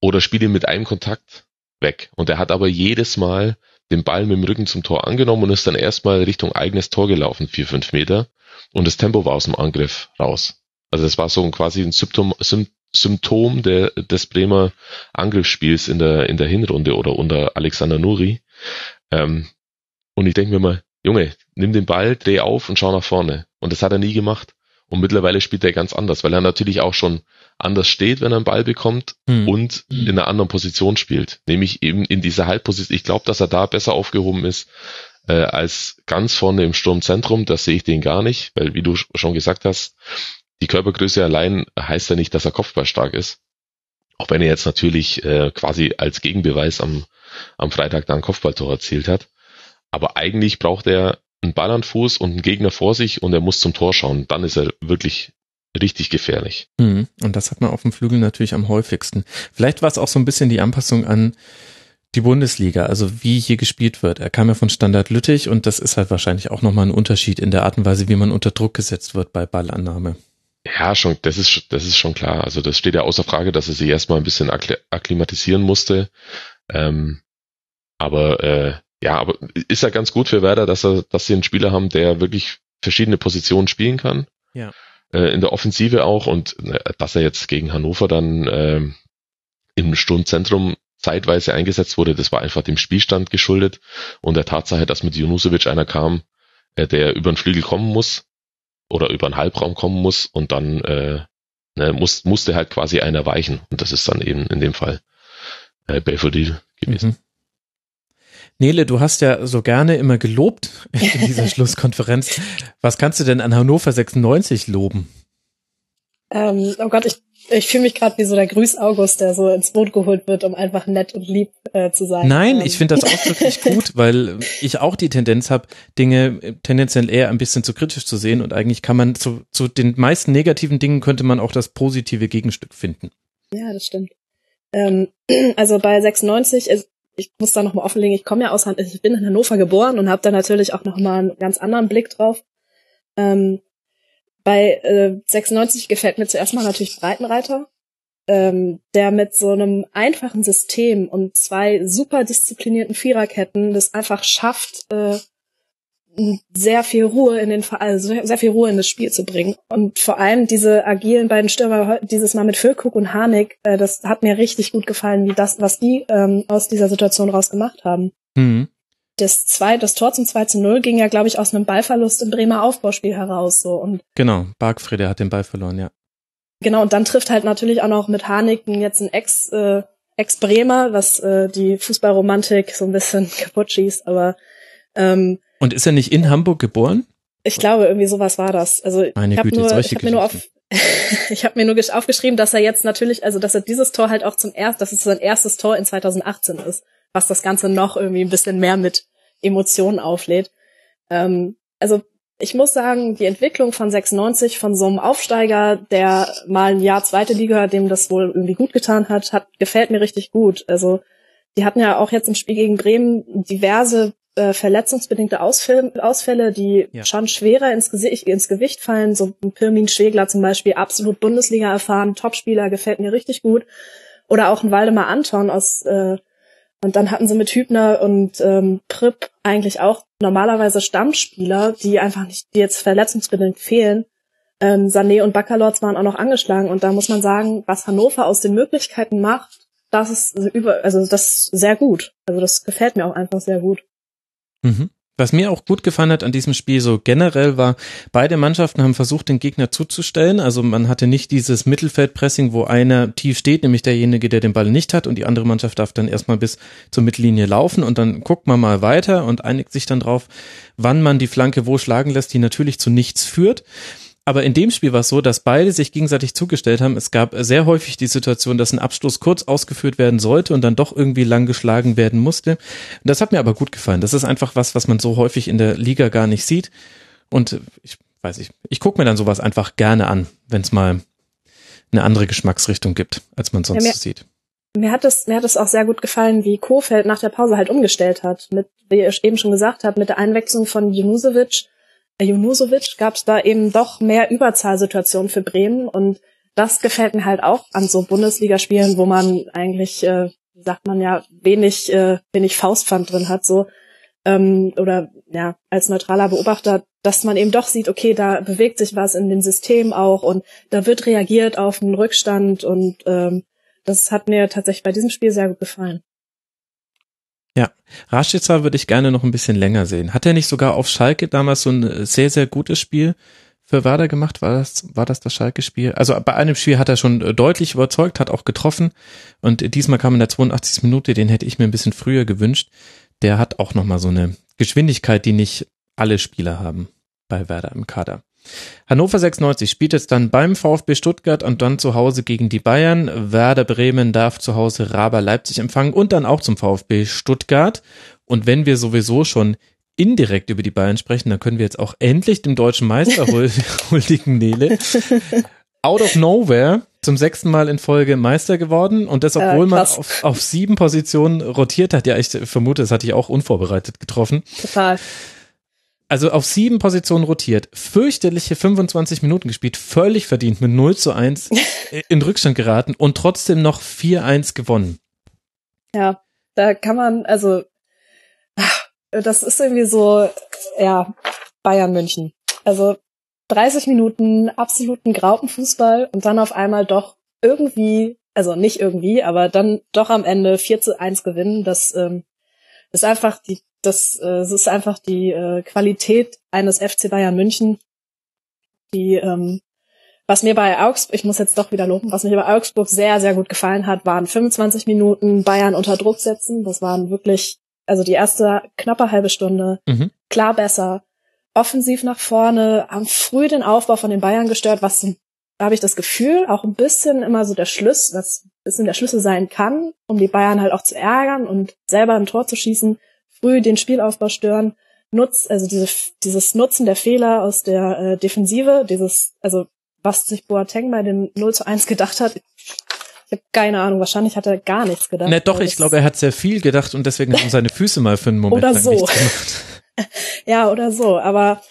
Oder spiel ihn mit einem Kontakt weg. Und er hat aber jedes Mal den Ball mit dem Rücken zum Tor angenommen und ist dann erstmal Richtung eigenes Tor gelaufen, vier, fünf Meter. Und das Tempo war aus dem Angriff raus. Also das war so quasi ein Symptom, Symptom der, des Bremer Angriffsspiels in der, in der Hinrunde oder unter Alexander Nuri. Ähm, und ich denke mir mal, Junge, nimm den Ball, dreh auf und schau nach vorne. Und das hat er nie gemacht. Und mittlerweile spielt er ganz anders, weil er natürlich auch schon anders steht, wenn er einen Ball bekommt hm. und in einer anderen Position spielt. Nämlich eben in dieser Halbposition. Ich glaube, dass er da besser aufgehoben ist äh, als ganz vorne im Sturmzentrum. Das sehe ich den gar nicht, weil wie du schon gesagt hast, die Körpergröße allein heißt ja nicht, dass er kopfballstark ist. Auch wenn er jetzt natürlich äh, quasi als Gegenbeweis am, am Freitag da ein Kopfballtor erzielt hat. Aber eigentlich braucht er einen Ball an Fuß und einen Gegner vor sich und er muss zum Tor schauen. Dann ist er wirklich richtig gefährlich. Mhm. Und das hat man auf dem Flügel natürlich am häufigsten. Vielleicht war es auch so ein bisschen die Anpassung an die Bundesliga, also wie hier gespielt wird. Er kam ja von Standard Lüttich und das ist halt wahrscheinlich auch nochmal ein Unterschied in der Art und Weise, wie man unter Druck gesetzt wird bei Ballannahme. Ja, schon, das ist, das ist schon klar. Also das steht ja außer Frage, dass er sich erstmal ein bisschen akklimatisieren musste. Ähm, aber äh, ja, aber ist ja ganz gut für Werder, dass er, dass sie einen Spieler haben, der wirklich verschiedene Positionen spielen kann. Ja. äh, in der Offensive auch und äh, dass er jetzt gegen Hannover dann äh, im Sturmzentrum zeitweise eingesetzt wurde, das war einfach dem Spielstand geschuldet und der Tatsache, dass mit Junusovic einer kam, äh, der über den Flügel kommen muss oder über den Halbraum kommen muss und dann äh, ne, muss, musste halt quasi einer weichen und das ist dann eben in dem Fall äh, Belfodil gewesen. Mhm. Nele, du hast ja so gerne immer gelobt in [LAUGHS] dieser Schlusskonferenz. Was kannst du denn an Hannover 96 loben? Ähm, oh Gott, ich, ich fühle mich gerade wie so der Grüß August, der so ins Boot geholt wird, um einfach nett und lieb äh, zu sein. Nein, ähm. ich finde das ausdrücklich [LAUGHS] gut, weil ich auch die Tendenz habe, Dinge tendenziell eher ein bisschen zu kritisch zu sehen und eigentlich kann man zu, zu den meisten negativen Dingen könnte man auch das positive Gegenstück finden. Ja, das stimmt. Ähm, [CLEARS THROAT] also bei 96, ich muss da nochmal offenlegen, ich komme ja aus, ich bin in Hannover geboren und habe da natürlich auch nochmal einen ganz anderen Blick drauf. Ähm, bei äh, 96 gefällt mir zuerst mal natürlich Breitenreiter, ähm, der mit so einem einfachen System und zwei super disziplinierten Viererketten das einfach schafft, äh, sehr viel Ruhe in den also sehr viel Ruhe in das Spiel zu bringen. Und vor allem diese agilen beiden Stürmer dieses Mal mit Füllkrug und Harnik äh, das hat mir richtig gut gefallen wie das was die ähm, aus dieser Situation raus gemacht haben. Mhm. das zwei das Tor zum 2 zu 0 ging ja glaube ich aus einem Ballverlust im Bremer Aufbauspiel heraus so. Und genau Bargfrede hat den Ball verloren ja. Genau und dann trifft halt natürlich auch noch mit Harnik jetzt ein Ex äh, Ex Bremer was äh, die Fußballromantik so ein bisschen [LAUGHS] kaputt schießt aber ähm, und ist er nicht in Hamburg geboren? Ich glaube, irgendwie sowas war das. Also Meine ich habe nur, ich hab mir nur auf, [LAUGHS] ich habe mir nur aufgeschrieben, dass er jetzt natürlich, also dass er dieses Tor halt auch zum erst, dass es sein erstes Tor in 2018 ist, was das Ganze noch irgendwie ein bisschen mehr mit Emotionen auflädt. Ähm, also ich muss sagen, die Entwicklung von 96 von so einem Aufsteiger, der mal ein Jahr zweite Liga, dem das wohl irgendwie gut getan hat, hat gefällt mir richtig gut. Also die hatten ja auch jetzt im Spiel gegen Bremen diverse äh, verletzungsbedingte Ausfälle, Ausfälle die ja. schon schwerer ins, Gesicht, ins Gewicht fallen. So ein Pirmin Schwegler zum Beispiel, absolut Bundesliga erfahren, Topspieler, gefällt mir richtig gut. Oder auch ein Waldemar Anton aus äh, und dann hatten sie mit Hübner und ähm, Pripp eigentlich auch normalerweise Stammspieler, die einfach nicht, die jetzt verletzungsbedingt fehlen. Ähm, Sané und Baccalords waren auch noch angeschlagen und da muss man sagen, was Hannover aus den Möglichkeiten macht, das ist über, also das ist sehr gut. Also das gefällt mir auch einfach sehr gut. Mhm. Was mir auch gut gefallen hat an diesem Spiel so generell war, beide Mannschaften haben versucht, den Gegner zuzustellen. Also man hatte nicht dieses Mittelfeldpressing, wo einer tief steht, nämlich derjenige, der den Ball nicht hat und die andere Mannschaft darf dann erstmal bis zur Mittellinie laufen und dann guckt man mal weiter und einigt sich dann drauf, wann man die Flanke wo schlagen lässt, die natürlich zu nichts führt. Aber in dem Spiel war es so, dass beide sich gegenseitig zugestellt haben. Es gab sehr häufig die Situation, dass ein Abstoß kurz ausgeführt werden sollte und dann doch irgendwie lang geschlagen werden musste. Das hat mir aber gut gefallen. Das ist einfach was, was man so häufig in der Liga gar nicht sieht. Und ich weiß ich, ich gucke mir dann sowas einfach gerne an, wenn es mal eine andere Geschmacksrichtung gibt, als man sonst ja, mir, sieht. Mir hat es mir hat es auch sehr gut gefallen, wie Kofeld nach der Pause halt umgestellt hat, mit wie ihr eben schon gesagt habt, mit der Einwechslung von Junusovic Junusovic gab es da eben doch mehr Überzahlsituationen für Bremen und das gefällt mir halt auch an so Bundesligaspielen, wo man eigentlich, äh, sagt man ja, wenig, äh, wenig Faustpfand drin hat, so ähm, oder ja als neutraler Beobachter, dass man eben doch sieht, okay, da bewegt sich was in dem System auch und da wird reagiert auf einen Rückstand und ähm, das hat mir tatsächlich bei diesem Spiel sehr gut gefallen. Ja, Rashica würde ich gerne noch ein bisschen länger sehen. Hat er nicht sogar auf Schalke damals so ein sehr, sehr gutes Spiel für Werder gemacht? War das, war das das Schalke-Spiel? Also bei einem Spiel hat er schon äh, deutlich überzeugt, hat auch getroffen und diesmal kam in der 82. Minute, den hätte ich mir ein bisschen früher gewünscht. Der hat auch nochmal so eine Geschwindigkeit, die nicht alle Spieler haben bei Werder im Kader. Hannover 96 spielt jetzt dann beim VfB Stuttgart und dann zu Hause gegen die Bayern. Werder Bremen darf zu Hause Raber Leipzig empfangen und dann auch zum VfB Stuttgart. Und wenn wir sowieso schon indirekt über die Bayern sprechen, dann können wir jetzt auch endlich dem deutschen Meister [LAUGHS] huldigen, Nele. Out of nowhere zum sechsten Mal in Folge Meister geworden und das, obwohl äh, man auf, auf sieben Positionen rotiert hat. Ja, ich vermute, das hatte ich auch unvorbereitet getroffen. Total also auf sieben Positionen rotiert, fürchterliche 25 Minuten gespielt, völlig verdient mit 0 zu 1 [LAUGHS] in Rückstand geraten und trotzdem noch 4-1 gewonnen. Ja, da kann man, also, das ist irgendwie so, ja, Bayern München. Also, 30 Minuten absoluten Graupenfußball und dann auf einmal doch irgendwie, also nicht irgendwie, aber dann doch am Ende 4 zu 1 gewinnen. Das ähm, ist einfach die, das, äh, das ist einfach die äh, Qualität eines FC Bayern München, die ähm, was mir bei Augsburg, ich muss jetzt doch wieder loben, was mir bei Augsburg sehr, sehr gut gefallen hat, waren 25 Minuten Bayern unter Druck setzen. Das waren wirklich, also die erste knappe halbe Stunde, mhm. klar besser. Offensiv nach vorne, haben früh den Aufbau von den Bayern gestört, was da habe ich das Gefühl, auch ein bisschen immer so der Schlüssel, was ein bisschen der Schlüssel sein kann, um die Bayern halt auch zu ärgern und selber ein Tor zu schießen, früh den Spielaufbau stören, nutz, also diese, dieses Nutzen der Fehler aus der äh, Defensive, dieses, also was sich Boateng bei dem 0 zu 1 gedacht hat. Ich habe keine Ahnung, wahrscheinlich hat er gar nichts gedacht. Ne, doch, ich glaube, er hat sehr viel gedacht und deswegen haben seine Füße mal für einen [LAUGHS] Moment oder so. [LAUGHS] ja, oder so. Aber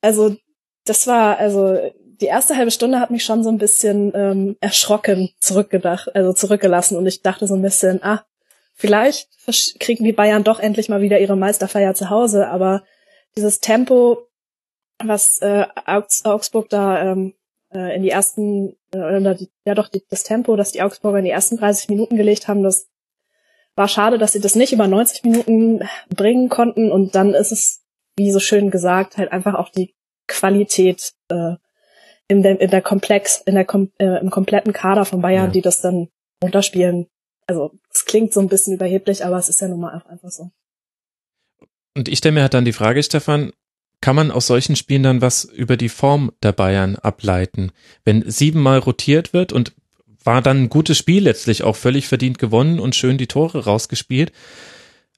also das war, also die erste halbe Stunde hat mich schon so ein bisschen ähm, erschrocken zurückgedacht, also zurückgelassen und ich dachte so ein bisschen, ah, vielleicht kriegen die Bayern doch endlich mal wieder ihre Meisterfeier zu Hause, aber dieses Tempo, was äh, Augsburg da ähm, äh, in die ersten, äh, oder die, ja doch, die, das Tempo, das die Augsburger in die ersten 30 Minuten gelegt haben, das war schade, dass sie das nicht über 90 Minuten bringen konnten und dann ist es, wie so schön gesagt, halt einfach auch die Qualität äh, in der, in der Komplex, in der äh, im kompletten Kader von Bayern, ja. die das dann runterspielen. Also es klingt so ein bisschen überheblich, aber es ist ja nun mal einfach so. Und ich stelle mir halt dann die Frage, Stefan, kann man aus solchen Spielen dann was über die Form der Bayern ableiten? Wenn siebenmal rotiert wird und war dann ein gutes Spiel letztlich auch völlig verdient gewonnen und schön die Tore rausgespielt.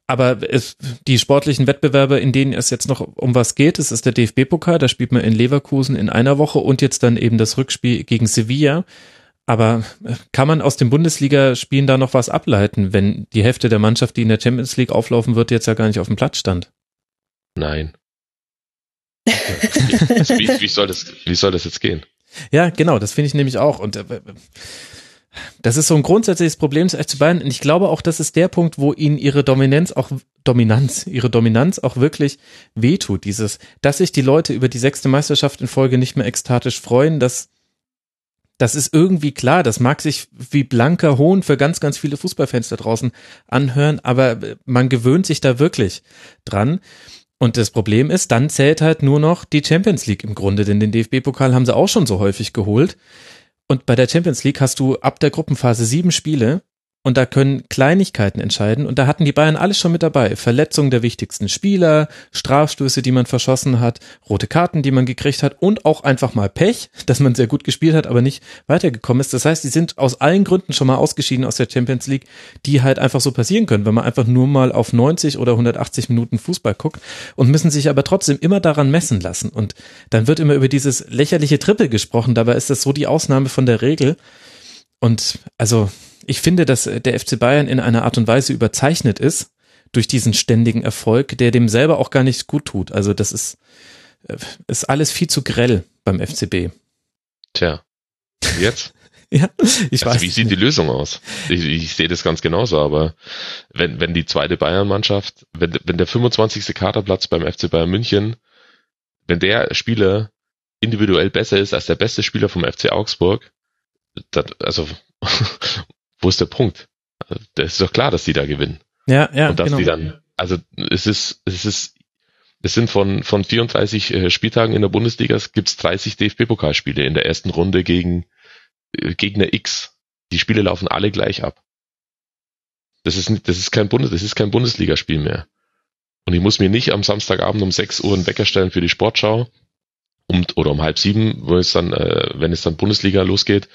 Aber es, die sportlichen Wettbewerbe, in denen es jetzt noch um was geht, es ist der DFB-Pokal, da spielt man in Leverkusen in einer Woche und jetzt dann eben das Rückspiel gegen Sevilla. Aber äh, kann man aus den Bundesligaspielen da noch was ableiten, wenn die Hälfte der Mannschaft, die in der Champions League auflaufen wird, jetzt ja gar nicht auf dem Platz stand? Nein. [LAUGHS] wie, wie, soll das, wie soll das jetzt gehen? Ja, genau, das finde ich nämlich auch. Und äh, das ist so ein grundsätzliches Problem zu FC Bayern. Und ich glaube auch, das ist der Punkt, wo ihnen ihre Dominanz auch, Dominanz, ihre Dominanz auch wirklich wehtut. Dieses, dass sich die Leute über die sechste Meisterschaft in Folge nicht mehr ekstatisch freuen, das, das ist irgendwie klar. Das mag sich wie blanker Hohn für ganz, ganz viele Fußballfans da draußen anhören, aber man gewöhnt sich da wirklich dran. Und das Problem ist, dann zählt halt nur noch die Champions League im Grunde, denn den DFB-Pokal haben sie auch schon so häufig geholt. Und bei der Champions League hast du ab der Gruppenphase sieben Spiele und da können Kleinigkeiten entscheiden. Und da hatten die Bayern alles schon mit dabei. Verletzungen der wichtigsten Spieler, Strafstöße, die man verschossen hat, rote Karten, die man gekriegt hat und auch einfach mal Pech, dass man sehr gut gespielt hat, aber nicht weitergekommen ist. Das heißt, die sind aus allen Gründen schon mal ausgeschieden aus der Champions League, die halt einfach so passieren können, wenn man einfach nur mal auf 90 oder 180 Minuten Fußball guckt und müssen sich aber trotzdem immer daran messen lassen. Und dann wird immer über dieses lächerliche Triple gesprochen. Dabei ist das so die Ausnahme von der Regel. Und also ich finde, dass der FC Bayern in einer Art und Weise überzeichnet ist durch diesen ständigen Erfolg, der dem selber auch gar nicht gut tut. Also das ist, äh, ist alles viel zu grell beim FCB. Tja. Jetzt? [LAUGHS] ja, ich also weiß. Wie sieht die Lösung aus? Ich, ich sehe das ganz genauso, aber wenn, wenn die zweite Bayern-Mannschaft, wenn, wenn der 25. Kaderplatz beim FC Bayern München, wenn der Spieler individuell besser ist als der beste Spieler vom FC Augsburg, das, also wo ist der Punkt? Das ist doch klar, dass die da gewinnen. Ja, ja. Und dass genau. die dann, also es ist, es ist, es sind von, von 34 äh, Spieltagen in der Bundesliga, gibt es 30 DFB-Pokalspiele in der ersten Runde gegen äh, Gegner X. Die Spiele laufen alle gleich ab. Das ist, das ist kein Bundes, das ist kein Bundesligaspiel mehr. Und ich muss mir nicht am Samstagabend um 6 Uhr einen Wecker stellen für die Sportschau, um, oder um halb sieben, wo es dann, äh, wenn es dann Bundesliga losgeht,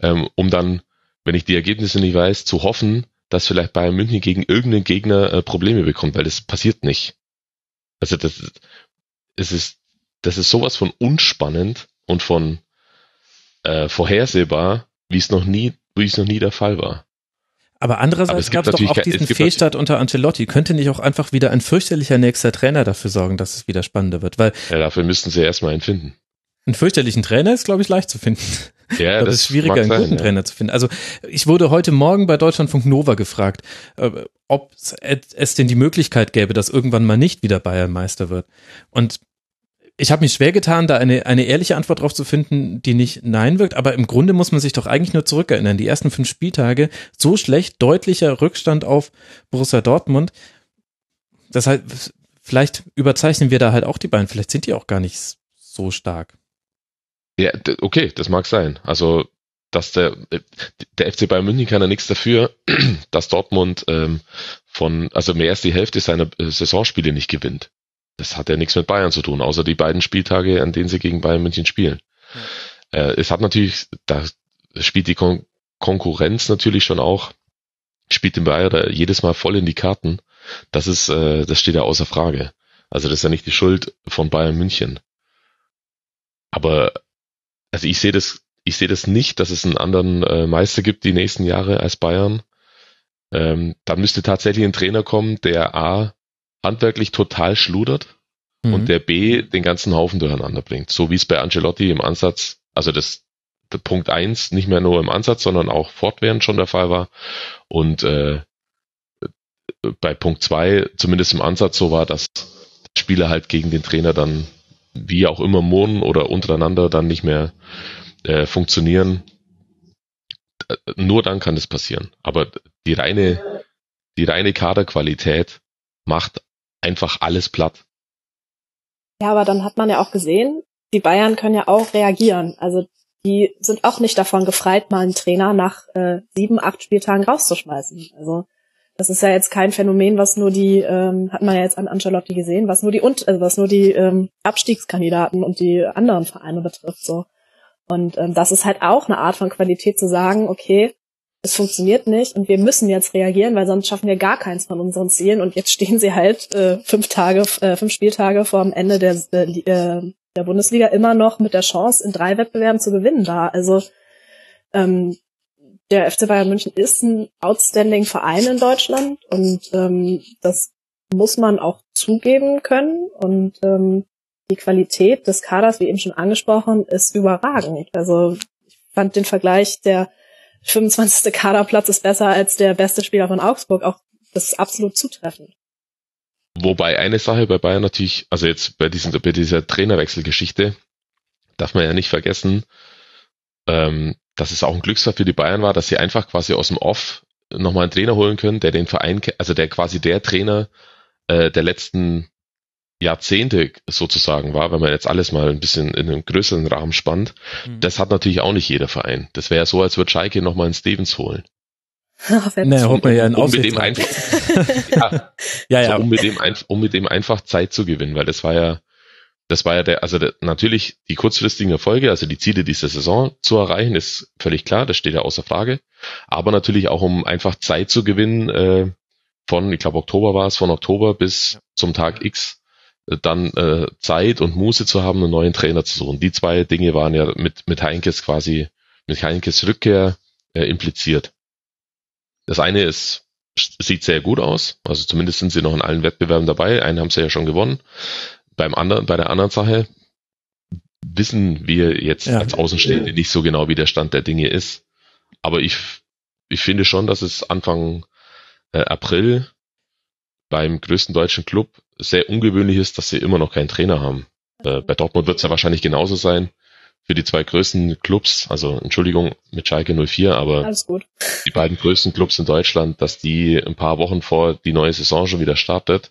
ähm, um dann wenn ich die Ergebnisse nicht weiß, zu hoffen, dass vielleicht Bayern München gegen irgendeinen Gegner äh, Probleme bekommt, weil das passiert nicht. Also das, es ist, das ist sowas von unspannend und von äh, vorhersehbar, wie es noch nie, wie es noch nie der Fall war. Aber andererseits gab es doch auch diesen Fehlstart unter Ancelotti. Könnte nicht auch einfach wieder ein fürchterlicher nächster Trainer dafür sorgen, dass es wieder spannender wird? Weil ja, dafür müssten sie erstmal einen finden. Einen fürchterlichen Trainer ist, glaube ich, leicht zu finden. Ja, das ist schwieriger, einen guten ja. Trainer zu finden. Also ich wurde heute Morgen bei Deutschlandfunk Nova gefragt, äh, ob es denn die Möglichkeit gäbe, dass irgendwann mal nicht wieder Bayern Meister wird. Und ich habe mich schwer getan, da eine, eine ehrliche Antwort drauf zu finden, die nicht Nein wirkt, aber im Grunde muss man sich doch eigentlich nur zurückerinnern. Die ersten fünf Spieltage, so schlecht, deutlicher Rückstand auf Borussia Dortmund. Das heißt, vielleicht überzeichnen wir da halt auch die beiden, vielleicht sind die auch gar nicht so stark. Ja, okay, das mag sein. Also, dass der, der FC Bayern München kann ja nichts dafür, [CLEARS THROAT] dass Dortmund ähm, von, also mehr als die Hälfte seiner äh, Saisonspiele nicht gewinnt das hat ja nichts mit Bayern zu tun, außer die beiden Spieltage, an denen sie gegen Bayern München spielen. Ja. Äh, es hat natürlich, da spielt die Kon Konkurrenz natürlich schon auch, spielt den Bayern jedes Mal voll in die Karten. Das ist, äh, das steht ja außer Frage. Also das ist ja nicht die Schuld von Bayern München. Aber also ich sehe das, ich sehe das nicht, dass es einen anderen äh, Meister gibt die nächsten Jahre als Bayern. Ähm, dann müsste tatsächlich ein Trainer kommen, der A handwerklich total schludert mhm. und der B den ganzen Haufen durcheinander bringt. So wie es bei Ancelotti im Ansatz, also das Punkt eins nicht mehr nur im Ansatz, sondern auch fortwährend schon der Fall war. Und äh, bei Punkt zwei zumindest im Ansatz so war, dass Spieler halt gegen den Trainer dann wie auch immer murren oder untereinander dann nicht mehr äh, funktionieren. Nur dann kann das passieren. Aber die reine, die reine Kaderqualität macht einfach alles platt. Ja, aber dann hat man ja auch gesehen, die Bayern können ja auch reagieren. Also die sind auch nicht davon gefreit, mal einen Trainer nach äh, sieben, acht Spieltagen rauszuschmeißen. Also das ist ja jetzt kein Phänomen, was nur die, ähm, hat man ja jetzt an Ancelotti gesehen, was nur die und also was nur die ähm, Abstiegskandidaten und die anderen Vereine betrifft. So. Und ähm, das ist halt auch eine Art von Qualität zu sagen, okay, es funktioniert nicht und wir müssen jetzt reagieren, weil sonst schaffen wir gar keins von unseren Zielen und jetzt [LAUGHS] stehen sie halt äh, fünf Tage, äh, fünf Spieltage vor dem Ende der, äh, der Bundesliga immer noch mit der Chance, in drei Wettbewerben zu gewinnen da. Also ähm, der FC Bayern München ist ein outstanding Verein in Deutschland und ähm, das muss man auch zugeben können und ähm, die Qualität des Kaders, wie eben schon angesprochen, ist überragend. Also ich fand den Vergleich der 25. Kaderplatz ist besser als der beste Spieler von Augsburg. Auch das ist absolut zutreffend. Wobei eine Sache bei Bayern natürlich, also jetzt bei, diesen, bei dieser Trainerwechselgeschichte, darf man ja nicht vergessen, ähm, dass es auch ein Glücksfall für die Bayern war, dass sie einfach quasi aus dem Off nochmal einen Trainer holen können, der den Verein, also der quasi der Trainer äh, der letzten Jahrzehnte sozusagen war, wenn man jetzt alles mal ein bisschen in einem größeren Rahmen spannt, mhm. das hat natürlich auch nicht jeder Verein. Das wäre so, als würde Schalke nochmal einen Stevens holen. nee, holt man ja einen um mit dem einfach, [LAUGHS] ja, ja, ja. So, um, mit dem um mit dem einfach Zeit zu gewinnen, weil das war ja, das war ja der, also der, natürlich die kurzfristigen Erfolge, also die Ziele dieser Saison zu erreichen, ist völlig klar, das steht ja außer Frage. Aber natürlich auch, um einfach Zeit zu gewinnen, äh, von, ich glaube Oktober war es, von Oktober bis zum Tag X dann äh, Zeit und Muße zu haben, einen neuen Trainer zu suchen. Die zwei Dinge waren ja mit, mit Heinkes quasi, mit Heinkes Rückkehr äh, impliziert. Das eine ist, sieht sehr gut aus, also zumindest sind sie noch in allen Wettbewerben dabei, einen haben sie ja schon gewonnen. Beim anderen, bei der anderen Sache wissen wir jetzt ja. als Außenstehende nicht so genau, wie der Stand der Dinge ist. Aber ich, ich finde schon, dass es Anfang äh, April beim größten deutschen Club sehr ungewöhnlich ist, dass sie immer noch keinen Trainer haben. Äh, bei Dortmund wird es ja wahrscheinlich genauso sein. Für die zwei größten Clubs, also Entschuldigung mit Schalke 04, aber die beiden größten Clubs in Deutschland, dass die ein paar Wochen vor die neue Saison schon wieder startet,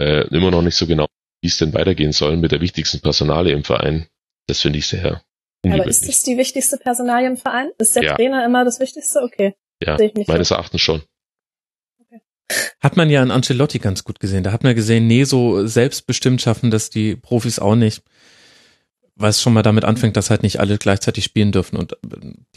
äh, immer noch nicht so genau, es denn weitergehen soll mit der wichtigsten Personale im Verein. Das finde ich sehr aber ist das die wichtigste Personalie im Verein? Ist der ja. Trainer immer das Wichtigste? Okay. Ja, meines so. Erachtens schon. Hat man ja an Ancelotti ganz gut gesehen. Da hat man gesehen, nee, so selbstbestimmt schaffen das die Profis auch nicht. Weil es schon mal damit anfängt, dass halt nicht alle gleichzeitig spielen dürfen und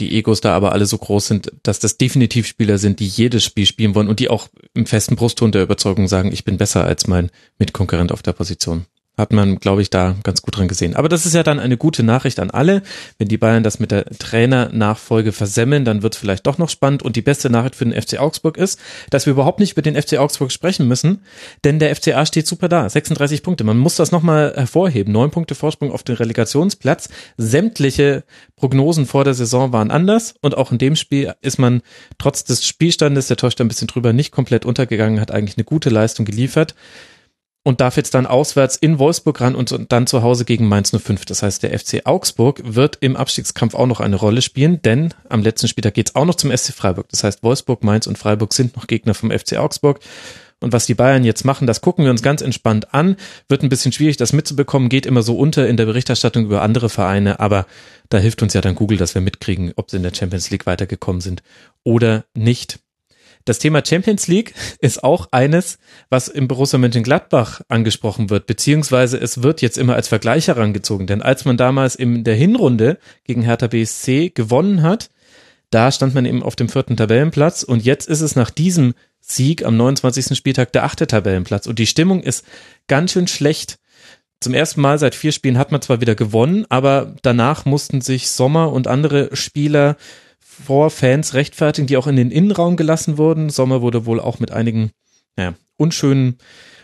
die Egos da aber alle so groß sind, dass das definitiv Spieler sind, die jedes Spiel spielen wollen und die auch im festen Brustton der Überzeugung sagen, ich bin besser als mein Mitkonkurrent auf der Position hat man, glaube ich, da ganz gut drin gesehen. Aber das ist ja dann eine gute Nachricht an alle. Wenn die Bayern das mit der Trainernachfolge versemmeln, dann wird es vielleicht doch noch spannend. Und die beste Nachricht für den FC Augsburg ist, dass wir überhaupt nicht über den FC Augsburg sprechen müssen, denn der FCA steht super da. 36 Punkte. Man muss das nochmal hervorheben. Neun Punkte Vorsprung auf den Relegationsplatz. Sämtliche Prognosen vor der Saison waren anders. Und auch in dem Spiel ist man trotz des Spielstandes, der täuscht ein bisschen drüber, nicht komplett untergegangen, hat eigentlich eine gute Leistung geliefert. Und darf jetzt dann auswärts in Wolfsburg ran und dann zu Hause gegen Mainz 05. Das heißt, der FC Augsburg wird im Abstiegskampf auch noch eine Rolle spielen, denn am letzten Spieltag geht's auch noch zum SC Freiburg. Das heißt, Wolfsburg, Mainz und Freiburg sind noch Gegner vom FC Augsburg. Und was die Bayern jetzt machen, das gucken wir uns ganz entspannt an. Wird ein bisschen schwierig, das mitzubekommen, geht immer so unter in der Berichterstattung über andere Vereine, aber da hilft uns ja dann Google, dass wir mitkriegen, ob sie in der Champions League weitergekommen sind oder nicht. Das Thema Champions League [LAUGHS] ist auch eines, was im Borussia Mönchengladbach angesprochen wird, beziehungsweise es wird jetzt immer als Vergleich herangezogen, denn als man damals in der Hinrunde gegen Hertha BSC gewonnen hat, da stand man eben auf dem vierten Tabellenplatz und jetzt ist es nach diesem Sieg am 29. Spieltag der achte Tabellenplatz und die Stimmung ist ganz schön schlecht. Zum ersten Mal seit vier Spielen hat man zwar wieder gewonnen, aber danach mussten sich Sommer und andere Spieler vor Fans rechtfertigen, die auch in den Innenraum gelassen wurden. Sommer wurde wohl auch mit einigen naja, unschönen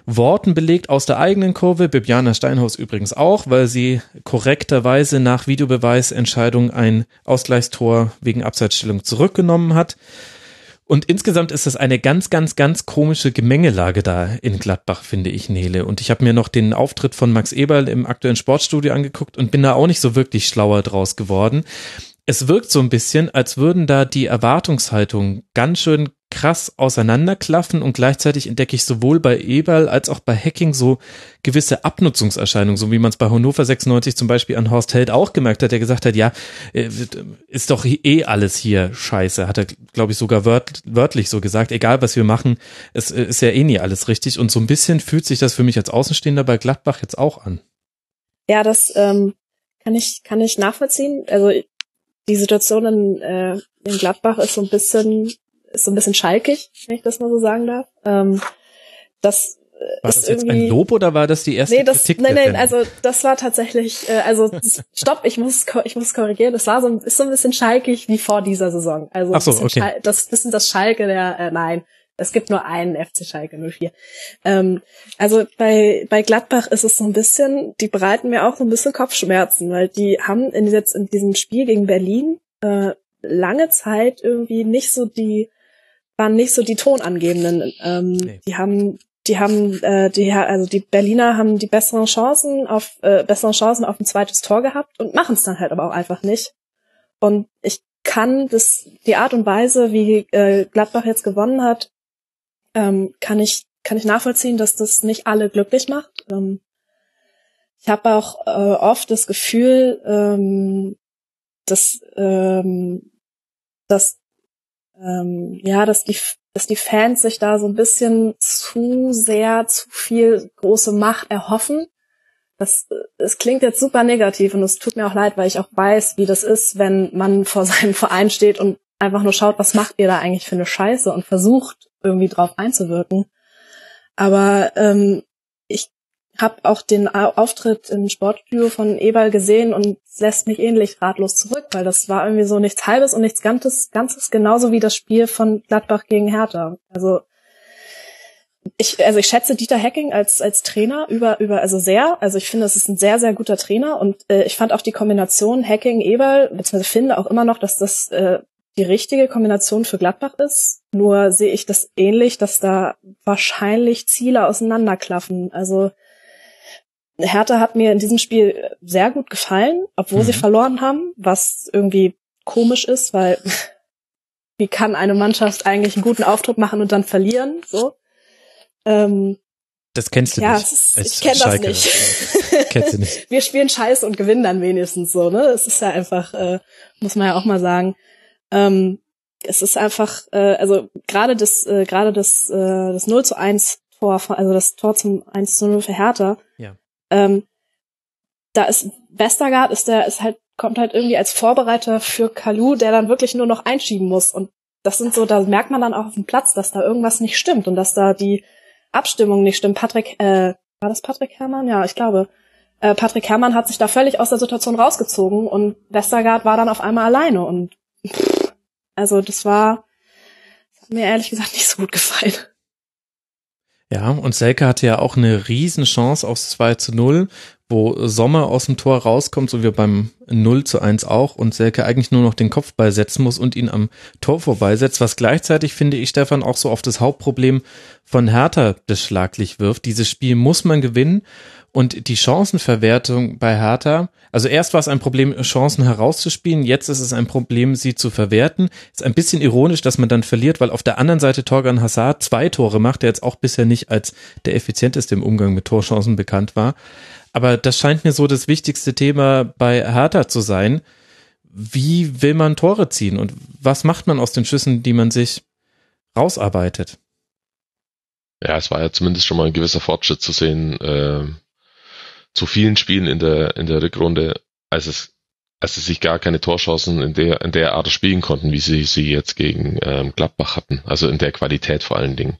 Worten belegt aus der eigenen Kurve. Bibiana Steinhaus übrigens auch, weil sie korrekterweise nach Videobeweisentscheidung ein Ausgleichstor wegen Abseitsstellung zurückgenommen hat. Und insgesamt ist das eine ganz, ganz, ganz komische Gemengelage da in Gladbach, finde ich, Nele. Und ich habe mir noch den Auftritt von Max Eberl im aktuellen Sportstudio angeguckt und bin da auch nicht so wirklich schlauer draus geworden es wirkt so ein bisschen, als würden da die Erwartungshaltungen ganz schön krass auseinanderklaffen und gleichzeitig entdecke ich sowohl bei Eberl als auch bei Hacking so gewisse Abnutzungserscheinungen, so wie man es bei Hannover 96 zum Beispiel an Horst Held auch gemerkt hat, der gesagt hat, ja, äh, ist doch eh alles hier scheiße, hat er, glaube ich, sogar wört, wörtlich so gesagt, egal was wir machen, es äh, ist ja eh nie alles richtig und so ein bisschen fühlt sich das für mich als Außenstehender bei Gladbach jetzt auch an. Ja, das ähm, kann ich kann ich nachvollziehen. Also die Situation in, äh, in Gladbach ist so ein bisschen, ist so ein bisschen schalkig, wenn ich das mal so sagen darf. Ähm, das war ist das jetzt ein Lob oder war das die erste nee, das, Kritik? Nein, nein, also das war tatsächlich, äh, also [LAUGHS] stopp, ich muss, ich muss korrigieren. Das war so, ist so ein bisschen schalkig wie vor dieser Saison. Also so, okay. Das bisschen das Schalke der, äh, nein, es gibt nur einen FC Schalke 04. Ähm, also bei, bei Gladbach ist es so ein bisschen, die bereiten mir auch so ein bisschen Kopfschmerzen, weil die haben in, jetzt in diesem Spiel gegen Berlin äh, lange Zeit irgendwie nicht so die, waren nicht so die Tonangebenden. Ähm, nee. Die haben die haben äh, die also die Berliner haben die besseren Chancen auf äh, bessere Chancen auf ein zweites Tor gehabt und machen es dann halt aber auch einfach nicht. Und ich kann das die Art und Weise, wie äh, Gladbach jetzt gewonnen hat, ähm, kann ich kann ich nachvollziehen, dass das nicht alle glücklich macht. Ähm, ich habe auch äh, oft das Gefühl, ähm, dass ähm, dass ähm, ja, dass die dass die Fans sich da so ein bisschen zu sehr zu viel große Macht erhoffen. Das, es klingt jetzt super negativ und es tut mir auch leid, weil ich auch weiß, wie das ist, wenn man vor [LAUGHS] seinem Verein steht und einfach nur schaut, was macht ihr da eigentlich für eine Scheiße und versucht irgendwie drauf einzuwirken. Aber ähm, ich habe auch den Auftritt im Sportstudio von Eberl gesehen und lässt mich ähnlich ratlos zurück, weil das war irgendwie so nichts Halbes und nichts Ganzes, Ganzes genauso wie das Spiel von Gladbach gegen Hertha. Also ich, also ich schätze Dieter Hecking als als Trainer über über also sehr. Also ich finde, es ist ein sehr sehr guter Trainer und äh, ich fand auch die Kombination Hacking Eberl beziehungsweise finde auch immer noch, dass das äh, die richtige Kombination für Gladbach ist. Nur sehe ich das ähnlich, dass da wahrscheinlich Ziele auseinanderklaffen. Also Hertha hat mir in diesem Spiel sehr gut gefallen, obwohl mhm. sie verloren haben, was irgendwie komisch ist, weil [LAUGHS] wie kann eine Mannschaft eigentlich einen guten Auftritt machen und dann verlieren? So. Ähm, das kennst du ja, nicht. Ist, ich kenne das nicht. [LAUGHS] Kennst du nicht. Wir spielen Scheiße und gewinnen dann wenigstens so, ne? Es ist ja einfach, äh, muss man ja auch mal sagen. Ähm, es ist einfach, äh, also gerade das, äh, gerade das, äh, das 0 zu 1 Tor, also das Tor zum 1 zu 0 für Hertha, ja. ähm, da ist Westergaard ist der, ist halt, kommt halt irgendwie als Vorbereiter für Kalu, der dann wirklich nur noch einschieben muss. Und das sind so, da merkt man dann auch auf dem Platz, dass da irgendwas nicht stimmt und dass da die Abstimmung nicht stimmt. Patrick, äh, war das Patrick Herrmann? Ja, ich glaube. Äh, Patrick Herrmann hat sich da völlig aus der Situation rausgezogen und Westergaard war dann auf einmal alleine und also das war, das mir ehrlich gesagt nicht so gut gefallen. Ja, und Selke hatte ja auch eine Riesenchance aufs 2 zu 0, wo Sommer aus dem Tor rauskommt, so wie beim 0 zu 1 auch, und Selke eigentlich nur noch den Kopfball setzen muss und ihn am Tor vorbeisetzt, was gleichzeitig, finde ich, Stefan, auch so auf das Hauptproblem von Hertha das Schlaglicht wirft. Dieses Spiel muss man gewinnen und die Chancenverwertung bei Hertha, also erst war es ein Problem, Chancen herauszuspielen, jetzt ist es ein Problem, sie zu verwerten. Ist ein bisschen ironisch, dass man dann verliert, weil auf der anderen Seite Torgan Hazard zwei Tore macht, der jetzt auch bisher nicht als der effizienteste im Umgang mit Torchancen bekannt war. Aber das scheint mir so das wichtigste Thema bei Hertha zu sein. Wie will man Tore ziehen und was macht man aus den Schüssen, die man sich rausarbeitet? Ja, es war ja zumindest schon mal ein gewisser Fortschritt zu sehen. Äh zu vielen Spielen in der, in der Rückrunde, als es, als sie sich gar keine Torchancen in der, in der Art spielen konnten, wie sie sie jetzt gegen ähm, Gladbach hatten. Also in der Qualität vor allen Dingen.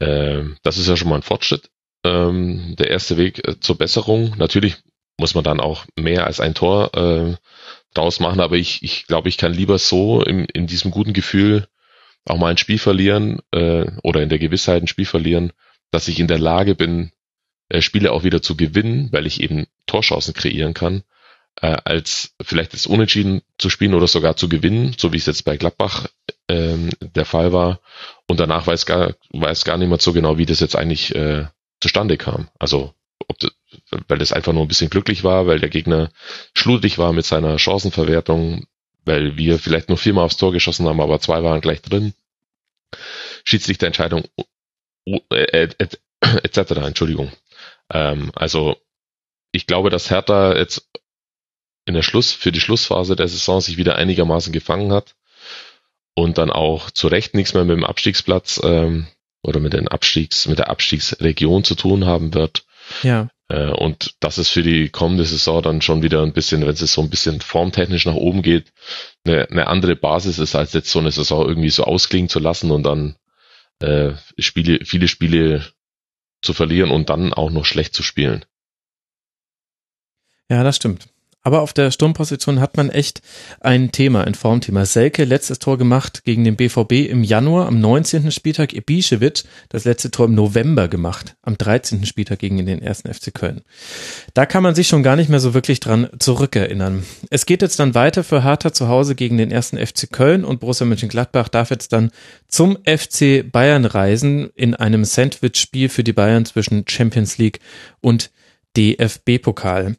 Ähm, das ist ja schon mal ein Fortschritt. Ähm, der erste Weg äh, zur Besserung. Natürlich muss man dann auch mehr als ein Tor äh, draus machen, aber ich, ich glaube, ich kann lieber so im, in diesem guten Gefühl auch mal ein Spiel verlieren äh, oder in der Gewissheit ein Spiel verlieren, dass ich in der Lage bin, Spiele auch wieder zu gewinnen, weil ich eben Torchancen kreieren kann, äh, als vielleicht das Unentschieden zu spielen oder sogar zu gewinnen, so wie es jetzt bei Gladbach ähm, der Fall war. Und danach weiß gar, weiß gar niemand so genau, wie das jetzt eigentlich äh, zustande kam. Also ob das, weil das einfach nur ein bisschen glücklich war, weil der Gegner schludrig war mit seiner Chancenverwertung, weil wir vielleicht nur viermal aufs Tor geschossen haben, aber zwei waren gleich drin. Schiedsrichterentscheidung äh, etc. Entschuldigung. Ähm, also ich glaube, dass Hertha jetzt in der Schluss, für die Schlussphase der Saison sich wieder einigermaßen gefangen hat und dann auch zu Recht nichts mehr mit dem Abstiegsplatz ähm, oder mit den Abstiegs, mit der Abstiegsregion zu tun haben wird. Ja. Äh, und dass es für die kommende Saison dann schon wieder ein bisschen, wenn es so ein bisschen formtechnisch nach oben geht, eine, eine andere Basis ist, als jetzt so eine Saison irgendwie so ausklingen zu lassen und dann äh, Spiele, viele Spiele zu verlieren und dann auch noch schlecht zu spielen. Ja, das stimmt. Aber auf der Sturmposition hat man echt ein Thema, ein Formthema. Selke, letztes Tor gemacht gegen den BVB im Januar, am 19. Spieltag Ibišević, das letzte Tor im November gemacht, am 13. Spieltag gegen den ersten FC Köln. Da kann man sich schon gar nicht mehr so wirklich dran zurückerinnern. Es geht jetzt dann weiter für Hertha zu Hause gegen den ersten FC Köln und Borussia Mönchengladbach darf jetzt dann zum FC Bayern reisen in einem Sandwich-Spiel für die Bayern zwischen Champions League und DFB-Pokal.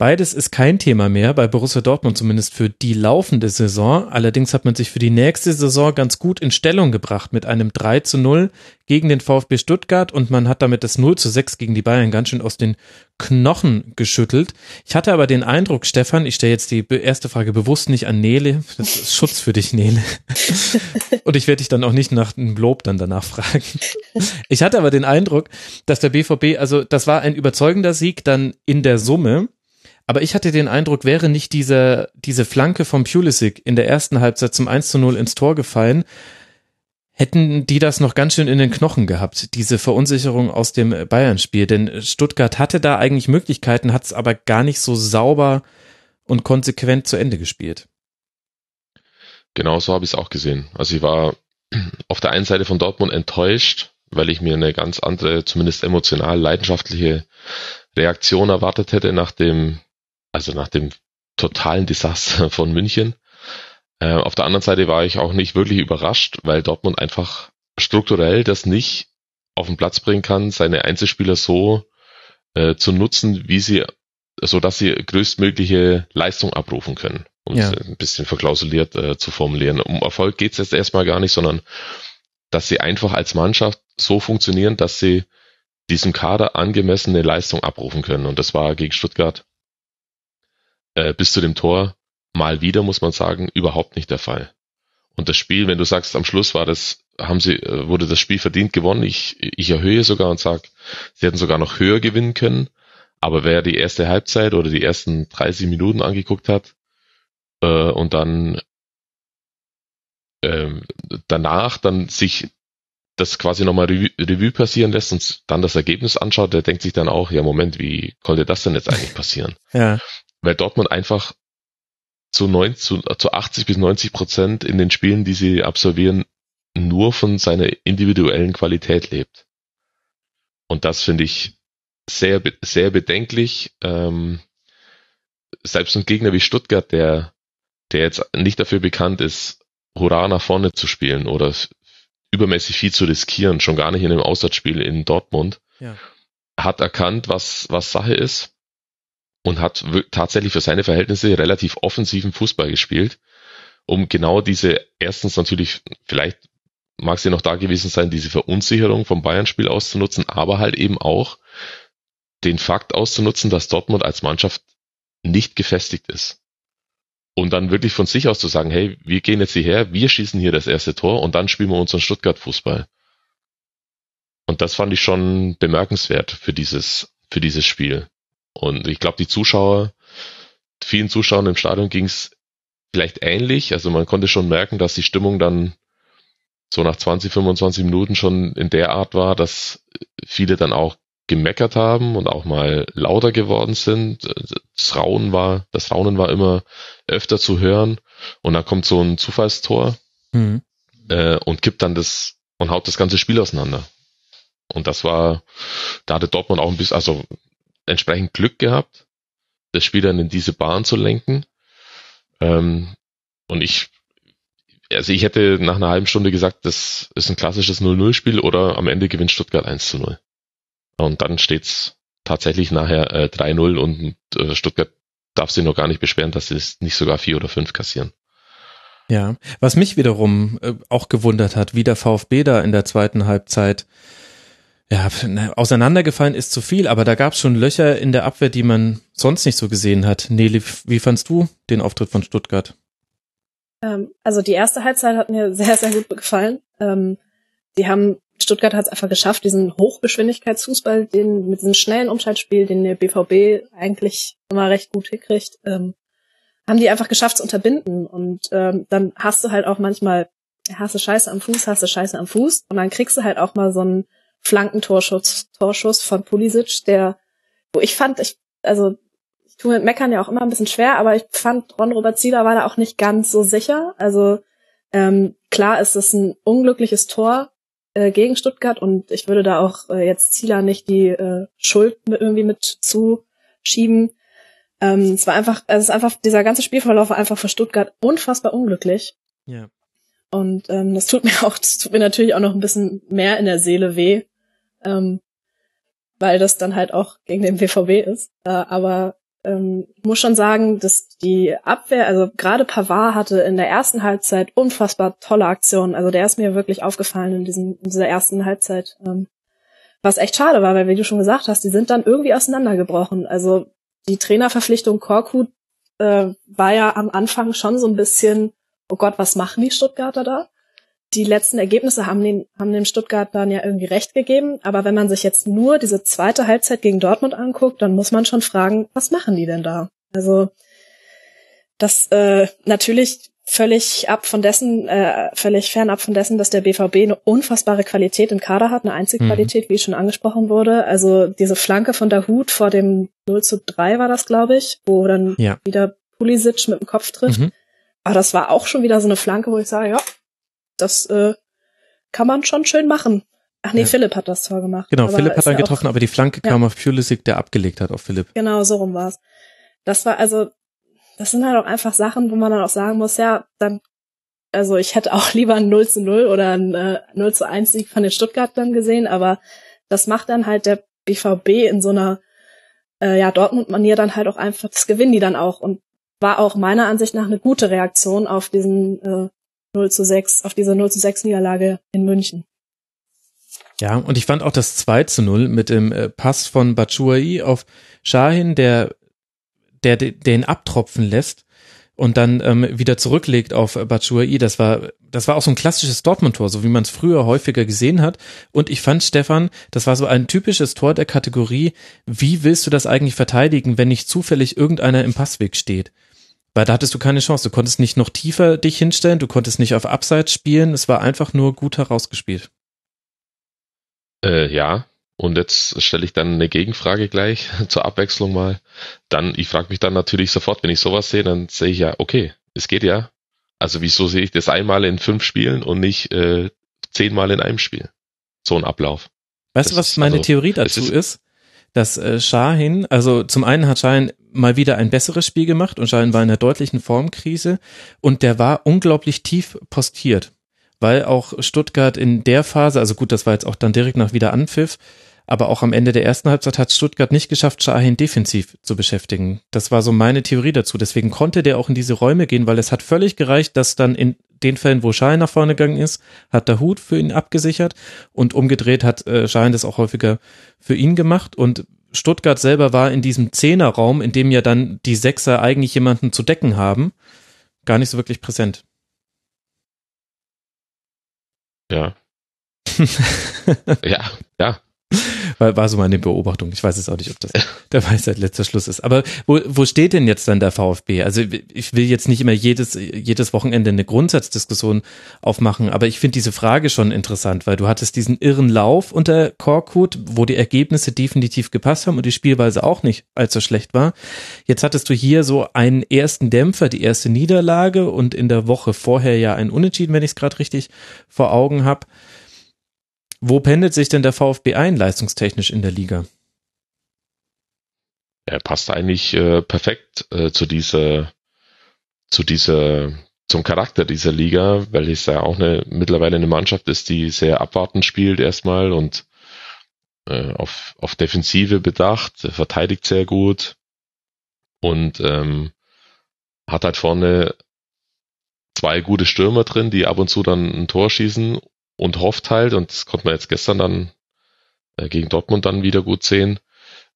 Beides ist kein Thema mehr, bei Borussia Dortmund zumindest für die laufende Saison. Allerdings hat man sich für die nächste Saison ganz gut in Stellung gebracht mit einem 3 zu 0 gegen den VfB Stuttgart und man hat damit das 0 zu 6 gegen die Bayern ganz schön aus den Knochen geschüttelt. Ich hatte aber den Eindruck, Stefan, ich stelle jetzt die erste Frage bewusst nicht an Nele, das ist Schutz für dich, Nele. [LAUGHS] Und ich werde dich dann auch nicht nach einem Lob dann danach fragen. Ich hatte aber den Eindruck, dass der BVB, also das war ein überzeugender Sieg dann in der Summe, aber ich hatte den Eindruck, wäre nicht diese, diese Flanke vom Pulisic in der ersten Halbzeit zum 1 zu 0 ins Tor gefallen, hätten die das noch ganz schön in den Knochen gehabt, diese Verunsicherung aus dem Bayern-Spiel. Denn Stuttgart hatte da eigentlich Möglichkeiten, hat es aber gar nicht so sauber und konsequent zu Ende gespielt. Genau so habe ich es auch gesehen. Also ich war auf der einen Seite von Dortmund enttäuscht, weil ich mir eine ganz andere, zumindest emotional leidenschaftliche Reaktion erwartet hätte nach dem also nach dem totalen Desaster [LAUGHS] von München. Äh, auf der anderen Seite war ich auch nicht wirklich überrascht, weil Dortmund einfach strukturell das nicht auf den Platz bringen kann, seine Einzelspieler so äh, zu nutzen, wie sie, so dass sie größtmögliche Leistung abrufen können, um ja. es ein bisschen verklausuliert äh, zu formulieren. Um Erfolg geht es jetzt erstmal gar nicht, sondern dass sie einfach als Mannschaft so funktionieren, dass sie diesem Kader angemessene Leistung abrufen können. Und das war gegen Stuttgart bis zu dem Tor mal wieder, muss man sagen, überhaupt nicht der Fall. Und das Spiel, wenn du sagst, am Schluss war das, haben sie, äh, wurde das Spiel verdient gewonnen. Ich, ich erhöhe sogar und sage, sie hätten sogar noch höher gewinnen können. Aber wer die erste Halbzeit oder die ersten 30 Minuten angeguckt hat äh, und dann äh, danach dann sich das quasi nochmal Revue passieren lässt und dann das Ergebnis anschaut, der denkt sich dann auch, ja Moment, wie konnte das denn jetzt eigentlich passieren? ja weil Dortmund einfach zu, 90, zu, zu 80 bis 90 Prozent in den Spielen, die sie absolvieren, nur von seiner individuellen Qualität lebt. Und das finde ich sehr, sehr bedenklich. Ähm, selbst ein Gegner wie Stuttgart, der, der jetzt nicht dafür bekannt ist, Hurra nach vorne zu spielen oder übermäßig viel zu riskieren, schon gar nicht in einem Auswärtsspiel in Dortmund, ja. hat erkannt, was, was Sache ist und hat tatsächlich für seine Verhältnisse relativ offensiven Fußball gespielt, um genau diese, erstens natürlich, vielleicht mag sie noch da gewesen sein, diese Verunsicherung vom Bayern-Spiel auszunutzen, aber halt eben auch den Fakt auszunutzen, dass Dortmund als Mannschaft nicht gefestigt ist. Und dann wirklich von sich aus zu sagen, hey, wir gehen jetzt hierher, wir schießen hier das erste Tor und dann spielen wir unseren Stuttgart-Fußball. Und das fand ich schon bemerkenswert für dieses, für dieses Spiel. Und ich glaube, die Zuschauer, vielen Zuschauern im Stadion ging es vielleicht ähnlich. Also man konnte schon merken, dass die Stimmung dann so nach 20, 25 Minuten schon in der Art war, dass viele dann auch gemeckert haben und auch mal lauter geworden sind. Das Raunen war, das Raunen war immer öfter zu hören und dann kommt so ein Zufallstor mhm. äh, und kippt dann das und haut das ganze Spiel auseinander. Und das war, da hatte Dortmund auch ein bisschen, also entsprechend Glück gehabt, das Spiel dann in diese Bahn zu lenken. Ähm, und ich, also ich hätte nach einer halben Stunde gesagt, das ist ein klassisches 0-0-Spiel oder am Ende gewinnt Stuttgart 1 zu 0. Und dann steht's tatsächlich nachher äh, 3-0 und äh, Stuttgart darf sich noch gar nicht beschweren, dass sie es nicht sogar vier oder fünf kassieren. Ja, was mich wiederum äh, auch gewundert hat, wie der VfB da in der zweiten Halbzeit ja, auseinandergefallen ist zu viel, aber da gab es schon Löcher in der Abwehr, die man sonst nicht so gesehen hat. Nele, wie fandst du den Auftritt von Stuttgart? Ähm, also die erste Halbzeit hat mir [LAUGHS] sehr, sehr gut gefallen. Ähm, die haben Stuttgart hat es einfach geschafft, diesen Hochgeschwindigkeitsfußball, den mit diesem schnellen Umschaltspiel, den der BVB eigentlich immer recht gut hinkriegt, ähm, haben die einfach geschafft zu unterbinden. Und ähm, dann hast du halt auch manchmal, hast du Scheiße am Fuß, hast du Scheiße am Fuß und dann kriegst du halt auch mal so einen Flankentorschuss Torschuss von Pulisic, der, wo ich fand, ich, also ich tue mit Meckern ja auch immer ein bisschen schwer, aber ich fand, Ron Robert Zieler war da auch nicht ganz so sicher. Also ähm, klar ist es ein unglückliches Tor, äh, gegen Stuttgart und ich würde da auch äh, jetzt Zieler nicht die äh, Schuld mit, irgendwie mit zuschieben. Ähm, es war einfach, es ist einfach, dieser ganze Spielverlauf war einfach für Stuttgart unfassbar unglücklich. Ja. Und ähm, das tut mir [LAUGHS] auch, das tut mir natürlich auch noch ein bisschen mehr in der Seele weh, ähm, weil das dann halt auch gegen den BVB ist. Äh, aber ähm, muss schon sagen, dass die Abwehr, also gerade Pavard hatte in der ersten Halbzeit unfassbar tolle Aktionen. Also der ist mir wirklich aufgefallen in, diesem, in dieser ersten Halbzeit. Ähm, was echt schade war, weil wie du schon gesagt hast, die sind dann irgendwie auseinandergebrochen. Also die Trainerverpflichtung Korkut äh, war ja am Anfang schon so ein bisschen, oh Gott, was machen die Stuttgarter da? Die letzten Ergebnisse haben den, haben dem Stuttgart dann ja irgendwie recht gegeben. Aber wenn man sich jetzt nur diese zweite Halbzeit gegen Dortmund anguckt, dann muss man schon fragen, was machen die denn da? Also das äh, natürlich völlig ab von dessen, äh, völlig fernab von dessen, dass der BVB eine unfassbare Qualität im Kader hat, eine Einzelqualität, mhm. wie schon angesprochen wurde. Also diese Flanke von der Hut vor dem 0 zu 3 war das, glaube ich, wo dann ja. wieder Pulisic mit dem Kopf trifft. Mhm. Aber das war auch schon wieder so eine Flanke, wo ich sage, ja, das äh, kann man schon schön machen. Ach nee, ja. Philipp hat das Tor gemacht. Genau, Philipp hat dann getroffen, auch, aber die Flanke ja. kam auf Pulisic, der abgelegt hat auf Philipp. Genau, so rum war's. Das war also, das sind halt auch einfach Sachen, wo man dann auch sagen muss, ja, dann, also ich hätte auch [LAUGHS] lieber ein 0 zu 0 oder ein äh, 0 zu 1 Sieg von den Stuttgartern gesehen, aber das macht dann halt der BVB in so einer äh, ja, Dortmund-Manier dann halt auch einfach, das gewinnen die dann auch und war auch meiner Ansicht nach eine gute Reaktion auf diesen äh, 0 zu 6, auf diese 0 zu 6 Niederlage in München. Ja, und ich fand auch das 2 zu 0 mit dem äh, Pass von Batshuayi auf Shahin, der, der den abtropfen lässt und dann ähm, wieder zurücklegt auf Batshuayi. Das war, das war auch so ein klassisches Dortmund-Tor, so wie man es früher häufiger gesehen hat. Und ich fand, Stefan, das war so ein typisches Tor der Kategorie, wie willst du das eigentlich verteidigen, wenn nicht zufällig irgendeiner im Passweg steht? Weil da hattest du keine Chance. Du konntest nicht noch tiefer dich hinstellen, du konntest nicht auf Abseits spielen. Es war einfach nur gut herausgespielt. Äh, ja, und jetzt stelle ich dann eine Gegenfrage gleich [LAUGHS] zur Abwechslung mal. Dann, ich frage mich dann natürlich sofort, wenn ich sowas sehe, dann sehe ich ja, okay, es geht ja. Also wieso sehe ich das einmal in fünf Spielen und nicht äh, zehnmal in einem Spiel? So ein Ablauf. Weißt du, was meine also, Theorie dazu ist, ist? Dass äh, Shahin, also zum einen hat Shahin mal wieder ein besseres Spiel gemacht und Shahin war in einer deutlichen Formkrise und der war unglaublich tief postiert, weil auch Stuttgart in der Phase, also gut, das war jetzt auch dann direkt nach wieder Anpfiff, aber auch am Ende der ersten Halbzeit hat Stuttgart nicht geschafft, Shahin defensiv zu beschäftigen. Das war so meine Theorie dazu. Deswegen konnte der auch in diese Räume gehen, weil es hat völlig gereicht, dass dann in den Fällen, wo Shahin nach vorne gegangen ist, hat der Hut für ihn abgesichert und umgedreht hat äh, Shahin das auch häufiger für ihn gemacht und Stuttgart selber war in diesem Zehnerraum, in dem ja dann die Sechser eigentlich jemanden zu decken haben, gar nicht so wirklich präsent. Ja. [LAUGHS] ja, ja. [LAUGHS] War, war so meine Beobachtung. Ich weiß es auch nicht, ob das der Weisheit letzter Schluss ist. Aber wo, wo steht denn jetzt dann der VfB? Also ich will jetzt nicht immer jedes, jedes Wochenende eine Grundsatzdiskussion aufmachen, aber ich finde diese Frage schon interessant, weil du hattest diesen irren Lauf unter Korkut, wo die Ergebnisse definitiv gepasst haben und die Spielweise auch nicht allzu schlecht war. Jetzt hattest du hier so einen ersten Dämpfer, die erste Niederlage und in der Woche vorher ja ein Unentschieden, wenn ich es gerade richtig vor Augen habe. Wo pendelt sich denn der VfB ein, leistungstechnisch in der Liga? Er passt eigentlich äh, perfekt äh, zu dieser, zu dieser, zum Charakter dieser Liga, weil es ja auch eine, mittlerweile eine Mannschaft ist, die sehr abwartend spielt erstmal und äh, auf, auf Defensive bedacht, verteidigt sehr gut und ähm, hat halt vorne zwei gute Stürmer drin, die ab und zu dann ein Tor schießen und hofft halt, und das konnte man jetzt gestern dann äh, gegen Dortmund dann wieder gut sehen,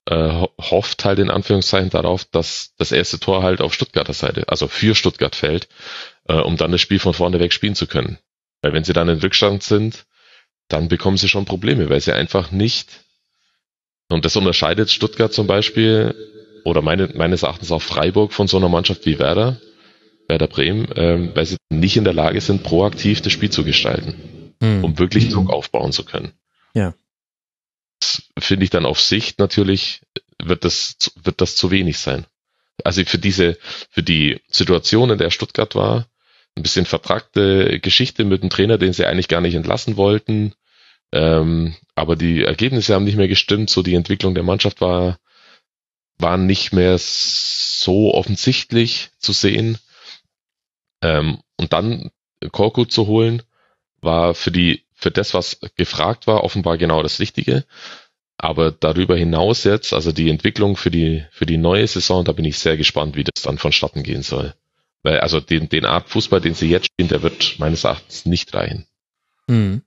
äh, hofft halt in Anführungszeichen darauf, dass das erste Tor halt auf Stuttgarter Seite, also für Stuttgart fällt, äh, um dann das Spiel von vorne weg spielen zu können. Weil wenn sie dann in Rückstand sind, dann bekommen sie schon Probleme, weil sie einfach nicht, und das unterscheidet Stuttgart zum Beispiel, oder meine, meines Erachtens auch Freiburg von so einer Mannschaft wie Werder, Werder Bremen, äh, weil sie nicht in der Lage sind, proaktiv das Spiel zu gestalten hm. um wirklich Druck aufbauen zu können. Ja. Das finde ich dann auf Sicht natürlich, wird das, wird das zu wenig sein. Also für diese, für die Situation, in der Stuttgart war, ein bisschen vertragte Geschichte mit dem Trainer, den sie eigentlich gar nicht entlassen wollten. Ähm, aber die Ergebnisse haben nicht mehr gestimmt, so die Entwicklung der Mannschaft war, war nicht mehr so offensichtlich zu sehen. Ähm, und dann Korkut zu holen, war für die, für das, was gefragt war, offenbar genau das Richtige. Aber darüber hinaus jetzt, also die Entwicklung für die, für die neue Saison, da bin ich sehr gespannt, wie das dann vonstatten gehen soll. Weil, also den, den Art Fußball, den sie jetzt spielen, der wird meines Erachtens nicht reichen. Mhm.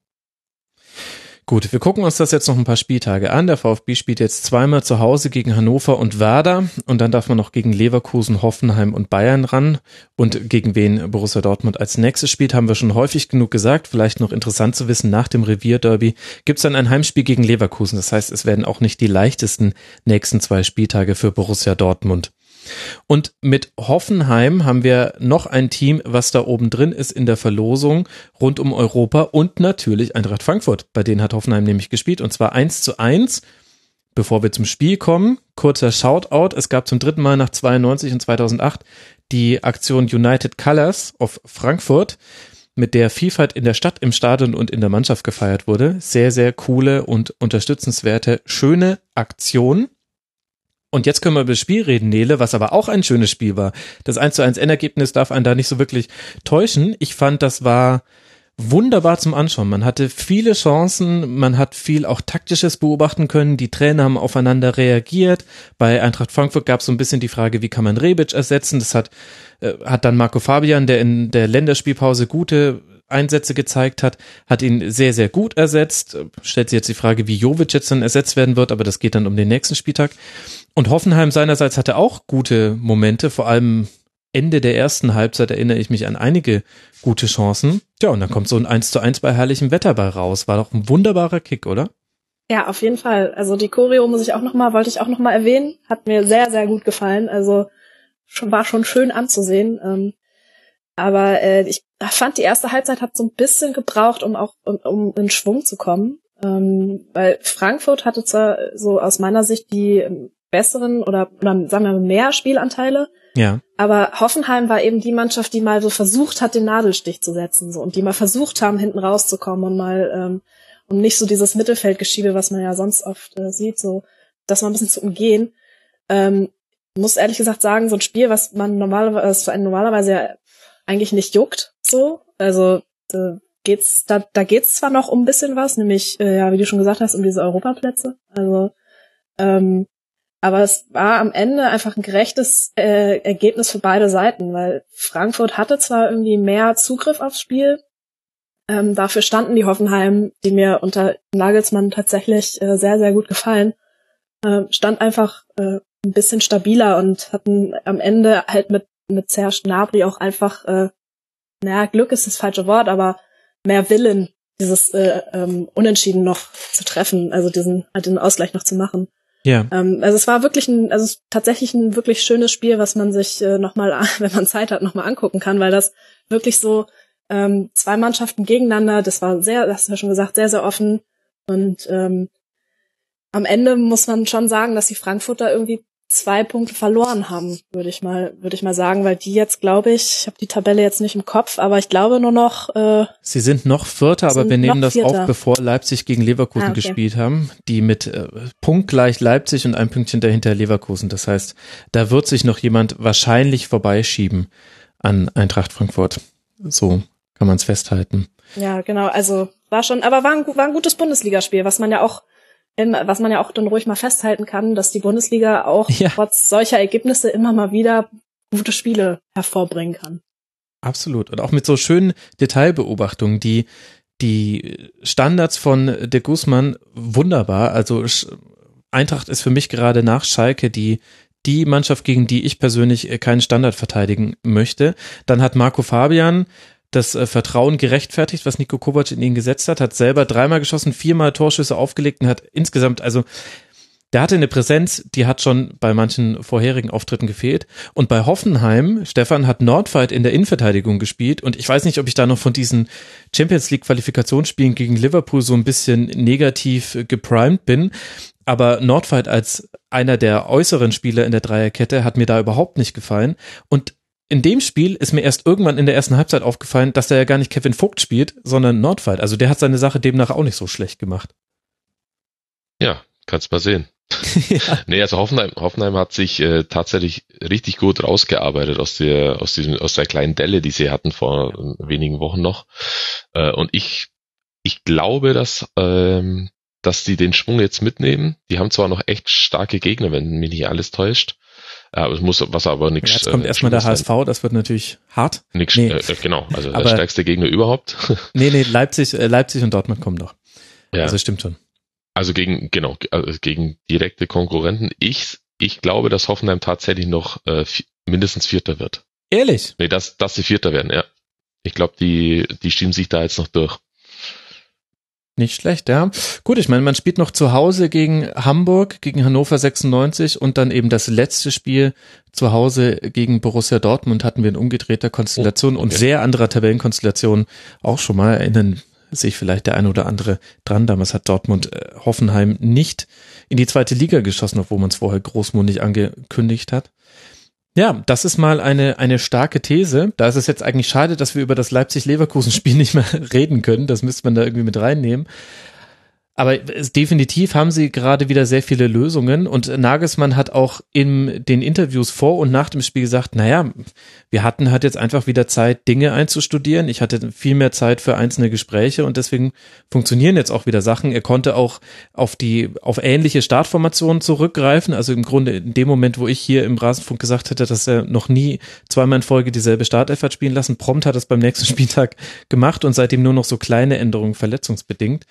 Gut, wir gucken uns das jetzt noch ein paar Spieltage an. Der VfB spielt jetzt zweimal zu Hause gegen Hannover und Werder und dann darf man noch gegen Leverkusen, Hoffenheim und Bayern ran. Und gegen wen Borussia Dortmund als nächstes spielt, haben wir schon häufig genug gesagt. Vielleicht noch interessant zu wissen, nach dem Revierderby gibt es dann ein Heimspiel gegen Leverkusen. Das heißt, es werden auch nicht die leichtesten nächsten zwei Spieltage für Borussia Dortmund. Und mit Hoffenheim haben wir noch ein Team, was da oben drin ist in der Verlosung rund um Europa und natürlich Eintracht Frankfurt. Bei denen hat Hoffenheim nämlich gespielt und zwar eins zu eins. Bevor wir zum Spiel kommen, kurzer Shoutout. Es gab zum dritten Mal nach 92 und 2008 die Aktion United Colors of Frankfurt, mit der Vielfalt in der Stadt, im Stadion und in der Mannschaft gefeiert wurde. Sehr, sehr coole und unterstützenswerte, schöne Aktion. Und jetzt können wir über das Spiel reden, Nele, was aber auch ein schönes Spiel war. Das 1 zu 1 Endergebnis darf einen da nicht so wirklich täuschen. Ich fand, das war wunderbar zum Anschauen. Man hatte viele Chancen, man hat viel auch taktisches beobachten können. Die Trainer haben aufeinander reagiert. Bei Eintracht Frankfurt gab es so ein bisschen die Frage, wie kann man Rebic ersetzen? Das hat, äh, hat dann Marco Fabian, der in der Länderspielpause gute Einsätze gezeigt hat, hat ihn sehr, sehr gut ersetzt. Stellt sich jetzt die Frage, wie Jovic jetzt dann ersetzt werden wird, aber das geht dann um den nächsten Spieltag. Und Hoffenheim seinerseits hatte auch gute Momente, vor allem Ende der ersten Halbzeit erinnere ich mich an einige gute Chancen. Ja, und dann kommt so ein 1 zu 1 bei herrlichem Wetter bei raus. War doch ein wunderbarer Kick, oder? Ja, auf jeden Fall. Also die Choreo muss ich auch nochmal, wollte ich auch nochmal erwähnen. Hat mir sehr, sehr gut gefallen. Also war schon schön anzusehen. Ähm, aber äh, ich fand, die erste Halbzeit hat so ein bisschen gebraucht, um auch um, in Schwung zu kommen. Ähm, weil Frankfurt hatte zwar so aus meiner Sicht die besseren oder, oder sagen wir mal mehr Spielanteile. Ja. Aber Hoffenheim war eben die Mannschaft, die mal so versucht hat, den Nadelstich zu setzen so und die mal versucht haben, hinten rauszukommen und mal ähm, und nicht so dieses Mittelfeldgeschiebe, was man ja sonst oft äh, sieht, so das mal ein bisschen zu umgehen. Ähm, muss ehrlich gesagt sagen, so ein Spiel, was man normalerweise, was einen normalerweise ja eigentlich nicht juckt, so. Also da geht's, da, da geht's zwar noch um ein bisschen was, nämlich, äh, ja, wie du schon gesagt hast, um diese Europaplätze. Also, ähm, aber es war am Ende einfach ein gerechtes äh, Ergebnis für beide Seiten, weil Frankfurt hatte zwar irgendwie mehr Zugriff aufs Spiel, ähm, dafür standen die Hoffenheim, die mir unter Nagelsmann tatsächlich äh, sehr, sehr gut gefallen, äh, stand einfach äh, ein bisschen stabiler und hatten am Ende halt mit, mit Serge Gnabry auch einfach, äh, naja, Glück ist das falsche Wort, aber mehr Willen, dieses äh, ähm, Unentschieden noch zu treffen, also diesen, halt den Ausgleich noch zu machen. Ja. Ähm, also es war wirklich ein, also tatsächlich ein wirklich schönes Spiel, was man sich äh, nochmal, [LAUGHS] wenn man Zeit hat, nochmal angucken kann, weil das wirklich so ähm, zwei Mannschaften gegeneinander, das war sehr, das hast du ja schon gesagt, sehr, sehr offen. Und ähm, am Ende muss man schon sagen, dass die Frankfurter irgendwie zwei Punkte verloren haben, würde ich mal, würde ich mal sagen, weil die jetzt, glaube ich, ich habe die Tabelle jetzt nicht im Kopf, aber ich glaube nur noch. Äh, Sie sind noch Vierter, aber wir nehmen das Vierter. auf, bevor Leipzig gegen Leverkusen ah, okay. gespielt haben, die mit äh, punktgleich Leipzig und ein Pünktchen dahinter Leverkusen. Das heißt, da wird sich noch jemand wahrscheinlich vorbeischieben an Eintracht Frankfurt. So kann man es festhalten. Ja, genau. Also war schon, aber war ein, war ein gutes Bundesligaspiel, was man ja auch was man ja auch dann ruhig mal festhalten kann, dass die Bundesliga auch ja. trotz solcher Ergebnisse immer mal wieder gute Spiele hervorbringen kann. Absolut. Und auch mit so schönen Detailbeobachtungen, die die Standards von de Guzman wunderbar. Also Eintracht ist für mich gerade nach Schalke die die Mannschaft, gegen die ich persönlich keinen Standard verteidigen möchte. Dann hat Marco Fabian das äh, Vertrauen gerechtfertigt, was Nico Kovac in ihn gesetzt hat, hat selber dreimal geschossen, viermal Torschüsse aufgelegt und hat insgesamt, also der hatte eine Präsenz, die hat schon bei manchen vorherigen Auftritten gefehlt. Und bei Hoffenheim, Stefan hat Nordfight in der Innenverteidigung gespielt. Und ich weiß nicht, ob ich da noch von diesen Champions League Qualifikationsspielen gegen Liverpool so ein bisschen negativ geprimed bin. Aber Nordfight als einer der äußeren Spieler in der Dreierkette hat mir da überhaupt nicht gefallen. Und in dem Spiel ist mir erst irgendwann in der ersten Halbzeit aufgefallen, dass der ja gar nicht Kevin Vogt spielt, sondern Nordfight. Also der hat seine Sache demnach auch nicht so schlecht gemacht. Ja, kannst mal sehen. [LAUGHS] [LAUGHS] ja. Nee, also Hoffenheim, Hoffenheim hat sich äh, tatsächlich richtig gut rausgearbeitet aus der, aus diesem, aus der kleinen Delle, die sie hatten vor wenigen Wochen noch. Äh, und ich, ich glaube, dass, ähm, dass die den Schwung jetzt mitnehmen. Die haben zwar noch echt starke Gegner, wenn mich nicht alles täuscht. Ja, es muss, was aber nichts. Jetzt kommt äh, erstmal der HSV, das wird natürlich hart. Nix, nee. äh, genau, also aber, der stärkste Gegner überhaupt. [LAUGHS] nee, nee, Leipzig, äh, Leipzig und Dortmund kommen doch. Ja. Also stimmt schon. Also gegen, genau, also gegen direkte Konkurrenten. Ich, ich glaube, dass Hoffenheim tatsächlich noch äh, mindestens Vierter wird. Ehrlich? Nee, dass, dass sie Vierter werden, ja. Ich glaube, die, die schieben sich da jetzt noch durch. Nicht schlecht, ja. Gut, ich meine, man spielt noch zu Hause gegen Hamburg, gegen Hannover 96 und dann eben das letzte Spiel zu Hause gegen Borussia Dortmund hatten wir in umgedrehter Konstellation oh, okay. und sehr anderer Tabellenkonstellation auch schon mal erinnern sich vielleicht der eine oder andere dran. Damals hat Dortmund äh, Hoffenheim nicht in die zweite Liga geschossen, obwohl man es vorher großmundig angekündigt hat. Ja, das ist mal eine, eine starke These. Da ist es jetzt eigentlich schade, dass wir über das Leipzig-Leverkusen-Spiel [LAUGHS] nicht mehr reden können. Das müsste man da irgendwie mit reinnehmen. Aber definitiv haben sie gerade wieder sehr viele Lösungen und Nagelsmann hat auch in den Interviews vor und nach dem Spiel gesagt, naja, wir hatten halt jetzt einfach wieder Zeit, Dinge einzustudieren. Ich hatte viel mehr Zeit für einzelne Gespräche und deswegen funktionieren jetzt auch wieder Sachen. Er konnte auch auf die, auf ähnliche Startformationen zurückgreifen. Also im Grunde in dem Moment, wo ich hier im Rasenfunk gesagt hätte, dass er noch nie zweimal in Folge dieselbe Startelf hat spielen lassen, prompt hat er es beim nächsten [LAUGHS] Spieltag gemacht und seitdem nur noch so kleine Änderungen verletzungsbedingt.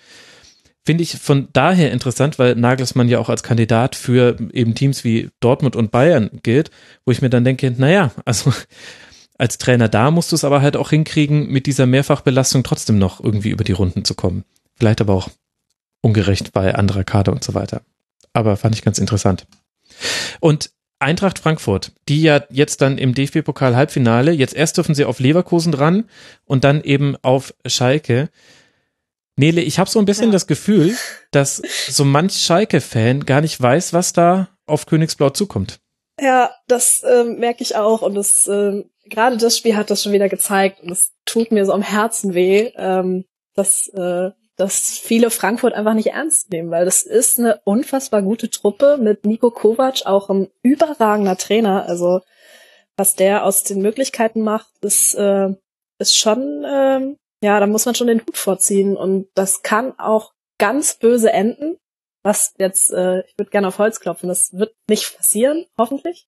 Finde ich von daher interessant, weil Nagelsmann ja auch als Kandidat für eben Teams wie Dortmund und Bayern gilt, wo ich mir dann denke, naja, also [LAUGHS] als Trainer da musst du es aber halt auch hinkriegen, mit dieser Mehrfachbelastung trotzdem noch irgendwie über die Runden zu kommen. Vielleicht aber auch ungerecht bei anderer Kader und so weiter. Aber fand ich ganz interessant. Und Eintracht Frankfurt, die ja jetzt dann im DFB-Pokal Halbfinale, jetzt erst dürfen sie auf Leverkusen dran und dann eben auf Schalke. Nele, ich habe so ein bisschen ja. das Gefühl, dass so manch Schalke-Fan gar nicht weiß, was da auf Königsblau zukommt. Ja, das äh, merke ich auch und das äh, gerade das Spiel hat das schon wieder gezeigt und es tut mir so am Herzen weh, ähm, dass äh, dass viele Frankfurt einfach nicht ernst nehmen, weil das ist eine unfassbar gute Truppe mit Nico Kovac, auch ein überragender Trainer. Also was der aus den Möglichkeiten macht, ist, äh, ist schon, äh, ja, da muss man schon den Hut vorziehen. Und das kann auch ganz böse enden. Was jetzt, äh, ich würde gerne auf Holz klopfen, das wird nicht passieren, hoffentlich.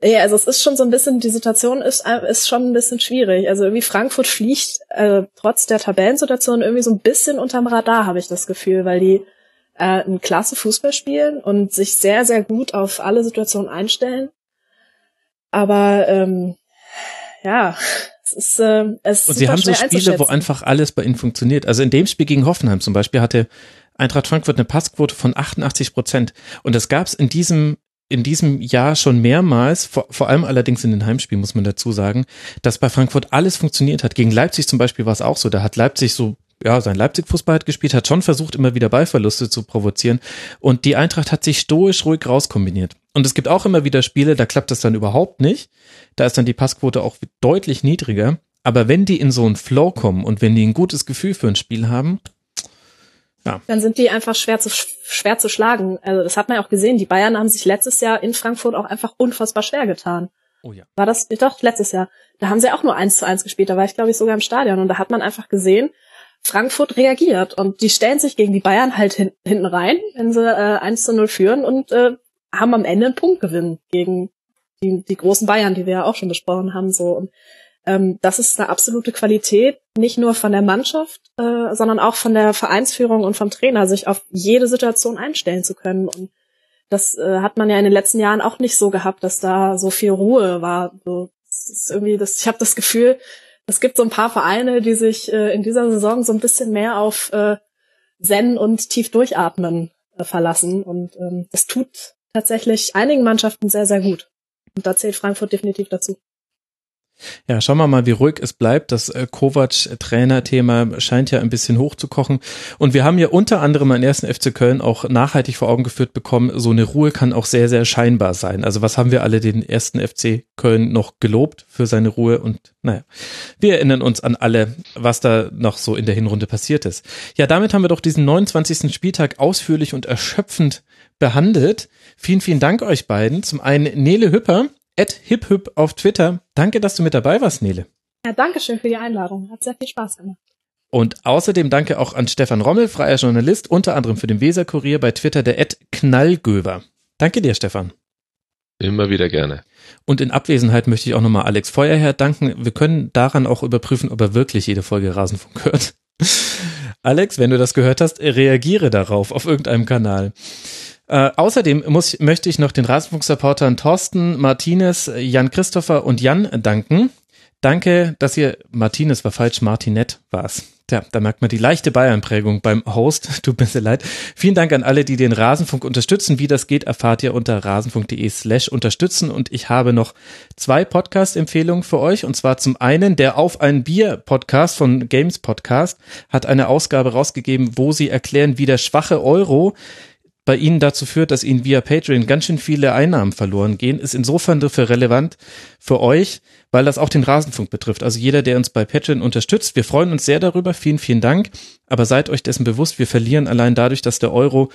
Ja, also es ist schon so ein bisschen, die Situation ist, ist schon ein bisschen schwierig. Also irgendwie Frankfurt fliegt äh, trotz der Tabellensituation irgendwie so ein bisschen unterm Radar, habe ich das Gefühl, weil die äh, einen klasse Fußball spielen und sich sehr, sehr gut auf alle Situationen einstellen. Aber ähm, ja, ist, äh, es ist Und sie haben so Spiele, wo einfach alles bei ihnen funktioniert. Also in dem Spiel gegen Hoffenheim zum Beispiel hatte Eintracht Frankfurt eine Passquote von 88 Prozent. Und das gab es in diesem in diesem Jahr schon mehrmals, vor, vor allem allerdings in den Heimspielen, muss man dazu sagen, dass bei Frankfurt alles funktioniert hat. Gegen Leipzig zum Beispiel war es auch so. Da hat Leipzig so, ja, sein Leipzig-Fußball hat gespielt, hat schon versucht, immer wieder Ballverluste zu provozieren. Und die Eintracht hat sich stoisch ruhig rauskombiniert. Und es gibt auch immer wieder Spiele, da klappt das dann überhaupt nicht. Da ist dann die Passquote auch deutlich niedriger. Aber wenn die in so einen Flow kommen und wenn die ein gutes Gefühl für ein Spiel haben, ja. Dann sind die einfach schwer zu, schwer zu schlagen. Also das hat man ja auch gesehen. Die Bayern haben sich letztes Jahr in Frankfurt auch einfach unfassbar schwer getan. Oh ja. War das, doch, letztes Jahr. Da haben sie auch nur eins zu eins gespielt. Da war ich, glaube ich, sogar im Stadion. Und da hat man einfach gesehen, Frankfurt reagiert. Und die stellen sich gegen die Bayern halt hin, hinten rein, wenn sie äh, 1 zu 0 führen und äh, haben am Ende einen Punktgewinn gegen die, die großen Bayern, die wir ja auch schon besprochen haben. So. Und ähm, das ist eine absolute Qualität, nicht nur von der Mannschaft, äh, sondern auch von der Vereinsführung und vom Trainer, sich auf jede Situation einstellen zu können. Und das äh, hat man ja in den letzten Jahren auch nicht so gehabt, dass da so viel Ruhe war. So, das ist irgendwie, das, ich habe das Gefühl, es gibt so ein paar Vereine, die sich äh, in dieser Saison so ein bisschen mehr auf äh, Zen und tief durchatmen äh, verlassen. Und ähm, das tut tatsächlich einigen Mannschaften sehr, sehr gut. Und da zählt Frankfurt definitiv dazu. Ja, schauen wir mal, wie ruhig es bleibt. Das äh, Kovac-Trainer-Thema scheint ja ein bisschen hochzukochen. Und wir haben ja unter anderem an ersten FC Köln auch nachhaltig vor Augen geführt bekommen, so eine Ruhe kann auch sehr, sehr scheinbar sein. Also was haben wir alle den ersten FC Köln noch gelobt für seine Ruhe? Und naja, wir erinnern uns an alle, was da noch so in der Hinrunde passiert ist. Ja, damit haben wir doch diesen 29. Spieltag ausführlich und erschöpfend behandelt. Vielen, vielen Dank euch beiden. Zum einen Nele Hüpper, at hiphüp auf Twitter. Danke, dass du mit dabei warst, Nele. Ja, danke schön für die Einladung. Hat sehr viel Spaß gemacht. Und außerdem danke auch an Stefan Rommel, freier Journalist, unter anderem für den Weser-Kurier bei Twitter, der Ed Knallgöver. Danke dir, Stefan. Immer wieder gerne. Und in Abwesenheit möchte ich auch nochmal Alex Feuerherr danken. Wir können daran auch überprüfen, ob er wirklich jede Folge Rasenfunk hört. [LAUGHS] Alex, wenn du das gehört hast, reagiere darauf auf irgendeinem Kanal. Äh, außerdem muss, möchte ich noch den Rasenfunk-Supportern Thorsten, Martinez, Jan Christopher und Jan danken. Danke, dass ihr, Martinez war falsch, Martinet war's. Tja, da merkt man die leichte Bayern-Prägung beim Host. [LAUGHS] Tut mir sehr leid. Vielen Dank an alle, die den Rasenfunk unterstützen. Wie das geht, erfahrt ihr unter rasenfunk.de slash unterstützen. Und ich habe noch zwei Podcast-Empfehlungen für euch. Und zwar zum einen der Auf ein Bier Podcast von Games Podcast hat eine Ausgabe rausgegeben, wo sie erklären, wie der schwache Euro bei Ihnen dazu führt, dass Ihnen via Patreon ganz schön viele Einnahmen verloren gehen, ist insofern dafür relevant für euch, weil das auch den Rasenfunk betrifft. Also jeder, der uns bei Patreon unterstützt, wir freuen uns sehr darüber. Vielen, vielen Dank. Aber seid euch dessen bewusst, wir verlieren allein dadurch, dass der Euro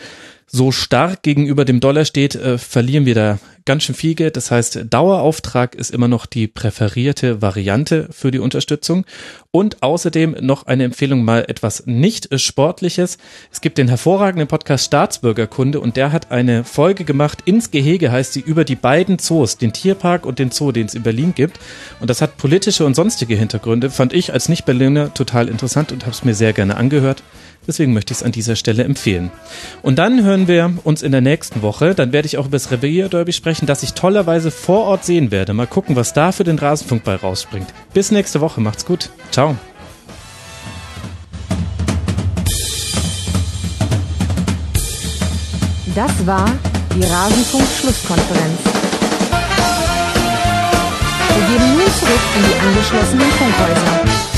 so stark gegenüber dem Dollar steht, äh, verlieren wir da ganz schön viel Geld. Das heißt, Dauerauftrag ist immer noch die präferierte Variante für die Unterstützung. Und außerdem noch eine Empfehlung mal etwas nicht sportliches. Es gibt den hervorragenden Podcast Staatsbürgerkunde und der hat eine Folge gemacht. Ins Gehege heißt sie über die beiden Zoos, den Tierpark und den Zoo, den es in Berlin gibt. Und das hat politische und sonstige Hintergründe. Fand ich als Nicht-Berliner total interessant und habe es mir sehr gerne angehört. Deswegen möchte ich es an dieser Stelle empfehlen. Und dann hören wir uns in der nächsten Woche. Dann werde ich auch über das Revier Derby sprechen, das ich tollerweise vor Ort sehen werde. Mal gucken, was da für den Rasenfunk bei rausspringt. Bis nächste Woche. Macht's gut. Ciao. Das war die Rasenfunk-Schlusskonferenz. Wir geben nun zurück in die angeschlossenen Funkhäuser.